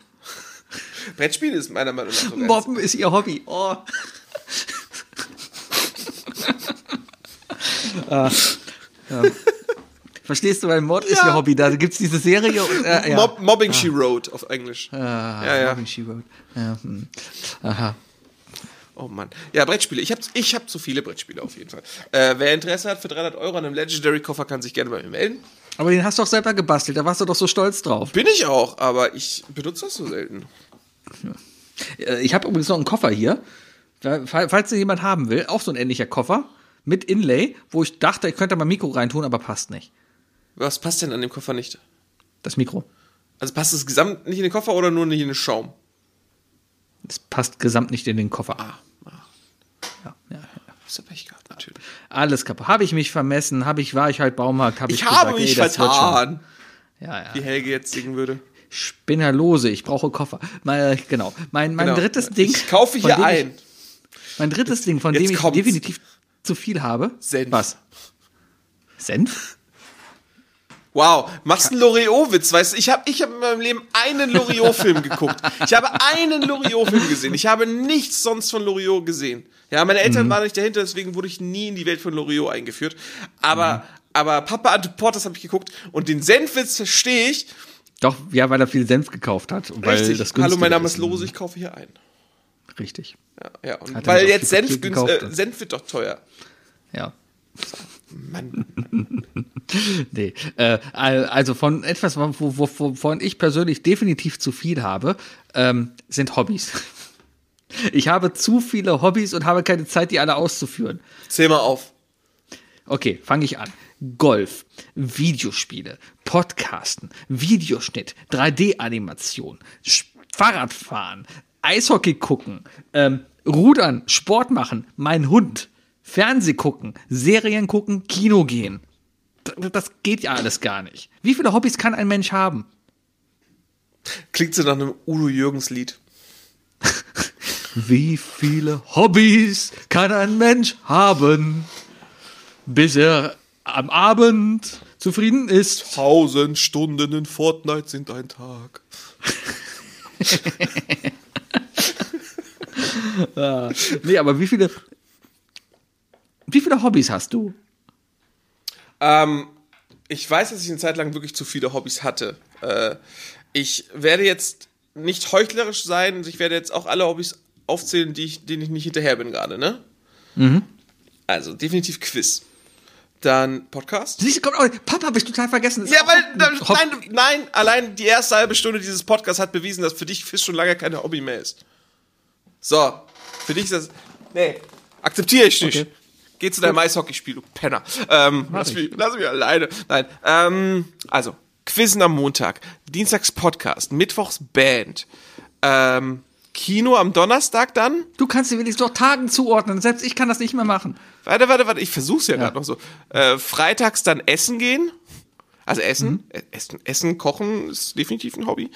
Brettspiele ist meiner Meinung nach sogar Mobben ist ihr Hobby. Oh. ah, ja. Verstehst du, weil Mod ist ihr Hobby. Da gibt's diese Serie. Äh, ja. Mob Mobbing She Wrote auf Englisch. Ah, ja, ja. Mobbing She Wrote. Ja, hm. Aha. Oh Mann. Ja, Brettspiele. Ich habe ich hab zu viele Brettspiele auf jeden Fall. Äh, wer Interesse hat für 300 Euro an einem Legendary-Koffer, kann sich gerne bei mir melden. Aber den hast du doch selber gebastelt. Da warst du doch so stolz drauf. Bin ich auch, aber ich benutze das so selten. Äh, Ich habe übrigens noch einen Koffer hier. Fa- Falls den jemand haben will, auch so ein ähnlicher Koffer mit Inlay, wo ich dachte, ich könnte mal Mikro reintun, aber passt nicht. Was passt denn an dem Koffer nicht? Das Mikro. Also passt das gesamt nicht in den Koffer oder nur nicht in den Schaum? Das passt gesamt nicht in den Koffer. Ah, ah. Ja, ja, ja. Hast du Pech gehabt, natürlich. Alles kaputt. Habe ich mich vermessen? Habe ich war ich halt Baumarkt? Habe ich, Ich habe gesagt, mich ey, vertan, Ja, ja. wie Helge jetzt singen würde. Spinnerlose. Ich brauche Koffer. Mein, genau. Mein, mein Genau. drittes Ding. Ich kaufe hier ein. Ich, mein drittes Ding, von Jetzt dem ich kommt's. definitiv zu viel habe. Senf. Was? Senf? Wow, machst einen Loriot-Witz, weißt du? Ich habe ich hab in meinem Leben einen Loriot-Film geguckt. Ich habe einen Loriot-Film gesehen. Ich habe nichts sonst von Loriot gesehen. Ja, meine Eltern waren nicht dahinter, deswegen wurde ich nie in die Welt von Loriot eingeführt. Aber, aber Papa Ante Portas habe ich geguckt und den Senfwitz verstehe ich. Doch, ja, weil er viel Senf gekauft hat. und Weil Richtig. das Hallo, mein Name ist Lose, ich kaufe hier ein. Richtig. Ja, ja. Und weil jetzt Senf, günst, äh? Senf wird doch teuer. Ja. Mann. Nee. Äh, also von etwas, wo, wo, wovon ich persönlich definitiv zu viel habe, ähm, sind Hobbys. Ich habe zu viele Hobbys und habe keine Zeit, die alle auszuführen. Zähl mal auf. Okay, fange ich an. Golf, Videospiele, Podcasten, Videoschnitt, 3D-Animation, Sch- Fahrradfahren, Eishockey gucken, ähm, Rudern, Sport machen, mein Hund, Fernseh gucken, Serien gucken, Kino gehen. Das geht ja alles gar nicht. Wie viele Hobbys kann ein Mensch haben? Klingt so nach einem Udo Jürgens Lied. Wie viele Hobbys kann ein Mensch haben, bis er am Abend zufrieden ist? Tausend Stunden in Fortnite sind ein Tag. Nee, aber wie viele. Wie viele Hobbys hast du? Ähm, ich weiß, dass ich eine Zeit lang wirklich zu viele Hobbys hatte. Äh, ich werde jetzt nicht heuchlerisch sein, und ich werde jetzt auch alle Hobbys aufzählen, die ich, denen ich nicht hinterher bin gerade, ne? Also definitiv Quiz. Dann Podcast. Siehst du, kommt auch, Papa, hab ich total vergessen. Das Ja, weil, nein, nein, allein die erste halbe Stunde dieses Podcasts hat bewiesen, dass für dich Quiz schon lange kein Hobby mehr ist. So, für dich ist das, nee, akzeptiere ich nicht. Okay. Geh zu deinem Eishockeyspiel, du Penner. Ähm, lass, ich. mich, lass mich alleine. Nein, ähm, also, Quizzen am Montag, Dienstags Podcast, Mittwochs Band, ähm, Kino am Donnerstag dann. Du kannst dir wenigstens doch Tagen zuordnen. Selbst ich kann das nicht mehr machen. Warte, warte, warte, ich versuch's ja, gerade noch so. Äh, freitags dann essen gehen. Also essen, äh, essen, essen, kochen ist definitiv ein Hobby.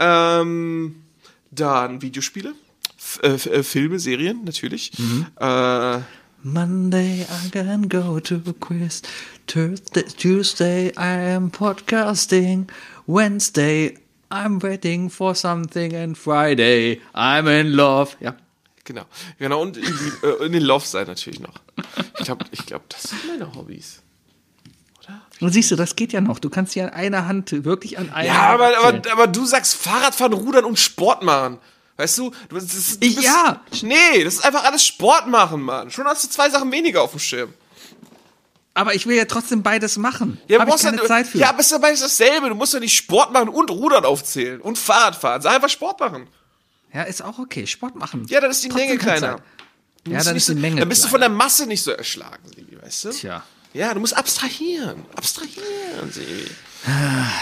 Ähm, dann Videospiele, F äh, äh, Filme, Serien natürlich. Äh, Monday I can go to a quiz. Tuesday, Tuesday I am podcasting. Wednesday I'm waiting for something and Friday I'm in love. Ja. genau, genau und in, äh, in Love sein natürlich noch. Ich glaube, ich glaub, das sind meine Hobbys. Und siehst du, das geht ja noch. Du kannst ja an einer Hand, wirklich an einer Ja, Hand aber, aber, aber du sagst Fahrradfahren, Rudern und Sport machen. Weißt du, du, das ist, du Ich- ja. Nee, das ist einfach alles Sport machen, Mann. Schon hast du zwei Sachen weniger auf dem Schirm. Aber ich will ja trotzdem beides machen. Ja, Habe ich keine ja, Zeit für. Ja, aber es ist dabei dasselbe. Du musst ja nicht Sport machen und Rudern aufzählen und Fahrrad fahren. Sag einfach Sport machen. Ja, ist auch okay. Sport machen. Ja, dann ist die Trotzdem Menge kleiner. Ja, dann ist die Menge Dann bist du kleiner. von der Masse nicht so erschlagen, weißt du? Tja. Ja, du musst abstrahieren. Abstrahieren, Sebi.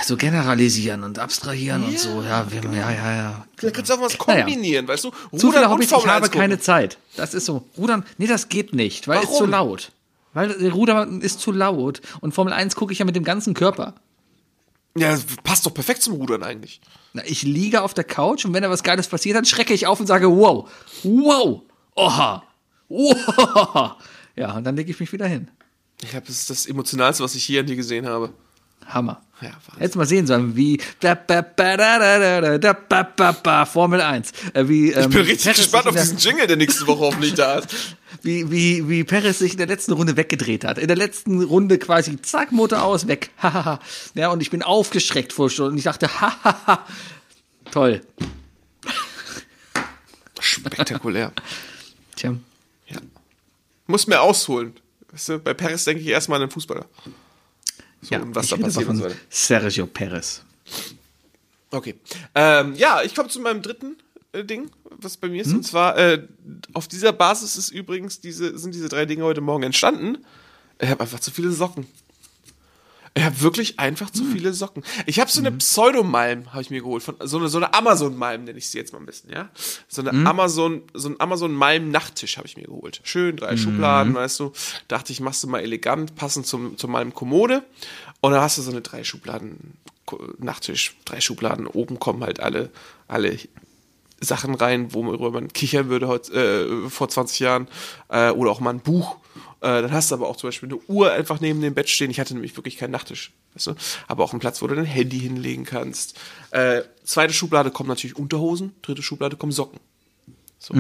So generalisieren und abstrahieren und so. Ja, wir, ja, ja, ja. Da kannst du auch was Naja. kombinieren, weißt du? Zu viele und Hobbys, ich habe 1 gucken. keine Zeit. Das ist so. Rudern, nee, das geht nicht, weil es zu laut. Weil äh, Rudern ist zu laut. Und Formel 1 gucke ich ja mit dem ganzen Körper. Ja, das passt doch perfekt zum Rudern eigentlich. Na, Ich liege auf der Couch und wenn da was Geiles passiert, dann schrecke ich auf und sage, wow, wow, oha, oha. Ja, und dann lege ich mich wieder hin. Ich glaube, das das Emotionalste, was ich hier an dir gesehen habe. Hammer. Ja. Jetzt mal sehen sollen, wie Formel 1. Äh, wie, ähm, Ich bin richtig Perez gespannt auf diesen Jingle, der nächste Woche hoffentlich da ist. wie, wie, wie Perez sich in der letzten Runde weggedreht hat. In der letzten Runde quasi, zack, Motor aus, weg. Ja, und ich bin aufgeschreckt vor Stunden. Und ich dachte, hahaha. Toll. Spektakulär. Tja. Ja. Muss mehr ausholen. Weißt du, bei Paris denke ich erstmal an den Fußballer. So, und was ich da passiert von so weiter. Sergio Perez. Okay. Ähm, ja, ich komme zu meinem dritten äh, Ding, was bei mir ist. Und zwar, äh, auf dieser Basis ist übrigens diese, sind diese drei Dinge heute Morgen entstanden. Ich habe einfach zu viele Socken. Ich habe wirklich einfach zu viele Socken. Ich habe so eine Pseudomalm, habe ich mir geholt. Von, so eine, so eine Amazon-Malm nenne ich sie jetzt mal ein bisschen, ja. So eine Amazon, so ein Amazon-Malm-Nachttisch habe ich mir geholt. Schön, drei Schubladen, weißt du. Dachte ich, machst du mal elegant, passend zum, zur Malm-Kommode. Und dann hast du so eine drei Schubladen Nachttisch, drei Schubladen. Oben kommen halt alle, alle Sachen rein, worüber man kichern würde heut, äh, vor 20 Jahren. Äh, oder auch mal ein Buch. Äh, dann hast du aber auch zum Beispiel eine Uhr einfach neben dem Bett stehen. Ich hatte nämlich wirklich keinen Nachttisch. Weißt du? Aber auch einen Platz, wo du dein Handy hinlegen kannst. Äh, zweite Schublade kommen natürlich Unterhosen. Dritte Schublade kommen Socken. So.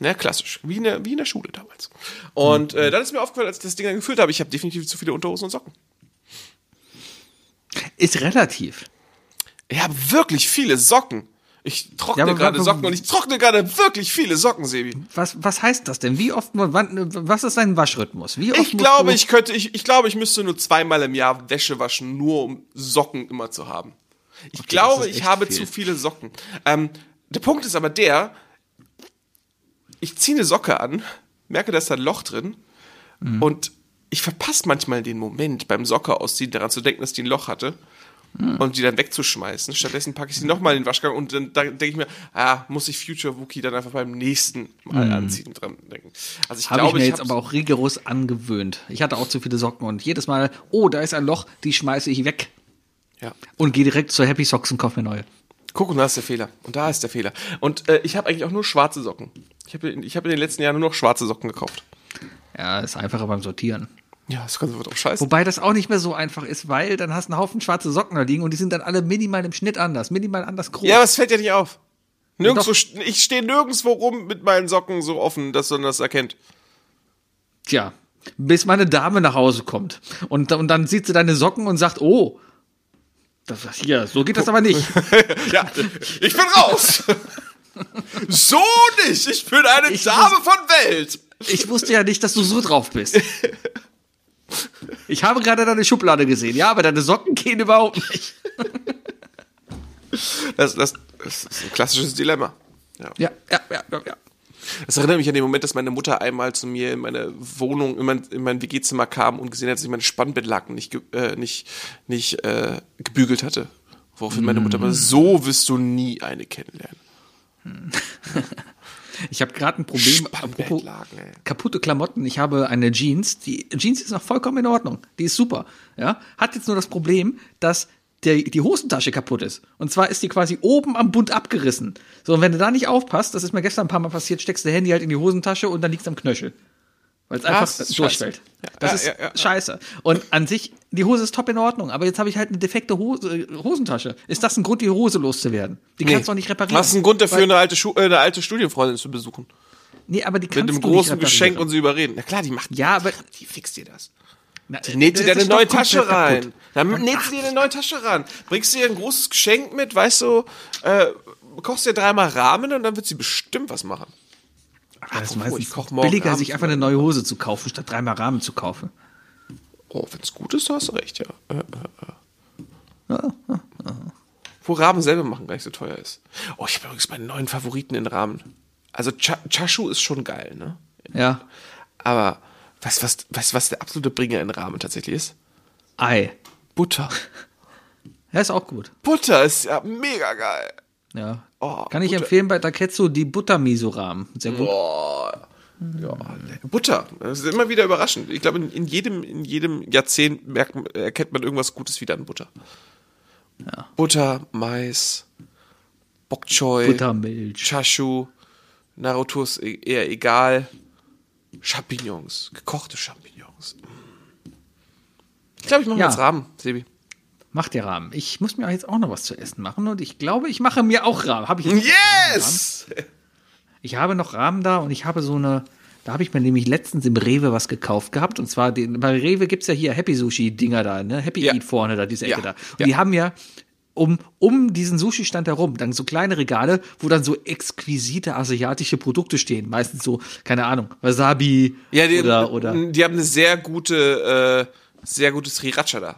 Ja, klassisch. Wie in, der, wie in der Schule damals. Und äh, dann ist mir aufgefallen, als ich das Ding dann gefüllt habe, ich habe definitiv zu viele Unterhosen und Socken. Ist relativ. Ich habe wirklich viele Socken. Ich trockne Ja, gerade Socken und ich trockne gerade wirklich viele Socken, Sebi. Was, was heißt das denn? Wie oft, wann, was ist dein Waschrhythmus? Wie oft Ich glaube, ich könnte, ich, ich glaube, ich müsste nur zweimal im Jahr Wäsche waschen, nur um Socken immer zu haben. Ich glaube, ist ich habe viel. zu viele Socken. Ähm, der Punkt ist aber der, ich ziehe eine Socke an, merke, da ist da ein Loch drin Mhm. und ich verpasse manchmal den Moment beim Socke ausziehen, daran zu denken, dass die ein Loch hatte. Mhm. Und die dann wegzuschmeißen. Stattdessen packe ich sie nochmal in den Waschgang und dann, dann denke ich mir, ah, muss ich Future Wookie dann einfach beim nächsten Mal anziehen dran denken. Also ich Habe ich mir ich jetzt aber auch rigoros angewöhnt. Ich hatte auch zu viele Socken und jedes Mal, oh, da ist ein Loch, die schmeiße ich weg ja. und gehe direkt zur Happy Socks und kaufe mir neue. Guck, und da ist der Fehler. Und da ist der Fehler. Und äh, ich habe eigentlich auch nur schwarze Socken. Ich habe ich hab in den letzten Jahren nur noch schwarze Socken gekauft. Ja, ist einfacher beim Sortieren. Ja, das kannst du drauf scheißen. Wobei das auch nicht mehr so einfach ist, weil dann hast du einen Haufen schwarze Socken da liegen und die sind dann alle minimal im Schnitt anders, minimal anders groß. Ja, aber es fällt ja nicht auf. Nirgendwo, st- ich stehe nirgendwo rum mit meinen Socken so offen, dass man das erkennt. Tja, bis meine Dame nach Hause kommt und, und dann sieht sie deine Socken und sagt, oh, das, hier, so geht das aber nicht. Ja, ich bin raus. so nicht. Ich bin eine Ich Dame von Welt. Ich wusste ja nicht, dass du so drauf bist. Ich habe gerade deine Schublade gesehen, ja, aber deine Socken gehen überhaupt nicht. Das, das, das ist ein klassisches Dilemma. Ja. Ja, ja, ja, ja. ja. Das erinnert mich an den Moment, dass meine Mutter einmal zu mir in meine Wohnung, in mein, in mein WG-Zimmer kam und gesehen hat, dass ich meine Spannbettlaken nicht, äh, nicht, nicht äh, gebügelt hatte. Woraufhin meine Mutter aber so wirst du nie eine kennenlernen. Ich habe gerade ein Problem. Apropos kaputte Klamotten. Ich habe eine Jeans. Die Jeans ist noch vollkommen in Ordnung. Die ist super. Ja, hat jetzt nur das Problem, dass der, die Hosentasche kaputt ist. Und zwar ist die quasi oben am Bund abgerissen. So, und wenn du da nicht aufpasst, das ist mir gestern ein paar Mal passiert, steckst du Handy halt in die Hosentasche und dann liegt's am Knöchel. Weil es einfach das ist durchfällt. Das ist ja, ja, ja. scheiße. Und an sich, die Hose ist top in Ordnung, aber jetzt habe ich halt eine defekte Hose, äh, Hosentasche. Ist das ein Grund, die Hose loszuwerden? Die kannst du auch nicht reparieren. Was ist ein Grund dafür, eine alte, Schu äh, eine alte Studienfreundin zu besuchen? Nee, aber die Mit kannst einem du nicht großen Geschenk und sie überreden. Na klar, die macht. Ja, aber Die fixt dir das. Na, Die näht sie der dir ist eine neue Tasche rein. kaputt. Dann näht sie dir eine neue Tasche ran. Bringst du ihr ein großes Geschenk mit, weißt du, äh, kochst dir dreimal Rahmen und dann wird sie bestimmt was machen. Das ist meistens ich koch morgen billiger, Abend sich einfach eine neue Hose zu kaufen, statt dreimal Rahmen zu kaufen. Oh, wenn's gut ist, du hast recht, ja. Äh, äh, äh. Wo Rahmen selber machen gar nicht so teuer ist. Oh, ich habe übrigens meinen neuen Favoriten in Rahmen. Also Cha Chashu ist schon geil, ne? Ja. Aber weißt du, was, du, was der absolute Bringer in Rahmen tatsächlich ist? Ei. Butter. Ja, ist auch gut. Butter ist ja mega geil. Ja. Oh, Kann ich Butter. empfehlen bei Taketsu die Buttermiso-Rahmen. Sehr gut. Boah. Ja, Butter. Das ist immer wieder überraschend. Ich glaube, in, in, jedem, in jedem Jahrzehnt merkt, erkennt man irgendwas Gutes wieder an Butter. Butter, Mais, Bok Choy, Buttermilch. Chashu, Naruto ist e- eher egal. Champignons, gekochte Champignons. Mm. Ich glaube, ich mache Ja. jetzt Rahmen, Sebi. Macht der Rahmen. Ich muss mir jetzt auch noch was zu essen machen und ich glaube, ich mache mir auch Rahmen. Hab ich jetzt Yes! Ich habe noch Rahmen da und ich habe so eine, da habe ich mir nämlich letztens im Rewe was gekauft gehabt. Und zwar, den, bei Rewe gibt's ja hier Happy Sushi-Dinger da, ne? Happy Ja. Eat vorne da, diese Ecke Ja. da. Und Ja. die haben ja um, um diesen Sushi-Stand herum dann so kleine Regale, wo dann so exquisite asiatische Produkte stehen. Meistens so, keine Ahnung, Wasabi Ja, die, oder, oder die haben eine sehr gute, äh, sehr gute Sriracha da.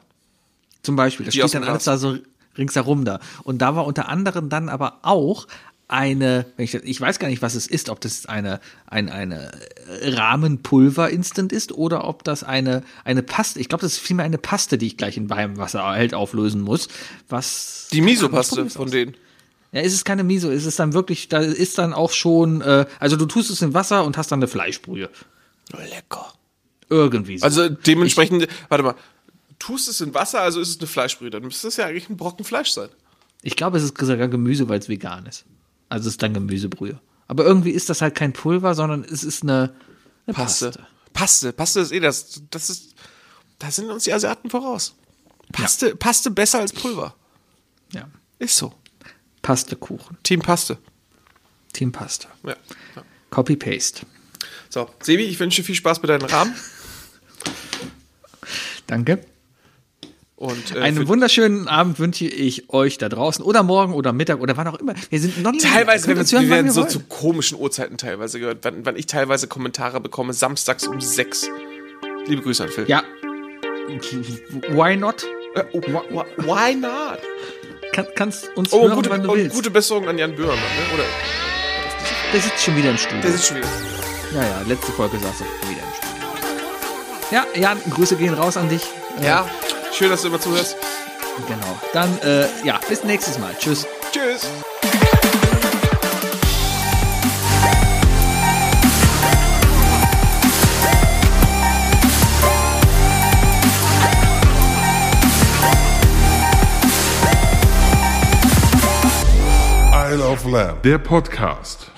Zum Beispiel. Das Die steht dann alles da so ringsherum da. Und da war unter anderem dann aber auch eine, ich, ich weiß gar nicht, was es ist, ob das eine, ein, eine Rahmenpulver-Instant ist oder ob das eine, eine Paste, ich glaube, das ist vielmehr eine Paste, die ich gleich in warmem Wasser halt auflösen muss. Was. Die Miso-Paste von denen. Ja, ist es keine Miso, ist es dann wirklich, da ist dann auch schon, äh, also du tust es in Wasser und hast dann eine Fleischbrühe. Lecker. Irgendwie so. Also dementsprechend, warte mal, tust es in Wasser, also ist es eine Fleischbrühe. Dann müsste es ja eigentlich ein Brocken Fleisch sein. Ich glaube, es ist sogar Gemüse, weil es vegan ist. Also es ist dann Gemüsebrühe. Aber irgendwie ist das halt kein Pulver, sondern es ist eine, eine Paste. Paste. Paste. Paste ist eh das. Das ist. Da sind uns die Asiaten voraus. Paste, Paste besser als Pulver. Ja. Ist so. Pastekuchen. Team Paste. Team Pasta. Ja. ja. Copy-Paste. So, Sebi, ich wünsche dir viel Spaß mit deinen Rahmen. Danke. Und äh, Einen wunderschönen Abend wünsche ich euch da draußen oder morgen oder Mittag oder wann auch immer. Wir sind non Teilweise uns wir, hören, wir werden so wollen. zu komischen Uhrzeiten teilweise gehört, wann, wann ich teilweise Kommentare bekomme, samstags um sechs. Liebe Grüße an Phil. Ja. Why not? Äh, oh, why, not? Kann, kannst uns Oh, hören, gute, wann du und willst. gute Besserung an Jan Böhmermann, ne? Oder? Der sitzt schon wieder im Studio. Der sitzt schon wieder. ja, ja, letzte Folge saß er wieder im Studio. Ja, Jan, Grüße gehen raus an dich. Äh, Ja, schön, dass du immer zuhörst. Genau. Dann, äh, ja, bis nächstes Mal. Tschüss. Tschüss. Isle of Lamb. Der Podcast.